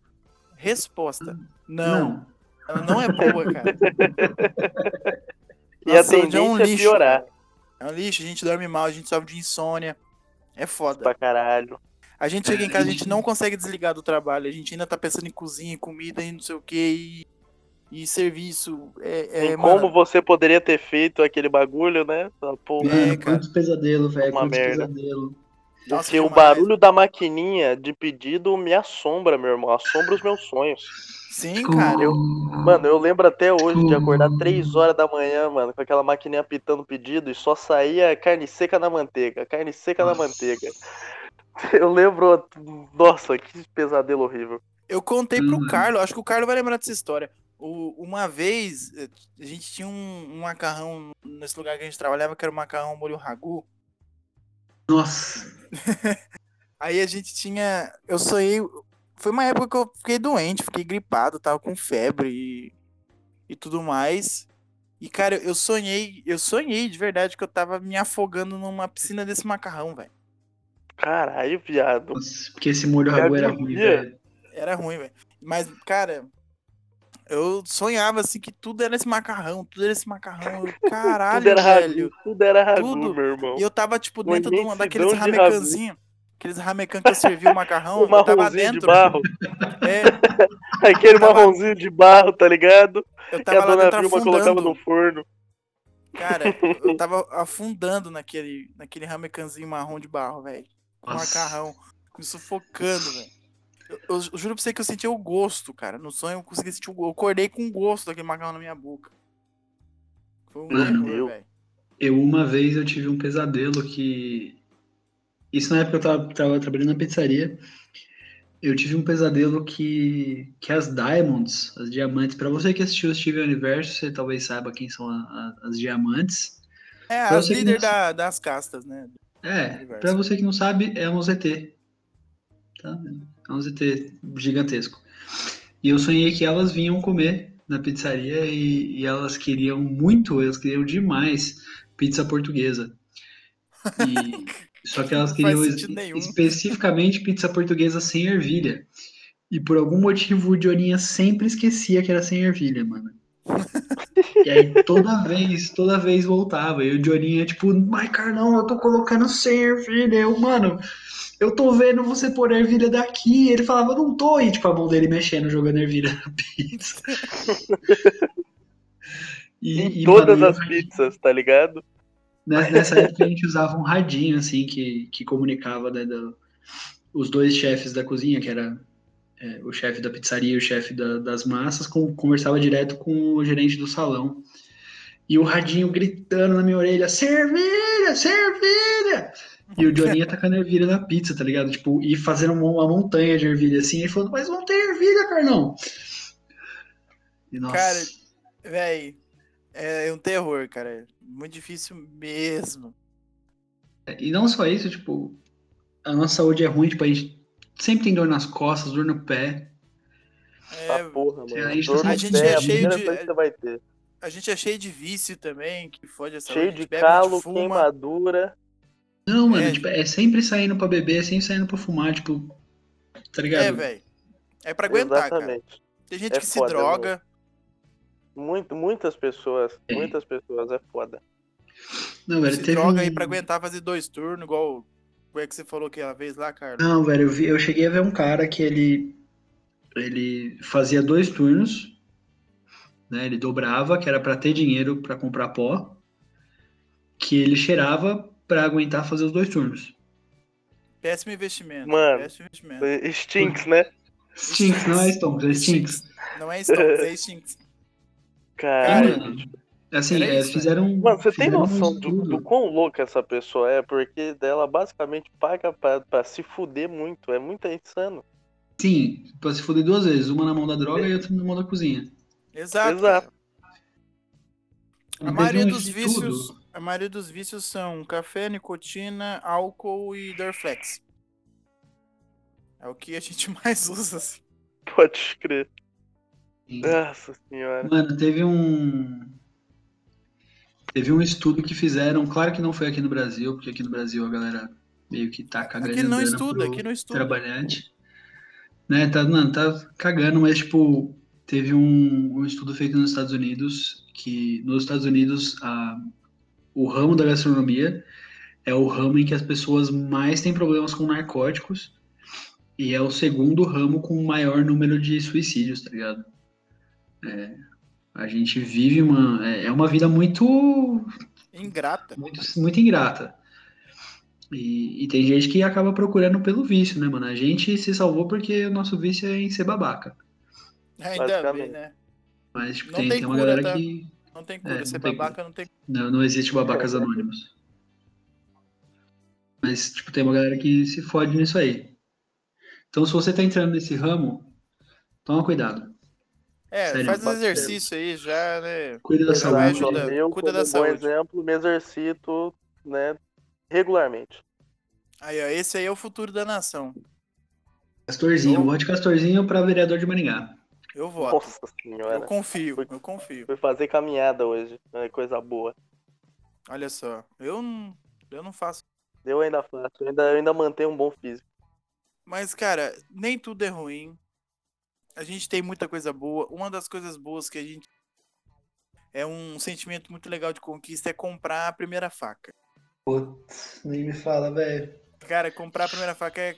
Resposta: Não. Ela não é boa, *laughs* cara. E a Nossa, saúde tendência é um é lixo, piorar É um lixo, a gente dorme mal, a gente sofre de insônia. É foda. pra caralho. A gente chega em casa, a gente não consegue desligar do trabalho. A gente ainda tá pensando em cozinha, comida e não sei o que. E, e serviço. É, é, em mano, como você poderia ter feito aquele bagulho, né? Pô, É, cara. quantos pesadelos, velho. Uma merda. pesadelos. Nossa, Porque o barulho da maquininha de pedido me assombra, meu irmão. Assombra os meus sonhos. Sim, cara. Eu- Mano, eu lembro até hoje de acordar 3 horas da manhã, mano, com aquela maquininha apitando pedido e só saía carne seca na manteiga, carne seca na manteiga. *laughs* Eu lembro, nossa, que pesadelo horrível. Eu contei pro Uhum. Carlos, acho que o Carlos vai lembrar dessa história. O- uma vez, eh, a gente tinha um, um macarrão nesse lugar que a gente trabalhava, que era o macarrão molho ragu. Nossa. *laughs* Aí a gente tinha. Eu sonhei. Foi uma época que eu fiquei doente, fiquei gripado, tava com febre e, e tudo mais. E, cara, eu sonhei, eu sonhei de verdade que eu tava me afogando numa piscina desse macarrão, velho. Caralho, viado. Nossa, porque esse molho ragu era ruim, velho. Era ruim, velho. Mas, cara, eu sonhava assim que tudo era esse macarrão, tudo era esse macarrão. Eu, Caralho, *laughs* tudo era velho. ragu, tudo era ragu, Tudo. meu irmão. E eu tava, tipo, Uma dentro de uma daqueles de ramecanzinhos. Aqueles ramecan que eu servi o macarrão, *laughs* Um eu tava marronzinho de dentro. barro, É, *laughs* aquele tava- marronzinho de barro, tá ligado? eu Que a tava lá dona dentro Vilma colocava afundando. no forno. Cara, eu tava afundando naquele, naquele ramecanzinho marrom de barro, velho. Com Nossa. macarrão. Me sufocando, velho. Eu, eu juro pra você que eu sentia o gosto, cara. No sonho eu consegui sentir o gosto. Eu acordei com o gosto daquele macarrão na minha boca. Foi um Mano, eu- velho. Eu, uma vez, eu tive um pesadelo que... Isso na época eu tava, tava trabalhando na pizzaria. eu tive um pesadelo que, que as Diamonds, as diamantes, pra você que assistiu o Steven Universo, você talvez saiba quem são a- a- as diamantes. É, Pra as líderes da- das castas, né? É, pra você que não sabe, é um ZT. Tá? É um ZT gigantesco. E eu sonhei que elas vinham comer na pizzaria e, e elas queriam muito, elas queriam demais pizza portuguesa. E, *laughs* só que elas queriam es- especificamente pizza portuguesa sem ervilha. E por algum motivo o Dioninha sempre esquecia que era sem ervilha, mano. E aí toda vez, toda vez voltava. E o Dioninha, tipo, mas Carlão, eu tô colocando sem ervilha. Eu, mano, eu tô vendo você pôr ervilha daqui. Ele falava, não tô. E tipo, a mão dele mexendo, jogando ervilha na pizza. *laughs* E, Em e, todas mano, as pizzas, tá ligado? Nessa época a gente usava um radinho, assim, que, que comunicava né, do- os dois chefes da cozinha, que era é, o chefe da pizzaria e o chefe da- das massas, com- conversava direto com o gerente do salão. E o radinho gritando na minha orelha, servilha, servilha! E o Johnny tacando ervilha na pizza, tá ligado? Tipo, e fazendo uma, uma montanha de ervilha assim, e falando, mas não tem ervilha, Carlão! E, nossa, Cara, Véi, é um terror, cara. Muito difícil mesmo. E não só isso, tipo, a nossa saúde é ruim, tipo, a gente sempre tem dor nas costas, dor no pé. Ah, É, porra, a mano. gente tá A gente pé é a cheio primeira de- coisa que você vai ter. a gente é cheio de vício também, que fode a saúde. Cheio A de a calo, fuma. queimadura. Não, mano, É. tipo, é sempre saindo pra beber, é sempre saindo pra fumar, tipo, tá ligado? É, velho. É pra aguentar, cara. Exatamente. Tem gente É que se foda, droga. Muito, muitas pessoas, É. muitas pessoas é foda. Não, velho, se teve droga um... aí pra aguentar fazer dois turnos, igual o é que você falou aquela vez lá, cara. Não, velho, eu, vi- eu cheguei a ver um cara que ele, ele fazia dois turnos, né? Ele dobrava, que era pra ter dinheiro pra comprar pó, que ele cheirava pra aguentar fazer os dois turnos. Péssimo investimento. Mano. Péssimo investimento. Stinks, né? Stinks, não é Stonks, é Stinks. Não é Stonks, é *laughs* Stinks. Cara, mano, assim, é, isso, fizeram. Mano, você tem fizeram um noção do, do quão louca essa pessoa é? Porque ela basicamente paga pra, pra se fuder muito. É muito insano. Sim, pra se foder duas vezes, uma na mão da droga e outra na mão da cozinha. Exato. Exato. A maioria dos vícios, a maioria dos vícios são café, nicotina, álcool e Dorflex. É o que a gente *laughs* mais usa. assim. Pode crer. Sim. Nossa senhora. Mano, teve um. Teve um estudo que fizeram, claro que não foi aqui no Brasil, porque aqui no Brasil a galera meio que tá cagando Aqui não estuda, aqui não estuda. trabalhante. Né, tá, mano, tá cagando, mas tipo, teve um, um estudo feito nos Estados Unidos que nos Estados Unidos a, o ramo da gastronomia é o ramo em que as pessoas mais têm problemas com narcóticos e é o segundo ramo com o maior número de suicídios, tá ligado? É, a gente vive uma. É é uma vida muito. Ingrata. muito, muito ingrata. E, e tem gente que acaba procurando pelo vício, né, mano? A gente se salvou porque o nosso vício é em ser babaca. Ainda Basicamente. bem, né? Mas tipo, tem tem uma cura, galera tá? que. Não tem cura. É, Ser não tem babaca não tem Não, não existe babacas anônimos. Mas, tipo, tem uma galera que se fode nisso aí. Então, se você tá entrando nesse ramo, toma cuidado. É, Sério, faz um ser. exercício aí já, né? Cuida da saúde. ajudar. Eu, Cuida da bom saúde. exemplo, me exercito, né, regularmente. Aí, ó, esse aí é o futuro da nação. Castorzinho, Eu- vote Castorzinho pra vereador de Maringá. Eu *laughs* voto. Nossa Eu senhora. confio, eu confio. Fui fazer caminhada hoje. É coisa boa. Olha só, eu não, eu não faço. Eu ainda faço. Eu ainda, eu ainda mantenho um bom físico. Mas, cara, nem tudo é ruim. A gente tem muita coisa boa. Uma das coisas boas que a gente. É um sentimento muito legal de conquista é comprar a primeira faca. Putz, nem me fala, velho. Cara, comprar a primeira faca é.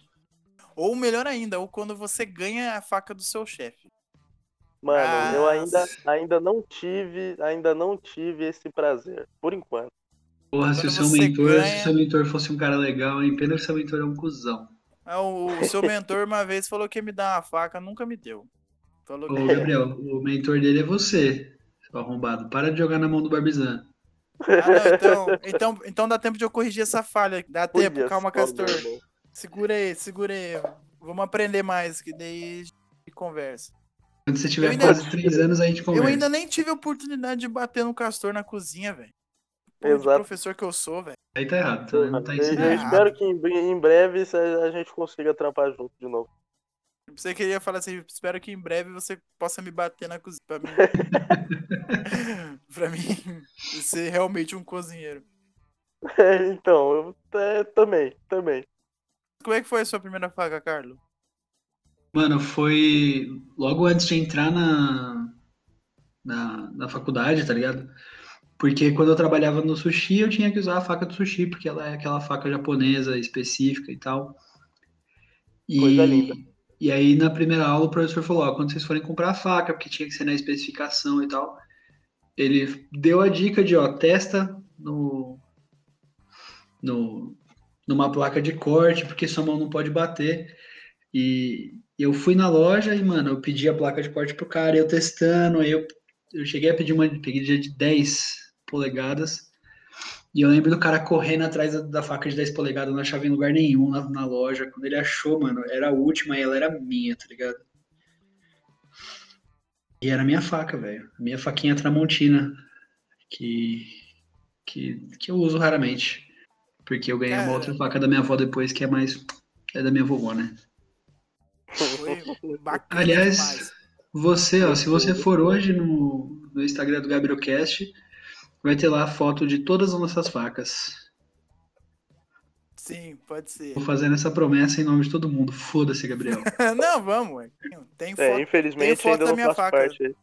Ou melhor ainda, ou quando você ganha a faca do seu chefe. Mano, eu Ah. ainda, ainda não tive, ainda não tive esse prazer. Por enquanto. Porra, se o seu mentor, se ganha- o seu mentor fosse um cara legal, hein? Pena que o seu mentor é um cuzão. Ah, O, o seu mentor uma vez falou que ia me dar uma faca, nunca me deu. Falou Ô, que. Gabriel, o mentor dele é você, seu arrombado. Para de jogar na mão do Barbizan. Ah, então, então, então dá tempo de eu corrigir essa falha. Dá tempo, Olha calma, Castor. Segura aí, segura aí. Vamos aprender mais, que daí a gente conversa. Quando você tiver ainda- quase três anos, a gente conversa. Eu ainda nem tive a oportunidade de bater no castor na cozinha, velho. Exato. professor que eu sou, velho. Aí tá errado, tá? não tá Eu, ensinando. eu errado. espero que em, bre- em breve a gente consiga trampar junto de novo. Você queria falar assim, espero que em breve você possa me bater na cozinha. Pra mim, *laughs* pra mim ser realmente um cozinheiro. então, eu é, também, também. Como é que foi a sua primeira faca, Carlos? Mano, foi logo antes de entrar na, na, na faculdade, tá ligado? Porque quando eu trabalhava no sushi, eu tinha que usar a faca do sushi, porque ela é aquela faca japonesa específica e tal. E, Coisa linda. e aí, na primeira aula, o professor falou: Ó, quando vocês forem comprar a faca, porque tinha que ser na especificação e tal, ele deu a dica de: ó, testa no, no, numa placa de corte, porque sua mão não pode bater. E eu fui na loja e, mano, eu pedi a placa de corte pro cara, eu testando, aí eu, eu cheguei a pedir uma peguei de 10 polegadas. E eu lembro do cara correndo atrás da, da faca de 10 polegadas, não achava em lugar nenhum na, na loja. Quando ele achou, mano, era a última e ela era minha, tá ligado? E era a minha faca, velho. A minha faquinha tramontina. Que, que, que eu uso raramente. Porque eu ganhei uma Cara. outra faca da minha avó depois, que é mais. É da minha vovó, né? Foi bacana Aliás, demais. Você, ó, se você for hoje no, no Instagram do GabrioCast, vai ter lá a foto de todas as nossas facas. Sim, pode ser. Tô fazendo essa promessa em nome de todo mundo. Foda-se, Gabriel. *laughs* Não, vamos, ué. Tem É, foto. infelizmente foto ainda da não minha faca. parte.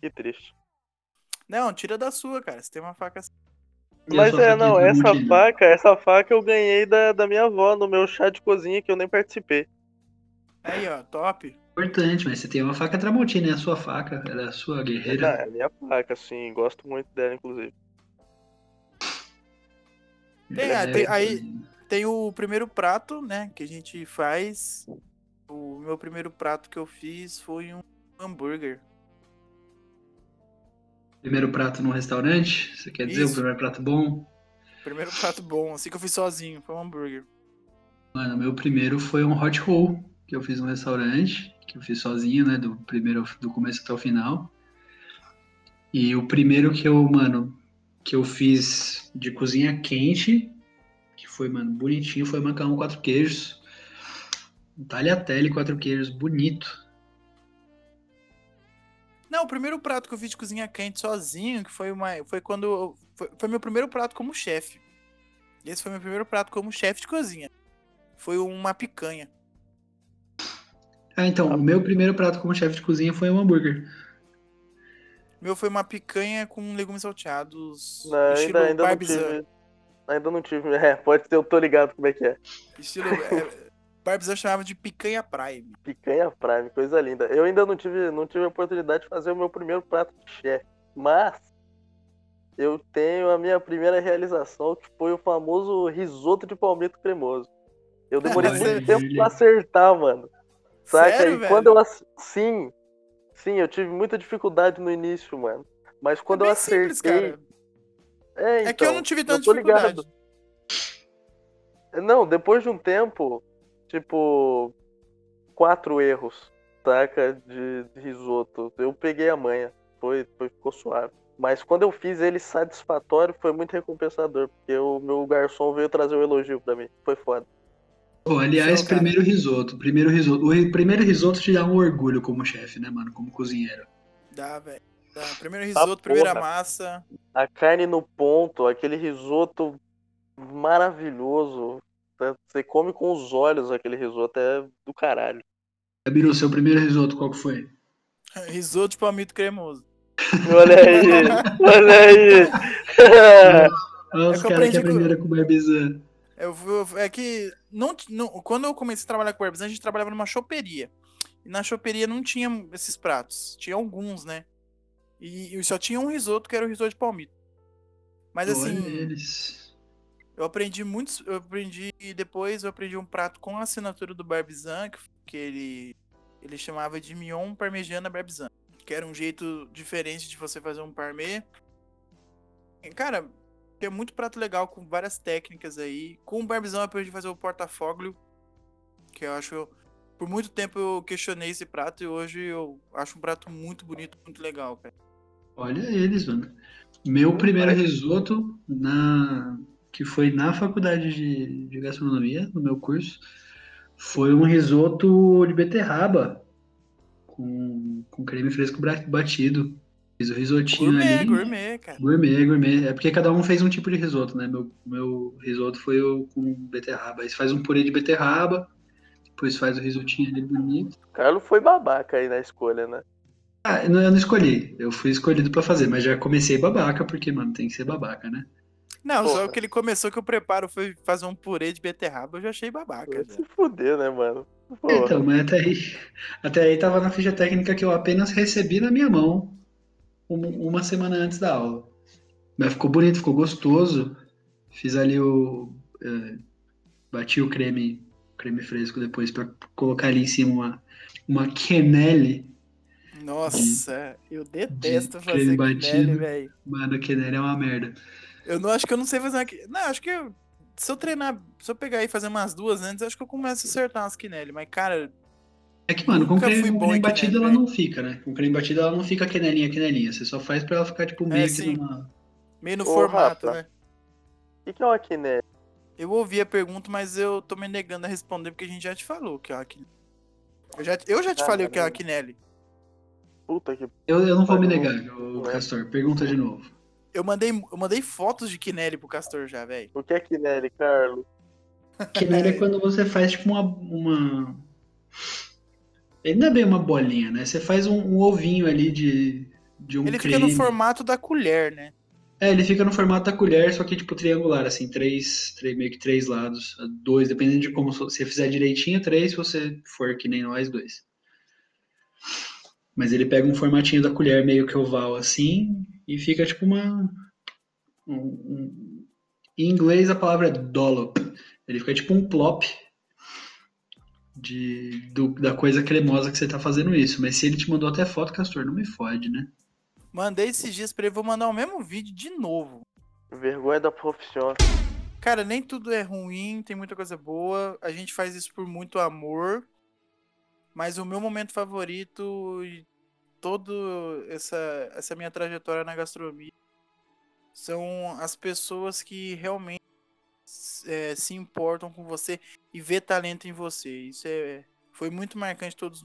Que triste. Não, tira da sua, cara. Você tem uma faca assim. Mas é, não, essa faca, essa faca eu ganhei da, da minha avó no meu chá de cozinha que eu nem participei. Aí, ó, top. Importante, mas você tem uma faca tramontina, é a sua faca, ela é a sua Não, guerreira. é a minha faca, sim, gosto muito dela, inclusive. Tem, É, tem- aí- Tem o primeiro prato, né, que a gente faz. O meu primeiro prato que eu fiz foi um hambúrguer. Primeiro prato num restaurante, você quer dizer Isso. o primeiro prato bom? Primeiro prato bom, assim que eu fiz sozinho, foi um hambúrguer. Mano, meu primeiro foi um hot roll, que eu fiz num restaurante, que eu fiz sozinho, né, do primeiro, do começo até o final. E o primeiro que eu, mano, que eu fiz de cozinha quente, que foi, mano, bonitinho, foi macarrão quatro queijos. Um tagliatelle quatro queijos, bonito. Não, o primeiro prato que eu fiz de cozinha quente sozinho, que foi uma. Foi quando. Foi, foi meu primeiro prato como chefe. Esse foi meu primeiro prato como chefe de cozinha. Foi uma picanha. Ah, então, o meu primeiro prato como chefe de cozinha foi um hambúrguer. Meu foi uma picanha com legumes salteados. Não, estilo ainda, ainda não tive. Ainda não tive. *laughs* É, pode ter, eu tô ligado como é que é. Estilo. É, *laughs* barbizan chamava de picanha prime. Picanha Prime, coisa linda. Eu ainda não tive, não tive a oportunidade de fazer o meu primeiro prato de chefe. Mas eu tenho a minha primeira realização, que foi o famoso risoto de palmito cremoso. Eu *laughs* demorei muito tempo pra acertar, mano. Saca? Sério, e velho? quando eu Sim, sim, eu tive muita dificuldade no início, mano. Mas quando é eu acertei. simples. É, É que eu então, não tive tanta tô ligado. dificuldade. Não, depois de um tempo, tipo, quatro erros, saca? De, de risoto. Eu peguei a manha. Foi, foi, ficou suave. Mas quando eu fiz ele satisfatório, foi muito recompensador. Porque o meu garçom veio trazer um elogio pra mim. Foi foda. Pô, aliás, cara. primeiro risoto. Primeiro risoto. O ri- primeiro risoto te dá um orgulho como chefe, né, mano? Como cozinheiro. Dá, velho. Dá. Primeiro risoto, Ah, primeira porra. massa. A carne no ponto, aquele risoto maravilhoso. tá? Você come com os olhos aquele risoto, é do caralho. Gabiru, seu primeiro risoto, qual que foi? *laughs* Risoto de palmito cremoso. Olha aí, *laughs* olha aí. Olha os caras que aprendi aprenderam com o Barbizan. Eu, eu- é que não, não- quando eu comecei a trabalhar com barbizan, a gente trabalhava numa choperia. E na choperia não tinha esses pratos. Tinha alguns, né? E, e só tinha um risoto, que era o risoto de palmito. Mas Olha assim, eles. eu aprendi muitos. Eu aprendi. E depois eu aprendi um prato com a assinatura do Barbizan, que, que ele, ele chamava de Mignon Parmegiana Barbizan. Que era um jeito diferente de você fazer um parmê. E, Cara, tem muito prato legal com várias técnicas aí. Com o Barbizan eu aprendi a fazer o porta-foglio. Que eu acho. Por muito tempo eu questionei esse prato e hoje eu acho um prato muito bonito, muito legal, cara. Olha eles, mano. Meu primeiro risoto, na... que foi na faculdade de, de gastronomia, no meu curso, foi um risoto de beterraba com, com creme fresco batido. Fiz o risotinho Gourmet, ali. gourmet, cara. Gourmet, gourmet. É porque cada um fez um tipo de risoto, né? Meu, meu risoto foi o com beterraba. Aí você faz um purê de beterraba, depois faz o risotinho ali bonito. O Carlos foi babaca aí na escolha, né? Ah, eu não, eu não escolhi. Eu fui escolhido pra fazer, mas já comecei babaca, porque, mano, tem que ser babaca, né? Não, só Porra. que ele começou que o preparo foi fazer um purê de beterraba, eu já achei babaca. Já. se fuder, né, mano? Porra. Então, mas até aí, até aí tava na ficha técnica que eu apenas recebi na minha mão uma semana antes da aula. Mas ficou bonito, ficou gostoso. Fiz ali o. eh, bati o creme, creme fresco depois pra colocar ali em cima uma, uma quenelle. Nossa, eu detesto de fazer quenelle, velho. Mano, quenelle é uma merda. Eu não acho que eu não sei fazer uma Não, acho que eu- se eu treinar, se eu pegar e fazer umas duas antes, acho que eu começo a acertar umas quenelle. Mas, cara, É que, mano, com creme, fui com bom creme quenelle, ela não fica, né? Com creme batido ela não fica quenelinha, quenelinha. Você só faz pra ela ficar, tipo, meio que sim. numa. meio no Ô, formato, Rafa. né? O que, que é uma quinete? Eu ouvi a pergunta, mas eu tô me negando a responder porque a gente já te falou que é uma. Eu já, eu já te falei o que é uma quenelle. Puta que. Eu, eu não vou me negar, não é. Castor. Pergunta de novo. Eu mandei, eu mandei fotos de quenelle pro Castor já, velho. O que é quinete, Carlos? Quenelle é *laughs* quando você faz, tipo, uma. uma... Ele não é bem uma bolinha, né? Você faz um, um ovinho ali de, de um Ele creme. fica no formato da colher, né? É, ele fica no formato da colher, só que, tipo, triangular, assim, três, três meio que três lados. Dois, dependendo de como você fizer direitinho, três, se você for que nem nós, dois. Mas ele pega um formatinho da colher meio que oval, assim, e fica, tipo, uma... um- um- Em inglês a palavra é dollop. Ele fica tipo um plop de, do- da coisa cremosa que você tá fazendo isso. Mas se ele te mandou até foto, Castor, não me fode, né? Mandei esses dias pra ele, vou mandar o mesmo vídeo de novo. Vergonha da profissão. Cara, nem tudo é ruim, tem muita coisa boa. A gente faz isso por muito amor. Mas o meu momento favorito e toda essa, essa minha trajetória na gastronomia são as pessoas que realmente é, se importam com você e vê talento em você. Isso é, foi muito marcante todos.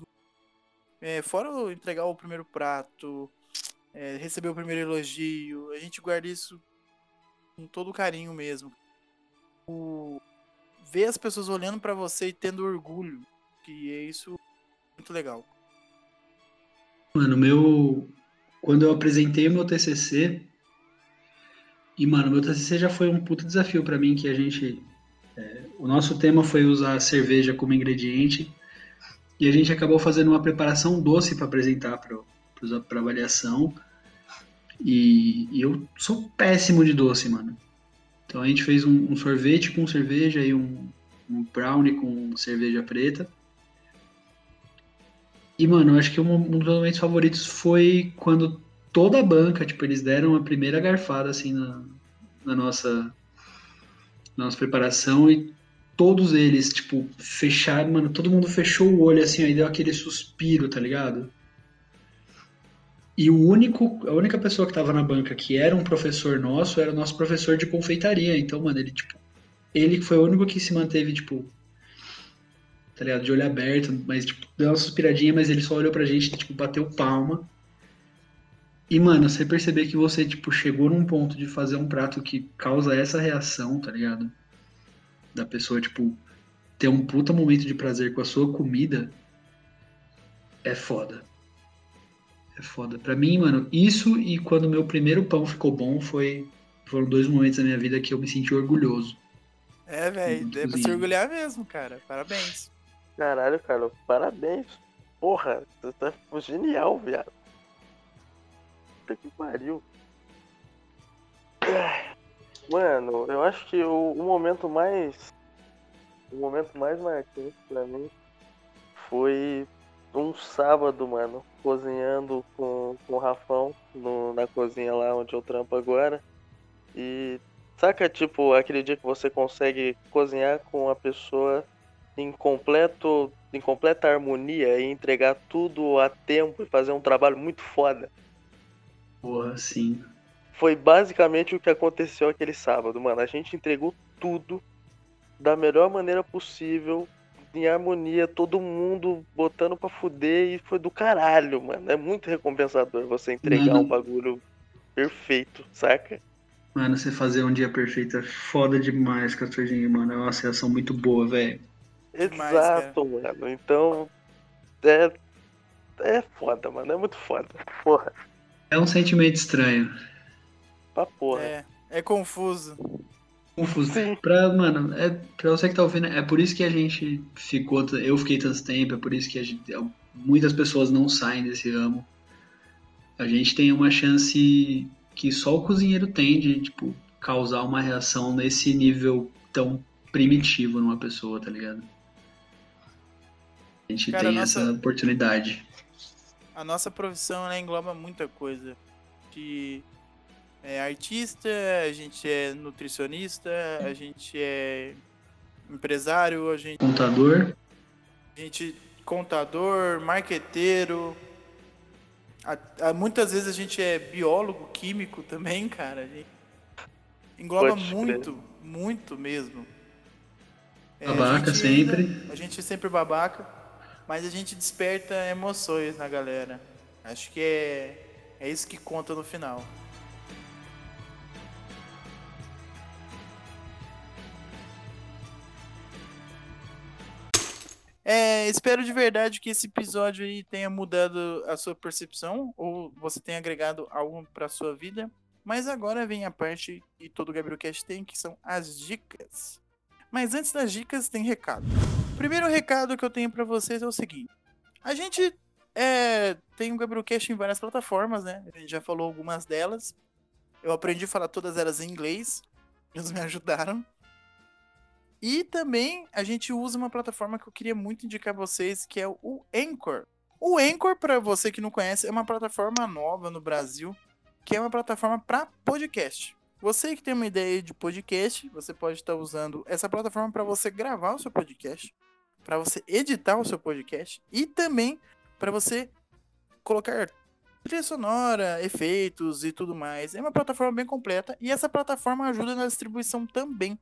É, fora entregar o primeiro prato, é, receber o primeiro elogio, a gente guarda isso com todo carinho mesmo. O, ver as pessoas olhando pra você e tendo orgulho, que é isso muito legal. Mano, meu. Quando eu apresentei meu TCC. E, mano, meu TCC já foi um puto desafio pra mim, que a gente. é, o nosso tema foi usar cerveja como ingrediente. E a gente acabou fazendo uma preparação doce pra apresentar para avaliação. E, e eu sou péssimo de doce, mano. Então a gente fez um, um sorvete com cerveja e um, um brownie com cerveja preta. E, mano, eu acho que um, um dos meus momentos favoritos foi quando toda a banca, tipo, eles deram a primeira garfada, assim, na, na nossa, na nossa preparação e todos eles, tipo, fecharam, mano, todo mundo fechou o olho, assim, aí deu aquele suspiro, tá ligado? E o único, a única pessoa que tava na banca que era um professor nosso era o nosso professor de confeitaria. Então, mano, ele, tipo, ele foi o único que se manteve, tipo, tá ligado? De olho aberto, mas, tipo, deu uma suspiradinha, mas ele só olhou pra gente tipo, bateu palma. E, mano, você perceber que você, tipo, chegou num ponto de fazer um prato que causa essa reação, tá ligado? Da pessoa, tipo, ter um puta momento de prazer com a sua comida, é foda. É foda. Pra mim, mano, isso e quando meu primeiro pão ficou bom foi foram dois momentos da minha vida que eu me senti orgulhoso. É, velho, Muito é pra se orgulhar mesmo, cara. Parabéns. Caralho, Carlos, parabéns. Porra, você tá genial, viado. Puta que pariu. Mano, eu acho que o, o momento mais. O momento mais marcante pra mim foi um sábado, mano, cozinhando com, com o Rafão no, na cozinha lá onde eu trampo agora. E saca, tipo, aquele dia que você consegue cozinhar com a pessoa em completo em completa harmonia e entregar tudo a tempo e fazer um trabalho muito foda. Porra, sim. Foi basicamente o que aconteceu aquele sábado, mano. A gente entregou tudo da melhor maneira possível, em harmonia, todo mundo botando pra fuder e foi do caralho, mano. É muito recompensador você entregar Mano. um bagulho perfeito, saca? Mano, você fazer um dia perfeito é foda demais, Castorzinho, mano. É uma sensação muito boa, velho. Demais, Exato, mano. Então, é, é foda, mano. É muito foda. Porra, É um sentimento estranho. pra porra. É, é confuso. Confuso. Sim. Pra, mano, é, pra você que tá ouvindo, é por isso que a gente ficou. Eu fiquei tanto tempo, é por isso que a gente, muitas pessoas não saem desse ramo. A gente tem uma chance que só o cozinheiro tem de, tipo, causar uma reação nesse nível tão primitivo numa pessoa, tá ligado? A gente Cara, tem nossa- essa oportunidade. A nossa profissão ela engloba muita coisa. De é artista, a gente é nutricionista, a gente é empresário, a gente, Contador, a gente contador, marqueteiro. A- a- muitas vezes a gente é biólogo, químico também, cara. A gente engloba Pode crer. muito, muito mesmo. É, a babaca gente sempre. a gente é sempre babaca, mas a gente desperta emoções na galera. Acho que é, é isso que conta no final. É, espero de verdade que esse episódio aí tenha mudado a sua percepção ou você tenha agregado algo para sua vida. Mas agora vem a parte que todo GabrielCast tem, que são as dicas. Mas antes das dicas, tem recado. Primeiro recado que eu tenho para vocês é o seguinte: a gente é, tem o GabrielCast em várias plataformas, né? A gente já falou algumas delas. Eu aprendi a falar todas elas em inglês. Eles me ajudaram. E também a gente usa uma plataforma que eu queria muito indicar a vocês, que é o Anchor. O Anchor, para você que não conhece, é uma plataforma nova no Brasil, que é uma plataforma para podcast. Você que tem uma ideia de podcast, você pode estar usando essa plataforma para você gravar o seu podcast, para você editar o seu podcast e também para você colocar trilha sonora, efeitos e tudo mais. É uma plataforma bem completa e essa plataforma ajuda na distribuição também.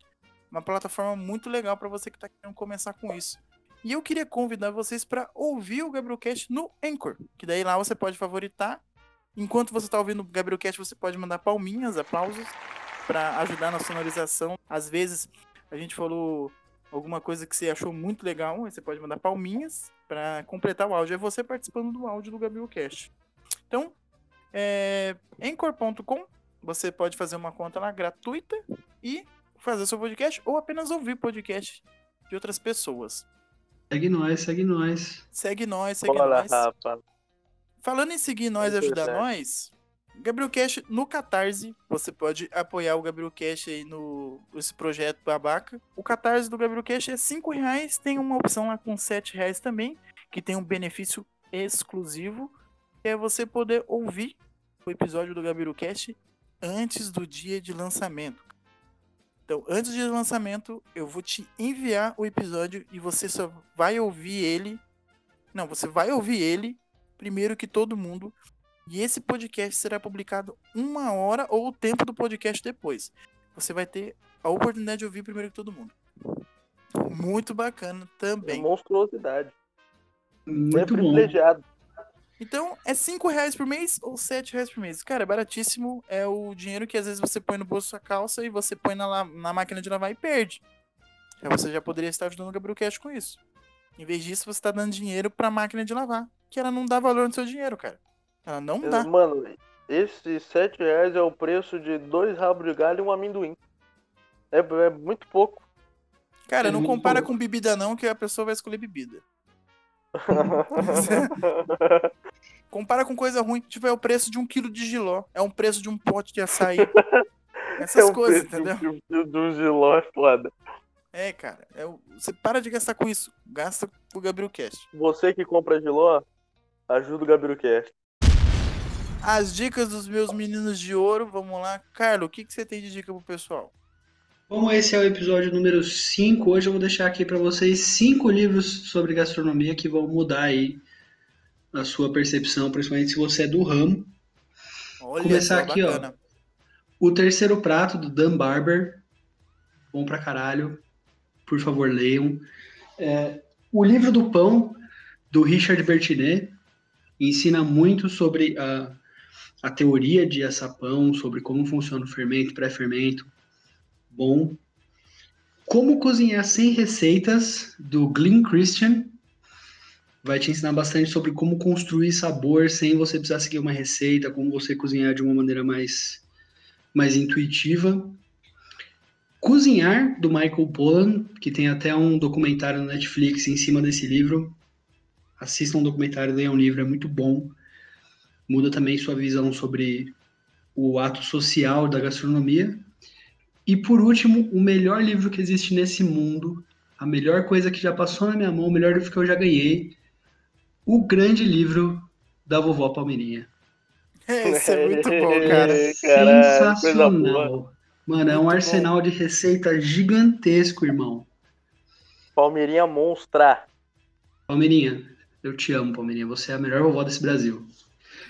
Uma plataforma muito legal para você que está querendo começar com isso. E eu queria convidar vocês para ouvir o Gabrielcast no Anchor, que daí lá você pode favoritar. Enquanto você está ouvindo o Gabrielcast, você pode mandar palminhas, aplausos para ajudar na sonorização. Às vezes a gente falou alguma coisa que você achou muito legal, aí você pode mandar palminhas para completar o áudio. É você participando do áudio do Gabrielcast. Então, é, Anchor.com, você pode fazer uma conta lá gratuita e fazer seu podcast ou apenas ouvir podcast de outras pessoas. segue nós, segue nós. Segue nós, segue Olha, nós. rapaz. Falando em seguir nós e ajudar nós, Gabriel Cash no Catarse, você pode apoiar o Gabriel Cash aí no esse projeto babaca. O Catarse do Gabriel Cash é 5 reais, tem uma opção lá com 7 reais também, que tem um benefício exclusivo, que é você poder ouvir o episódio do Gabriel Cash antes do dia de lançamento. Então, antes do do lançamento, eu vou te enviar o episódio e você só vai ouvir ele. Não, você vai ouvir ele primeiro que todo mundo. E esse podcast será publicado uma hora ou o tempo do podcast depois. Você vai ter a oportunidade de ouvir primeiro que todo mundo. Muito bacana É também. monstruosidade. é Muito bom. privilegiado. Então, é 5 reais por mês ou 7 reais por mês. Cara, é baratíssimo. É o dinheiro que às vezes você põe no bolso da sua calça e você põe na, na máquina de lavar e perde. Você já poderia estar ajudando o Gabriel Cash com isso. Em vez disso, você está dando dinheiro pra máquina de lavar. Que ela não dá valor no seu dinheiro, cara. Ela não dá. Mano, esses 7 reais é o preço de dois rabos de galho e um amendoim. É, é muito pouco. Cara, É não compara bom. com bebida não, que a pessoa vai escolher bebida. *laughs* Compara com coisa ruim. Tipo, é o preço de um quilo de giló. É um preço de um pote de açaí. *laughs* Essas é o coisas, entendeu? Do, giló é foda. É, cara. é você para de gastar com isso. Gasta com o Gabriel Cast. Você que compra giló, ajuda o GabiroCast. As dicas dos meus meninos de ouro, vamos lá. Carlos, o que, que você tem de dica pro pessoal? Como esse é o episódio número 5, hoje eu vou deixar aqui para vocês cinco livros sobre gastronomia que vão mudar aí a sua percepção, principalmente se você é do ramo. Olha Começar aqui, ó. bacana. O Terceiro Prato, do Dan Barber. Bom pra caralho. Por favor, leiam. É, o Livro do Pão, do Richard Bertinet. Ensina muito sobre a, a teoria de açapão, sobre como funciona o fermento, pré-fermento. Bom. Como cozinhar sem receitas, do Glenn Christian. Vai te ensinar bastante sobre como construir sabor sem você precisar seguir uma receita, como você cozinhar de uma maneira mais mais intuitiva. Cozinhar, do Michael Pollan, que tem até um documentário no Netflix em cima desse livro. Assistam um documentário, leiam um livro, é muito bom. Muda também sua visão sobre o ato social da gastronomia. E por último, o melhor livro que existe nesse mundo, a melhor coisa que já passou na minha mão, o melhor livro que eu já ganhei, o grande livro da vovó Palmeirinha. Esse é muito *laughs* bom, cara. Coisa boa. Sensacional. Mano, é um Muito arsenal de receita gigantesco, irmão. Palmeirinha monstra. Palmeirinha, eu te amo, Palmeirinha. Você é a melhor vovó desse Brasil.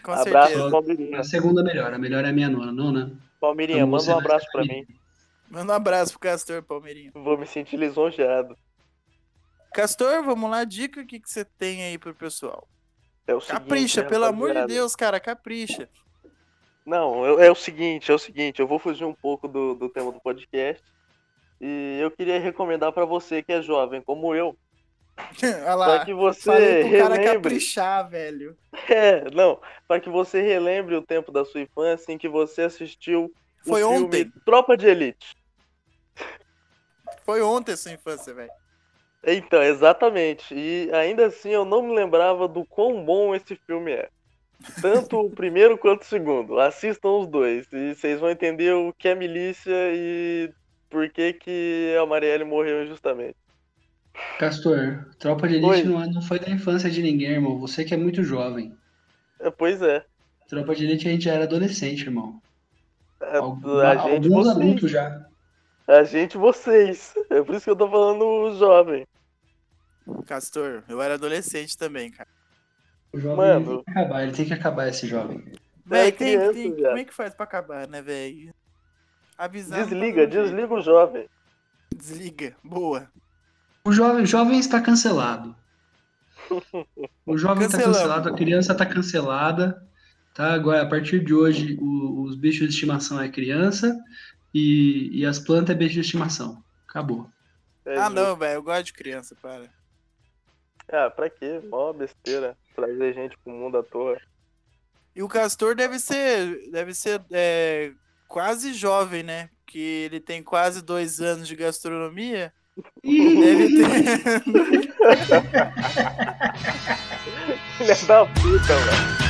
Com Abraço, certeza. Palmeirinha. A segunda melhor, a melhor é a minha nona. Nona, Palmeirinha, Amo manda um abraço pra mim. Manda um abraço pro Castor, Palmeirinho. Vou me sentir lisonjeado. Castor, vamos lá, dica, o que, que você tem aí pro pessoal? É o seguinte, Capricha, né, pelo amor de? Deus, cara, capricha. Não, é, é o seguinte, é o seguinte, eu vou fugir um pouco do, do tema do podcast. E eu queria recomendar pra você que é jovem, como eu, Olha para lá, que você falei pro cara relembre. caprichar, velho. É, não, para que você relembre o tempo da sua infância em que você assistiu Foi ontem, Tropa de Elite. foi ontem sua infância, velho. Então, exatamente. E ainda assim eu não me lembrava do quão bom esse filme é. Tanto o primeiro quanto o segundo. Assistam os dois e vocês vão entender o que é milícia e por que, que a Marielle morreu injustamente. Castor, Tropa de. Elite não, é- não foi da infância de ninguém, irmão. Você que é muito jovem. É, Pois é. Tropa de Elite a gente já era adolescente, irmão. A, Algum- a gente, alguns vocês. adultos já. A gente, vocês. É por isso que eu tô falando jovem. Castor, eu era adolescente também, cara. O jovem Mano. ele tem que acabar, ele tem que acabar esse jovem. Véi, É tem, criança, tem- como é que faz pra acabar, né, velho? Avisar. Desliga, desliga o jovem. Desliga. Boa. O jovem, jovem está cancelado. O jovem está cancelado, a criança está cancelada. Tá? Agora, a partir de hoje, o- os bichos de estimação é criança e, e as plantas é bicho de estimação. Acabou. É ah, não, velho, eu gosto de criança, para. Ah, pra quê? Mó besteira. Trazer gente pro mundo à toa. E o Castor deve ser, deve ser é, quase jovem, né? Que ele tem quase dois anos de gastronomia. Deve ter. Filha da puta, mano.